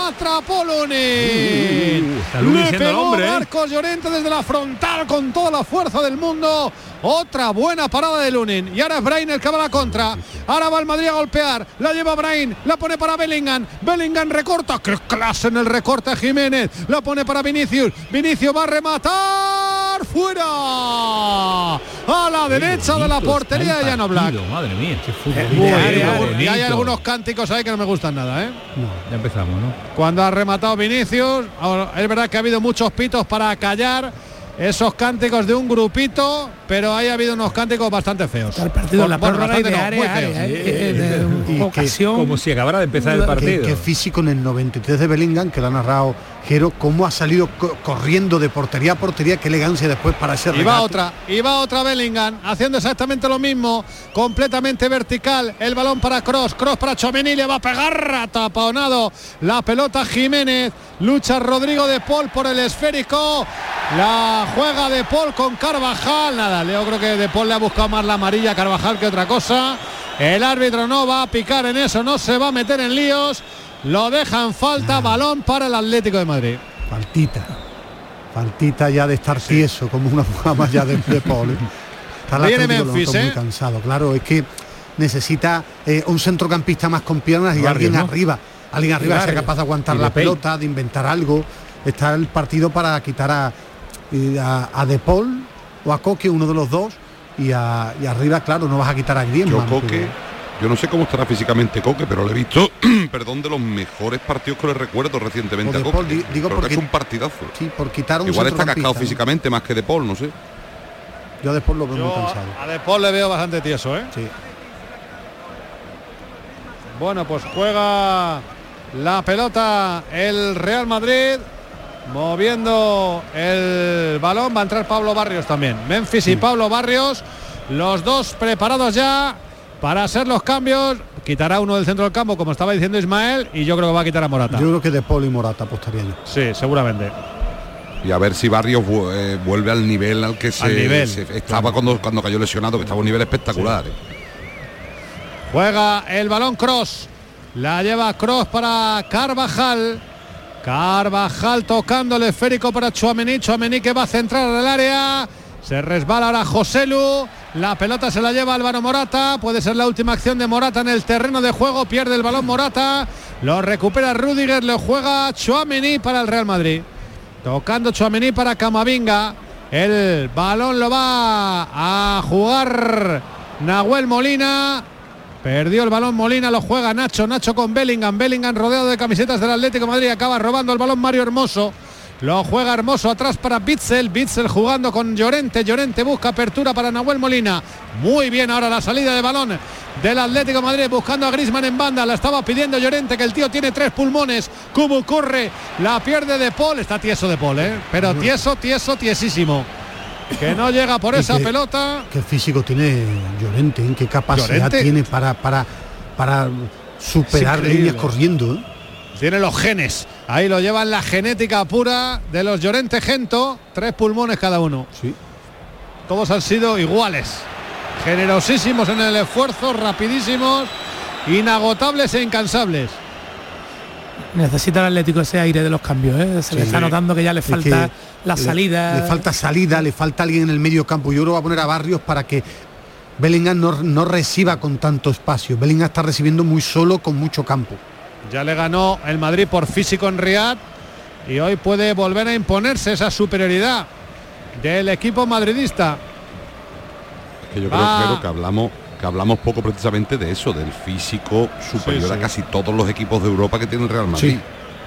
atrapó Lunin. Uh, le pegó hombre, ¿eh? Marcos Llorente desde la frontal con toda la fuerza del mundo. Otra buena parada de Lunin. Y ahora es Brain el que va a la contra. Ahora va el Madrid a golpear. La lleva Brain. La pone para Bellingham. Bellingham recorta. ¡Qué clase en el recorte Jiménez! La pone para Vinicius. Vinicius va a rematar. ¡Fuera! A la derecha de la portería de Llano Black. Madre mía, eh, y hay algunos cánticos ahí que no me gustan nada, ¿eh? ya empezamos, ¿no? Cuando ha rematado Vinicius, es verdad que ha habido muchos pitos para callar esos cánticos de un grupito, pero ahí ha habido unos cánticos bastante feos. El partido, la como si acabara de empezar el partido. Que, físico en el 93 de Bellingham, que lo ha narrado Jero, cómo ha salido corriendo de portería a portería, qué elegancia después para ese Y va otra, y va otra Bellingham, haciendo exactamente lo mismo, completamente vertical, el balón para Cross, Cross para Chomeni, le va a pegar, taponado la pelota Jiménez, lucha Rodrigo de Paul por el esférico, la juega de Paul con Carvajal, nada, Leo creo que de Paul le ha buscado más la amarilla a Carvajal que otra cosa. El árbitro no va a picar en eso, no se va a meter en líos. Lo dejan falta, balón para el Atlético de Madrid. Faltita. Faltita ya de estar tieso, como una jugada ya de, de. Está Viene Memphis, muy ¿eh? cansado, claro, es que necesita eh, un centrocampista más con piernas y alguien arriba. Alguien arriba sea capaz de aguantar la pelota, de inventar algo. Está el partido para quitar a, a, a De Paul o a Coque, uno de los dos, y, a- y arriba, claro, no vas a quitar a Griezmann. Yo Coque, pero- yo no sé cómo estará físicamente Coque, pero le he visto, perdón, de los mejores partidos que le recuerdo recientemente a Coque. Paul, digo Creo que porque- es un partidazo. Sí, por quitar un Igual está cascado físicamente más que De Paul, no sé. Yo a De Paul lo veo muy Yo cansado. a De Paul le veo bastante tieso, ¿eh? Sí. Bueno, pues juega la pelota el Real Madrid. Moviendo el balón va a entrar Pablo Barrios también. Memphis y Pablo Barrios, los dos preparados ya para hacer los cambios. Quitará uno del centro del campo, como estaba diciendo Ismael, y yo creo que va a quitar a Morata. Yo creo que De Paul y Morata apostaría yo. Sí, seguramente. Y a ver si Barrios vu- eh, vuelve al nivel al que se, Al nivel. se- estaba cuando, cuando cayó lesionado, que estaba a un nivel espectacular. eh. Juega el balón Cross. La lleva Cross para Carvajal. Carvajal tocando el esférico para Chuamení. Chuamení que va a centrar al área. Se resbala ahora Joselu. La pelota se la lleva Álvaro Morata. Puede ser la última acción de Morata en el terreno de juego. Pierde el balón Morata. Lo recupera Rudiger. Lo juega Chuamení para el Real Madrid. Tocando Chuamení para Camavinga. El balón lo va a jugar Nahuel Molina. Perdió el balón Molina, lo juega Nacho, Nacho con Bellingham, Bellingham rodeado de camisetas del Atlético Madrid, acaba robando el balón Mario Hermoso. Lo juega Hermoso atrás para Bitzel, Bitzel jugando con Llorente, Llorente busca apertura para Nahuel Molina. Muy bien ahora la salida de balón del Atlético de Madrid buscando a Grisman en banda, la estaba pidiendo Llorente que el tío tiene tres pulmones, Kubu corre, la pierde de Paul, está tieso de Paul, ¿eh? pero tieso, tieso, tiesísimo. Que no llega por esa pelota. ¿Qué físico tiene Llorente? ¿En qué capacidad Llorente. tiene para, para, para superar líneas corriendo? ¿eh? Tiene los genes. Ahí lo llevan la genética pura de los Llorente Gento. Tres pulmones cada uno. Sí. Todos han sido iguales. Generosísimos en el esfuerzo, rapidísimos, inagotables e incansables. Necesita el Atlético ese aire de los cambios, ¿eh? Se le Sí. está notando que ya le Es falta que la le- salida. Le, falta salida, le falta alguien en el medio campo. Yo creo que va a poner a Barrios para que Bellingham no, no reciba con tanto espacio. Bellingham está recibiendo muy solo con mucho campo. Ya le ganó el Madrid por físico en Riad y hoy puede volver a imponerse esa superioridad del equipo madridista. Que yo creo, que hablamos que hablamos poco precisamente de eso, del físico superior Sí, sí. a casi todos los equipos de Europa que tiene el Real Madrid.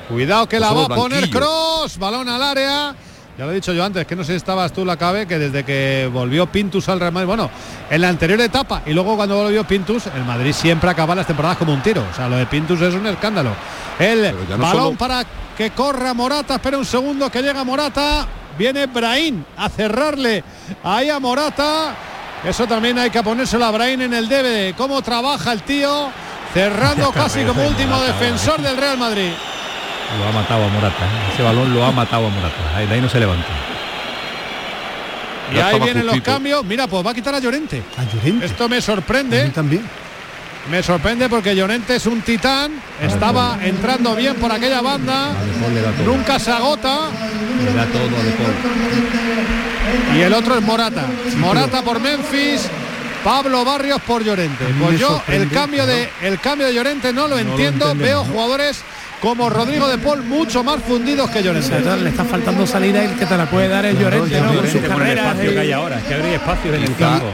Cuidado que la va a poner. Cross, balón al área. Ya lo he dicho yo antes, que no sé si estabas tú la cabe, que desde que volvió Pintus al Real Madrid, bueno, en la anterior etapa y luego cuando volvió Pintus, el Madrid siempre acaba las temporadas como un tiro. O sea, lo de Pintus es un escándalo. El no balón solo- para que corra Morata, espera un segundo que llega Morata. Viene Brahim a cerrarle ahí a Morata. Eso también hay que ponérselo a Brahim en el debe. Cómo trabaja el tío, cerrando casi como último defensor del Real Madrid. Lo ha matado a Morata. ¿eh? Ese balón lo ha matado a Morata. Ahí, de ahí no se levanta. Y ahí vienen los cambios. Mira, pues va a quitar a Llorente. A Llorente. Esto me sorprende. también. Me sorprende porque Llorente es un titán. Estaba entrando bien por aquella banda. Nunca se agota. Le da todo a De Paul. Y el otro es Morata. Morata por Memphis. Pablo Barrios por Llorente. Pues yo el cambio de el cambio de Llorente no lo entiendo. Veo ¿no? jugadores como Rodrigo de Paul mucho más fundidos que Llorente. Le está faltando salida y el que te la puede dar es Llorente, ¿no? Con sus el que hay eh. ahora. Es que habría espacios en el Quizá- campo.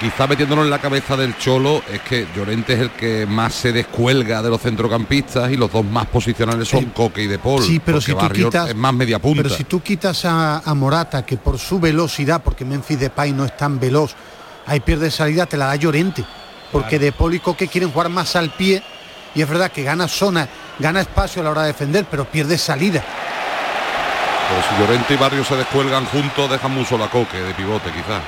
Quizá metiéndonos en la cabeza del Cholo es que Llorente es el que más se descuelga de los centrocampistas y los dos más posicionales son Coque y De Paul. Sí, pero si tú quitas es más media punta. Pero si tú quitas a, a Morata, que por su velocidad, porque Memphis Depay no es tan veloz, ahí pierde salida, te la da Llorente. Porque De Paul y Coque quieren jugar más al pie y es verdad que gana zona, gana espacio a la hora de defender, pero pierde salida. Pero si Llorente y Barrios se descuelgan juntos, dejan muy solo a Coque de pivote quizás.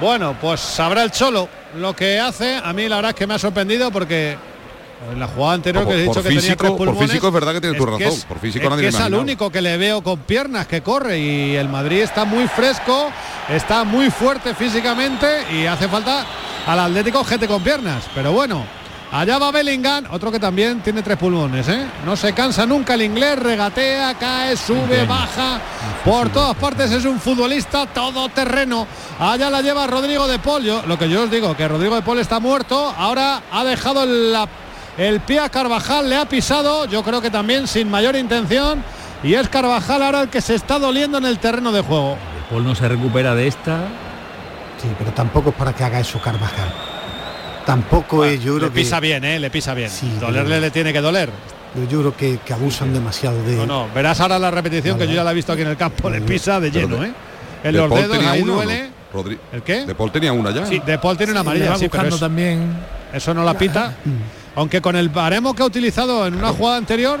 Bueno, pues sabrá el Cholo lo que hace. A mí la verdad es que me ha sorprendido porque en la jugada anterior Por- que he dicho que tenía por físico es verdad que tienes tu razón, es- por físico es nadie que lo es al imaginaba. único que le veo con piernas que corre y el Madrid está muy fresco, está muy fuerte físicamente y hace falta al Atlético gente con piernas. Pero bueno, allá va Bellingham, otro que también tiene tres pulmones, ¿eh? No se cansa nunca el inglés, regatea, cae, sube, baja, por todas partes es un futbolista todoterreno. Allá la lleva Rodrigo de Paul. Yo- lo que yo os digo, que Rodrigo de Paul está muerto, ahora ha dejado el, la- el pie a Carvajal, le ha pisado, yo creo que también sin mayor intención. y es Carvajal ahora el que se está doliendo en el terreno de juego. Paul no se recupera de esta. Sí, pero tampoco es para que haga eso Carvajal. Tampoco es, yo creo le pisa que... bien, ¿eh? le pisa bien. Sí, Dolerle pero- le tiene que doler. Pero yo creo que, que abusan demasiado de No, no, verás ahora la repetición que yo ya la he visto aquí en el campo, le pisa de lleno, de- ¿eh? En De los Paul dedos ahí una, ¿o no? duele. Rodri- ¿El qué? De Paul tenía una ya. Sí, De Paul tiene una amarilla, va sí, pero buscando eso, también. eso no la pita. Aunque con el baremo que ha utilizado en una jugada anterior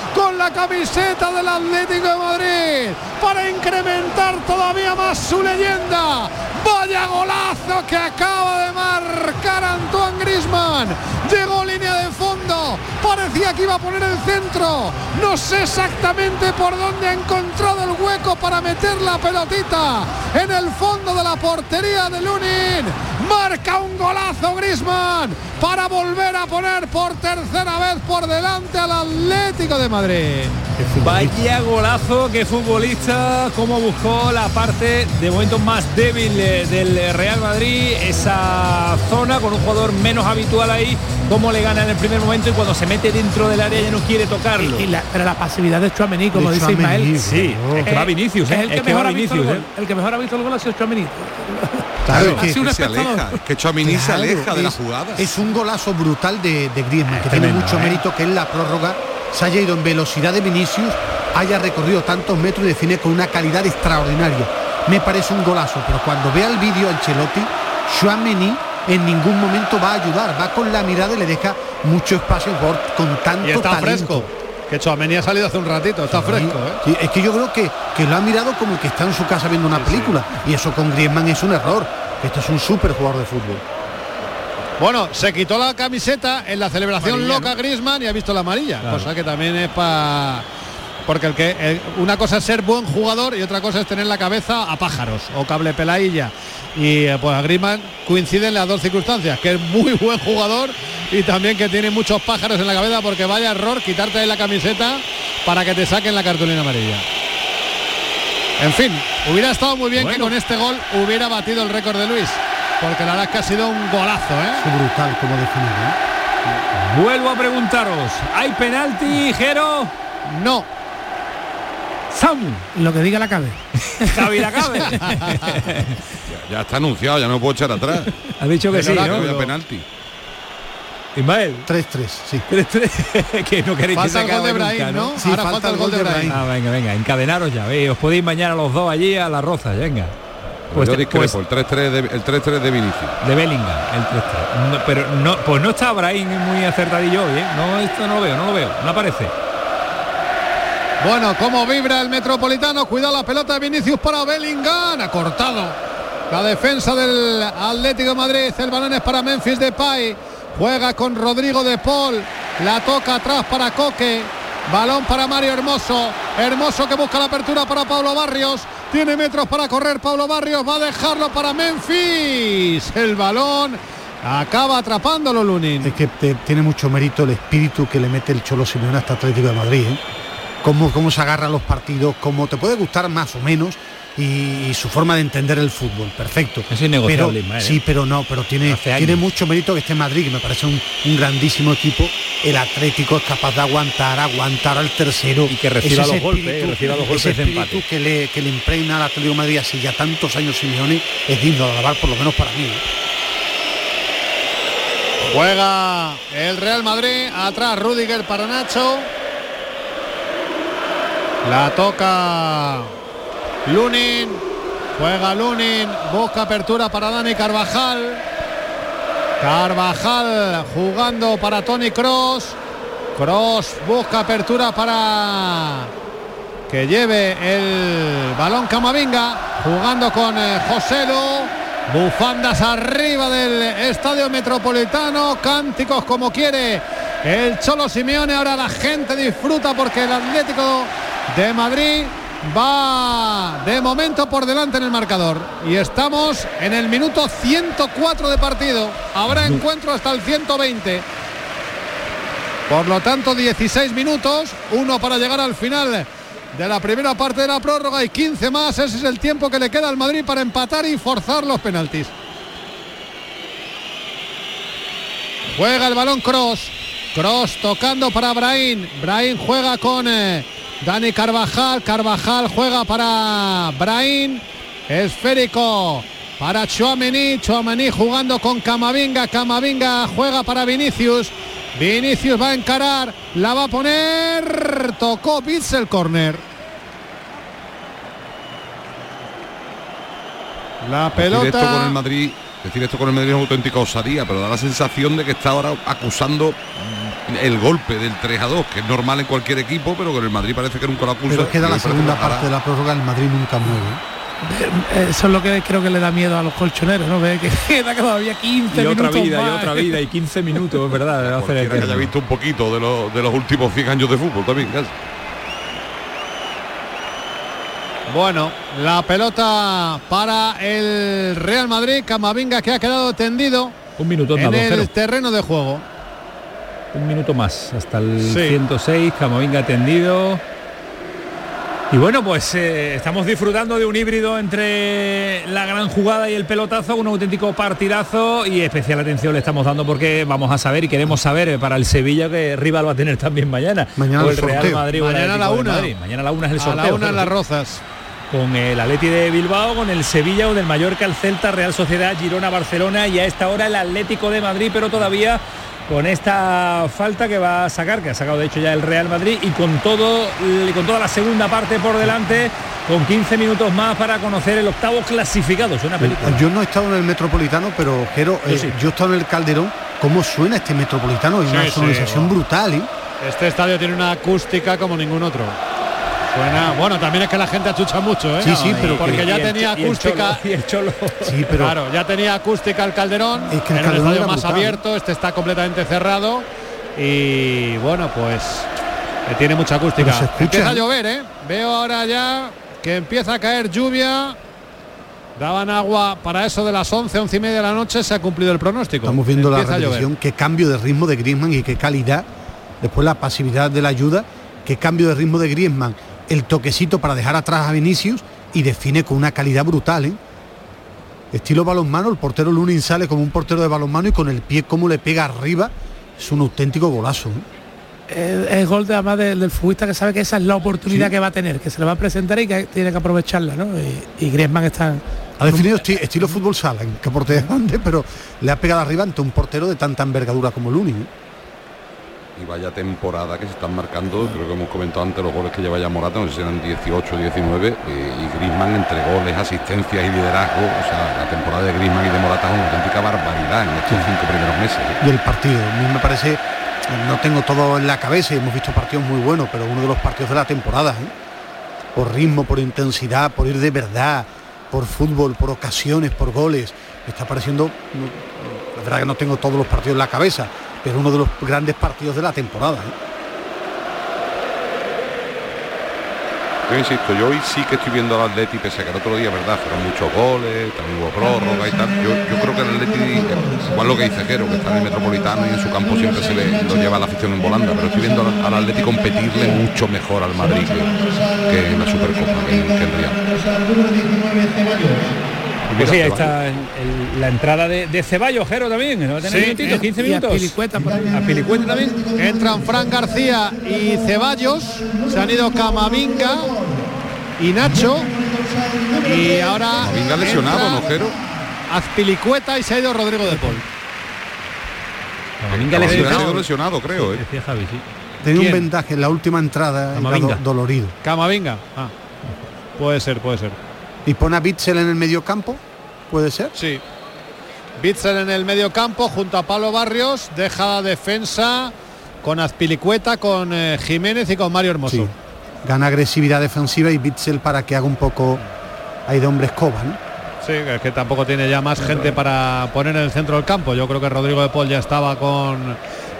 con la camiseta del Atlético de Madrid para incrementar todavía más su leyenda. Vaya golazo que acaba de marcar Antoine Griezmann. Llegó línea de fondo. Parecía que iba a poner el centro. No sé exactamente por dónde ha encontrado el hueco para meter la pelotita en el fondo de la portería de Lunin. Marca un golazo Griezmann para volver a poner por tercera vez por delante al Atlético de Madrid. Vaya golazo, qué futbolista, cómo buscó la parte de momento más débil eh, del Real Madrid, esa zona con un jugador menos habitual ahí, cómo le gana en el primer momento y cuando se mete dentro del área ya no quiere tocarlo. Y la, pero la pasividad de Chouameni, como De dice Tchouaméni, Ismael. Sí, es que va Vinicius, es ¿eh? el que, Es que mejor va ha visto el Vinicius, gol. El que mejor ha visto el gol ha sido Chouameni. Claro, es que- un que se espectador. aleja, es que Chouamini se Claro, aleja de la es- jugada. Es un golazo brutal de, de Griezmann, que tiene mucho ¿eh? mérito, que es la prórroga, se haya ido en velocidad de Vinicius, haya recorrido tantos metros y define con una calidad extraordinaria. Me parece un golazo, pero cuando vea el vídeo Ancelotti, Chouameni en ningún momento va a ayudar, va con la mirada y le deja mucho espacio jugador con tanto Y está talento. fresco. Que Chouameni ha salido hace un ratito, está fresco, ¿eh? Es que yo creo que, que lo ha mirado como que está en su casa viendo una película. Y eso con Griezmann es un error. Esto es un súper jugador de fútbol. Bueno, se quitó la camiseta en la celebración Amarilla, loca Griezmann y ha visto la amarilla, Claro. cosa que también es para porque el que el- una cosa es ser buen jugador y otra cosa es tener la cabeza a pájaros o cable peladilla. Y eh, pues a Griezmann coinciden las dos circunstancias, que es muy buen jugador y también que tiene muchos pájaros en la cabeza porque vaya error quitarte ahí la camiseta para que te saquen la cartulina amarilla. En fin, hubiera estado muy bien que con este gol hubiera batido el récord de Luis, porque la verdad es que ha sido un golazo, ¿eh? Es brutal como definido. ¿eh? Vuelvo a preguntaros, ¿hay penalti, Jero? No. Samu, Lo que diga la cabe. Javi la cabe. Ya, ya está anunciado, ya no puedo echar atrás. ha dicho que sí, No penalti. Ismael, 3-3, sí. que no queréis que Falta el gol de Brahim, nunca, ¿no? Sí, Ahora falta, el gol de Brahim. Ah, venga, venga, encadenaros ya, veis, os podéis mañana los dos allí a la roza, venga. Pues yo el 3-3 de, el 3-3 de Vinicius. de Bellingham, el 3-3. No, pero no, pues no está Brahim muy acertadillo hoy, ¿eh? No, esto no lo veo, no lo veo, no aparece. Bueno, cómo vibra el Metropolitano, cuidado la pelota de Vinicius para Bellingham, ha cortado la defensa del Atlético de Madrid, el balón es para Memphis Depay, juega con Rodrigo de Paul, la toca atrás para Coque, balón para Mario Hermoso, Hermoso que busca la apertura para Pablo Barrios, tiene metros para correr Pablo Barrios, va a dejarlo para Memphis, el balón acaba atrapándolo Lunin. Es que tiene mucho mérito el espíritu que le mete el Cholo Simeone a este Atlético de Madrid. ¿eh? Cómo, cómo se agarra los partidos, cómo te puede gustar más o menos y, y su forma de entender el fútbol. Perfecto. Es innegociable, Pero- Ismael, ¿eh? Sí, pero no, pero tiene, tiene mucho mérito que esté en Madrid, que me parece un, un grandísimo equipo. El Atlético es capaz de aguantar, aguantar al tercero. Y que reciba Es los golpes, espíritu- reciba los golpes ese de espíritu empate. que le, que le impregna al Atlético de Madrid así ya tantos años Simeone es digno de alabar, por lo menos para mí. Juega el Real Madrid, atrás Rudiger para Nacho. La toca Lunin, juega Lunin, busca apertura para Dani Carvajal. Carvajal jugando para Tony Cross. Cross busca apertura para que lleve el balón Camavinga, jugando con eh, Joselu. Bufandas arriba del estadio metropolitano, cánticos como quiere el Cholo Simeone. Ahora la gente disfruta porque el Atlético de Madrid va de momento por delante en el marcador. Y estamos en el minuto 104 de partido. Habrá encuentro hasta el 120. Por lo tanto, 16 minutos, uno para llegar al final de la primera parte de la prórroga y 15 más. Ese es el tiempo que le queda al Madrid para empatar y forzar los penaltis. Juega el balón Cross. Cross tocando para Brahim. Brahim juega con eh, Dani Carvajal. Carvajal juega para Brahim. Esférico para Chouameni. Chouameni jugando con Camavinga. Camavinga juega para Vinicius. Vinicius va a encarar. La va a poner. Tocó Bitz el córner. La Decir esto con el pelota. Madrid, decir esto con el Madrid es una auténtica osadía, pero da la sensación de que está ahora acusando el golpe del 3 a 2, que es normal en cualquier equipo, pero con el Madrid parece que nunca lo acusa. Pero queda la segunda lo parte de la prórroga, el Madrid nunca mueve. Eh, Eso es lo que creo que le da miedo a los colchoneros, ¿no? Ve que queda todavía 15 Y otra vida, y otra vida, y 15 minutos, es verdad. hacer que haya visto un poquito de, los- de los últimos 100 años de fútbol también. casi. Bueno, la pelota para el Real Madrid. Camavinga que ha quedado tendido Un minuto en el cero. terreno de juego. Un minuto más, hasta el Sí. 106, Camavinga tendido. Y bueno, pues eh, estamos disfrutando de un híbrido entre la gran jugada y el pelotazo, un auténtico partidazo y especial atención le estamos dando porque vamos a saber y queremos saber eh, para el Sevilla que rival va a tener también mañana. Mañana o el el Real. Madrid Mañana a la Atlético de una. Madrid. Mañana a la una es el A sorteo. la una en las rozas. con el Atleti de Bilbao, con el Sevilla o del Mallorca, el Celta, Real Sociedad, Girona, Barcelona y a esta hora el Atlético de Madrid, pero todavía con esta falta que va a sacar, que ha sacado de hecho ya el Real Madrid y con todo y con toda la segunda parte por delante, con 15 minutos más para conocer el octavo clasificado. Es una película. Yo no he estado en el Metropolitano, pero Jero, Yo eh, sí. yo he estado en el Calderón. ¿Cómo suena este Metropolitano? Es Sí, una sí, sonorización brutal, ¿eh? Este estadio tiene una acústica como ningún otro. Suena, bueno, también es que la gente achucha mucho, ¿eh? Sí, sí, pero porque que- ya el tenía Cho- y el acústica. Cholo- y el Cholo. Sí, pero Claro, ya tenía acústica el Calderón, Es que el Calderón estadio más brutal. abierto, este está completamente cerrado y bueno, pues eh, tiene mucha acústica. Empieza a llover, ¿eh? Veo ahora ya que empieza a caer lluvia. Daban agua para eso de las 11, 11 y media de la noche, se ha cumplido el pronóstico. estamos viendo la Empieza repetición, qué cambio de ritmo de Griezmann y qué calidad. Después la pasividad de la ayuda, qué cambio de ritmo de Griezmann, el toquecito para dejar atrás a Vinicius y define con una calidad brutal, ¿eh? Estilo balonmano, el portero Lunin sale como un portero de balonmano y con el pie como le pega arriba, es un auténtico golazo. ¿eh? Es, gol de, además del, del futbolista que sabe que esa es la oportunidad Sí. que va a tener, que se le va a presentar y que tiene que aprovecharla, ¿no? Y, y Griezmann está Ha definido esti- estilo fútbol sala, en que portero grande, pero le ha pegado arriba ante un portero de tanta envergadura como Lunin. ¿eh? Y vaya temporada que se están marcando, creo que hemos comentado antes los goles que lleva ya Morata, no sé si eran 18 o 19, eh, y Griezmann entre goles, asistencias y liderazgo, o sea, la temporada de Griezmann y de Morata es una auténtica barbaridad en estos cinco primeros meses. ¿eh? y el partido. A mí me parece, no tengo todo en la cabeza hemos visto partidos muy buenos, pero uno de los partidos de la temporada, ¿eh? por ritmo, por intensidad, por ir de verdad, por fútbol, por ocasiones, por goles. Está pareciendo, la verdad que no tengo todos los partidos en la cabeza, pero uno de los grandes partidos de la temporada. ¿eh? Yo insisto, yo hoy sí que estoy viendo al Atleti, pese a que el otro día, verdad, fueron muchos goles, también hubo prórroga y tal. Yo, yo creo que el Atleti, igual lo que dice Jero, que está en el Metropolitano y en su campo siempre se le lo lleva la afición en volanda, pero estoy viendo al, al Atleti competirle mucho mejor al Madrid que, en la Supercopa, que, que. Pues sí, ahí está el- el- la entrada de, de Ceballos, Jero también. ¿no? Va a tener Sí, minutitos, eh, 15 y a minutos. Pilicueta. A Pilicueta también. Entran Fran García y Ceballos. Se han ido Camavinga y Nacho. Y ahora. Venga lesionado, ¿no, Jero? Azpilicueta y se ha ido Rodrigo de Paul. Camavinga Ha lesionado. sido lesionado, creo. ¿eh? Decía Javi, sí. Tenía ¿Quién? un vendaje en la última entrada, Camavinga. do- dolorido. Camavinga. Ah, puede ser, puede ser. Y pone a Bitzel en el medio campo, puede ser. Sí. Bitzel en el medio campo junto a Pablo Barrios. Deja la defensa con Azpilicueta, con eh, Jiménez y con Mario Hermoso. Sí. Gana agresividad defensiva y Bitzel para que haga un poco ahí de hombre escoba, ¿no? Sí, es que tampoco tiene ya más gente para poner en el centro del campo. Yo creo que Rodrigo de Paul ya estaba con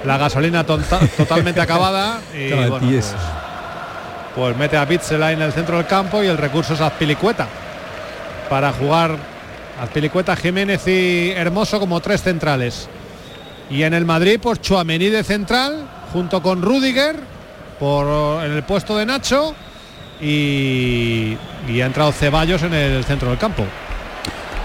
la gasolina tonta- totalmente acabada y bueno, pues, pues mete a Bitzela en el centro del campo y el recurso es Azpilicueta para jugar Azpilicueta, Jiménez y Hermoso como tres centrales. Y en el Madrid, pues Chuamení de central, junto con Rudiger, por, en el puesto de Nacho, y, y ha entrado Ceballos en el centro del campo.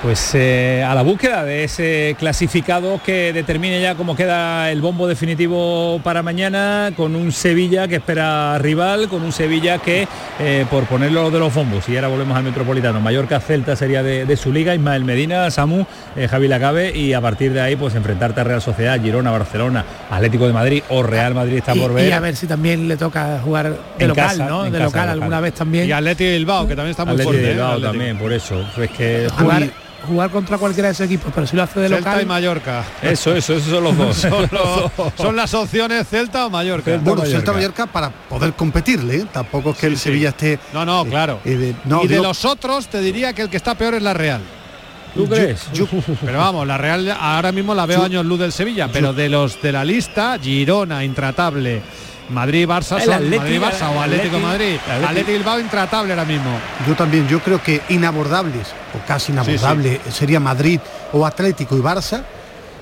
Pues eh, a la búsqueda de ese clasificado que determine ya cómo queda el bombo definitivo para mañana, con un Sevilla que espera rival, con un Sevilla que, eh, por ponerlo de los bombos, y ahora volvemos al Metropolitano, Mallorca Celta sería de, su liga, Ismael Medina, Samu, eh, Javi Lacabe, y a partir de ahí pues enfrentarte a Real Sociedad, Girona, Barcelona, Atlético de Madrid o Real Madrid está por ver. Y a ver si también le toca jugar de local, ¿no? De local alguna vez también. Y Atlético Bilbao, que también está muy fuerte. Bilbao también, por eso. Es que jugar jugar contra cualquiera de esos equipos, pero si lo hace de Celta local. y Mallorca. Eso, eso, esos son los dos. son, las opciones Celta o Mallorca. bueno, Celta o Mallorca para poder competirle. ¿eh? Tampoco es que el Sevilla esté. No, no, eh, claro. eh, y de los otros te diría que el que está peor es la Real. ¿Tú crees? pero vamos, la Real ahora mismo la veo años luz del Sevilla, pero de los de la lista, Girona, intratable. Madrid, Barça, son Madrid, Barça o Atlético Madrid. Atlético Bilbao intratable ahora mismo. Yo también, yo creo que inabordables, o casi inabordables, sería Madrid o Atlético y Barça.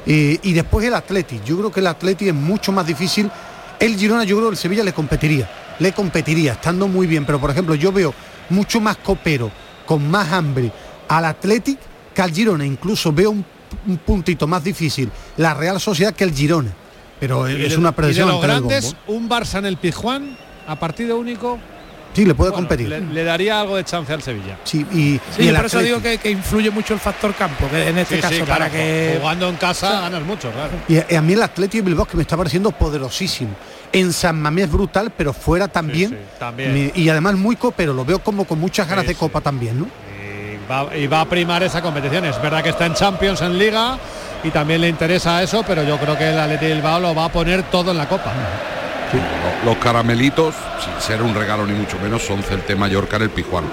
Eh, y después el Atlético. Yo creo que el Atlético es mucho más difícil. El Girona, yo creo que el Sevilla le competiría. Le competiría, estando muy bien. Pero por ejemplo, yo veo mucho más copero, con más hambre al Atlético que al Girona. Incluso veo un, un puntito más difícil la Real Sociedad que el Girona pero es una presión. Y de los grandes, un Barça en el Pizjuán a partido único. Sí, le puede competir. Le, daría algo de chance al Sevilla. Sí, y, sí, por eso digo que, influye mucho el factor campo, que en este caso, para que jugando en casa ganas mucho, claro. Y a, mí el Atlético de Bilbao que me está pareciendo poderosísimo. En San Mamés es brutal, pero fuera también. también. y además muy copero, lo veo como con muchas ganas de copa también, ¿no? y va a primar esa competición. Es verdad que está en Champions, en Liga, y también le interesa eso, pero yo creo que el Atleti Bilbao lo va a poner todo en la Copa. Los caramelitos, sin ser un regalo ni mucho menos, son Celte Mallorca en el Pijuán.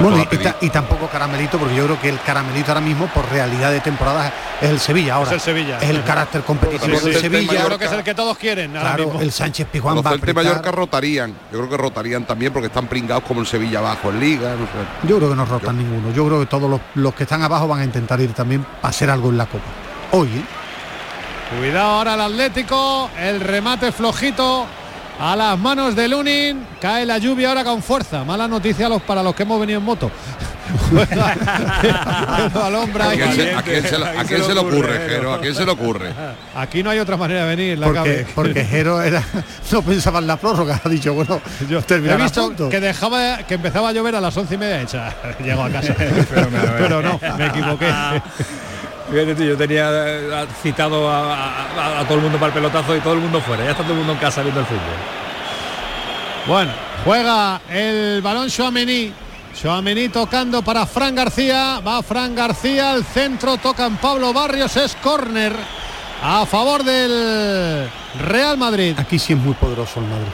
Bueno, y, tampoco caramelito, porque yo creo que el caramelito ahora mismo, por realidad de temporada, es el Sevilla. Ahora es el Sevilla. Es el carácter competitivo del Sevilla. Yo creo que es el que todos quieren. claro, el Sánchez Pijuán Los va Celte Mallorca rotarían. Yo creo que rotarían también porque están pringados como el Sevilla abajo en Liga. Yo creo que no rotan ninguno. Yo creo que todos los, los, que están abajo van a intentar ir también para hacer algo en la Copa. Hoy, ¿eh? Cuidado ahora el Atlético, el remate flojito a las manos de Lunin. Cae la lluvia ahora con fuerza. Mala noticia los, para los que hemos venido en moto. ¿A quién se, a quién se, a quién se le ocurre, Jero? ¿A quién se le ocurre? Aquí no hay otra manera de venir. La porque, porque Jero era, no pensaba en la prórroga. Ha dicho, bueno, yo he visto que dejaba que empezaba a llover a las once y media hecha. Llego a casa. Pero no, me equivoqué. Fíjate yo tenía eh, citado a, todo el mundo para el pelotazo y todo el mundo fuera. Ya está todo el mundo en casa viendo el fútbol. Bueno, juega el balón Chouameni. Chouameni tocando para Fran García. Va Fran García al centro. Tocan Pablo Barrios. Es córner a favor del Real Madrid. Aquí sí es muy poderoso el Madrid.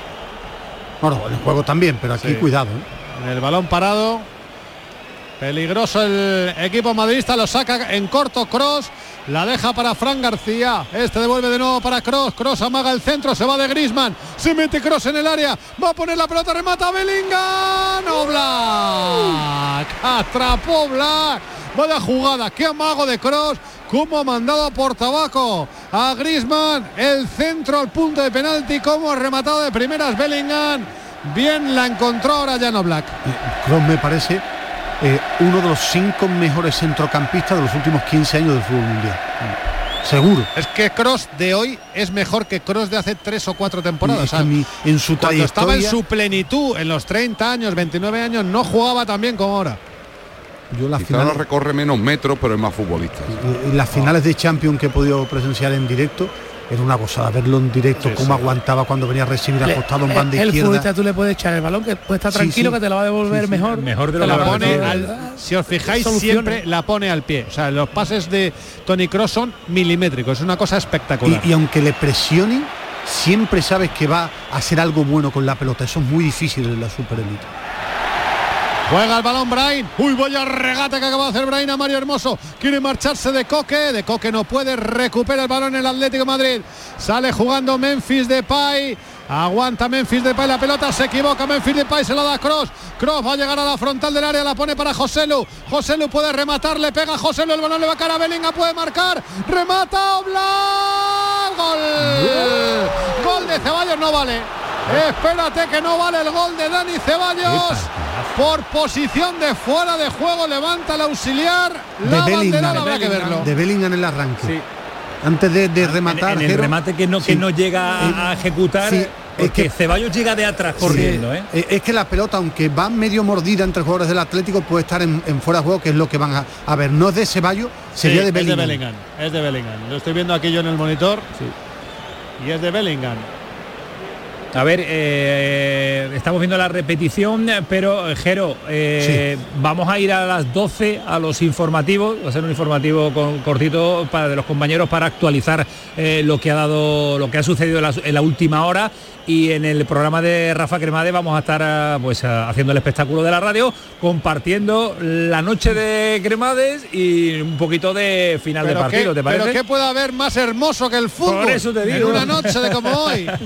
Bueno, en el juego también, pero aquí cuidado. ¿eh? En el balón parado. Peligroso el equipo madridista, lo saca en corto Cross, la deja para Fran García. Este devuelve de nuevo para Cross. Cross amaga el centro, se va de Grisman. Se mete Cross en el área. Va a poner la pelota, remata Bellingham. No Black. Atrapó Black. Vaya jugada, qué amago de Cross. Cómo ha mandado por tabaco a Grisman. El centro al punto de penalti. Cómo ha rematado de primeras Bellingham. Bien la encontró ahora Llano Black. Cross me parece eh, uno de los cinco mejores centrocampistas de los últimos 15 años del fútbol mundial. Seguro. Es que Cross de hoy es mejor que Cross de hace tres o cuatro temporadas. en su Cuando estaba en su plenitud, en los 30 años, 29 años, no jugaba tan bien como ahora. Yo la final recorre menos metros, pero es más futbolista. Las finales de Champions que he podido presenciar en directo, era una gozada verlo en directo, cómo aguantaba cuando venía a recibir acostado en banda el izquierda. futbolista tú le puedes echar el balón, que puede estar tranquilo, que te lo va a devolver mejor. Mejor de lo la pone al, Si os fijáis, siempre la pone al pie. O sea, los pases de Tony Cross son milimétricos, es una cosa espectacular. Y, aunque le presionen, siempre sabes que va a hacer algo bueno con la pelota. Eso es muy difícil en la superélite. Juega el balón Brain. Uy, vaya regata que acaba de hacer Brain a Mario Hermoso. Quiere marcharse de Coque. De Coque no puede. Recupera el balón el Atlético Madrid. Sale jugando Memphis Depay. Aguanta Memphis Depay la pelota, se equivoca Memphis Depay, se la da Cross. Cross va a llegar a la frontal del área, la pone para Joselu. Joselu puede rematar, le pega a Joselu, el balón le va a cara a Bellingham, puede marcar. Remata Oblak. Gol. Gol de Ceballos no vale. Espérate que no vale el gol de Dani Ceballos. Por posición de fuera de juego levanta el auxiliar. La de Bellingham, habrá que verlo. de Bellingham en el arranque. Antes de, de rematar. En el Jero, remate que no, que no llega a ejecutar. Sí, es que Ceballos llega de atrás corriendo, ¿eh? Eh, Es que la pelota, aunque va medio mordida entre jugadores del Atlético, puede estar en, en fuera de juego, que es lo que van a, a ver. No es de Ceballos, sería Sí, de Bellingham. Es de Bellingham. Es de Bellingham. Lo estoy viendo aquí yo en el monitor. Y es de Bellingham. A ver, eh, estamos viendo la repetición, pero eh, Jero, eh, vamos a ir a las 12 a los informativos, va a ser un informativo con, cortito para de los compañeros para actualizar eh, lo que ha dado, lo que ha sucedido en la, en la última hora y en el programa de Rafa Cremade vamos a estar ah, pues ah, haciendo el espectáculo de la radio, compartiendo la noche de Cremades y un poquito de final de partido, qué- ¿te parece? Pero qué puede haber más hermoso que el fútbol Por eso te en digo. una noche de como hoy.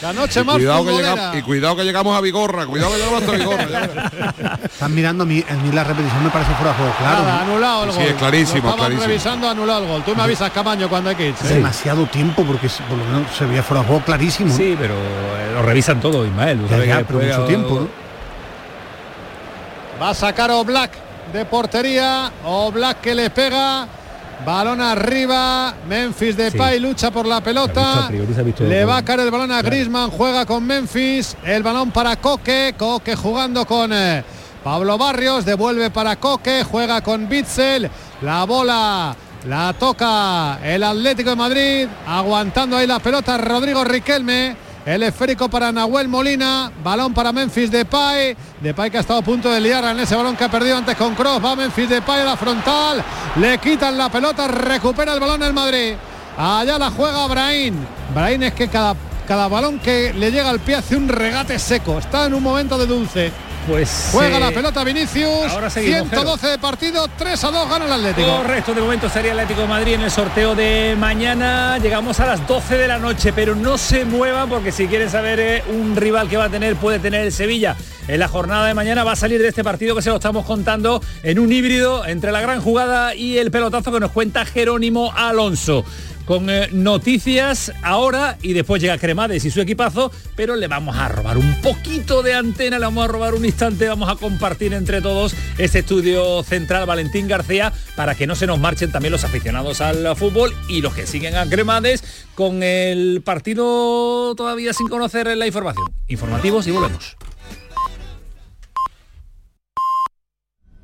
La noche Y más cuidado, que llegamos, y cuidado que llegamos a Vigorra, cuidado que llegamos hasta Vigorra. Están mirando a mí, a mí la repetición me parece fuera de juego, claro. Nada, anulado el Sí, gol. es clarísimo, Lo clarísimo. revisando, anulado el gol. Tú me avisas, Camaño, cuando hay que irse. Demasiado tiempo porque por lo menos se veía fuera de juego clarísimo. Sí, pero lo revisan todo, Ismael. Ya, ya, pero mucho tiempo, ¿no? Va a sacar Oblak de portería. Oblak que le pega. Balón arriba. Memphis Depay lucha por la pelota. visto Le va a caer el balón a Grisman. Juega con Memphis. El balón para Coque. Coque jugando con eh, Pablo Barrios. Devuelve para Coque. Juega con Bitzel. La bola. La toca el Atlético de Madrid. Aguantando ahí la pelota Rodrigo Riquelme. El esférico para Nahuel Molina. Balón para Memphis Depay. Depay que ha estado a punto de liar en ese balón que ha perdido antes con Cross. Va Memphis Depay a la frontal. Le quitan la pelota. Recupera el balón el Madrid. Allá la juega Brain. Brain es que cada, cada balón que le llega al pie hace un regate seco. Está en un momento de dulce. Pues Juega eh, la pelota Vinicius. ahora seguimos, 112 de partido. 3 a 2 gana el Atlético. Correcto, de momento sería Atlético de Madrid en el sorteo de mañana. Llegamos a las 12 de la noche, pero no se muevan porque si quieren saber eh, un rival que va a tener, puede tener el Sevilla. En la jornada de mañana va a salir de este partido que se lo estamos contando en un híbrido entre la gran jugada y el pelotazo que nos cuenta Jerónimo Alonso. Con eh, noticias ahora y después llega Cremades y su equipazo, pero le vamos a robar un poquito de antena, le vamos a robar un instante, vamos a compartir entre todos este estudio central Valentín García para que no se nos marchen también los aficionados al fútbol y los que siguen a Cremades con el partido todavía sin conocer la información. Informativos y volvemos.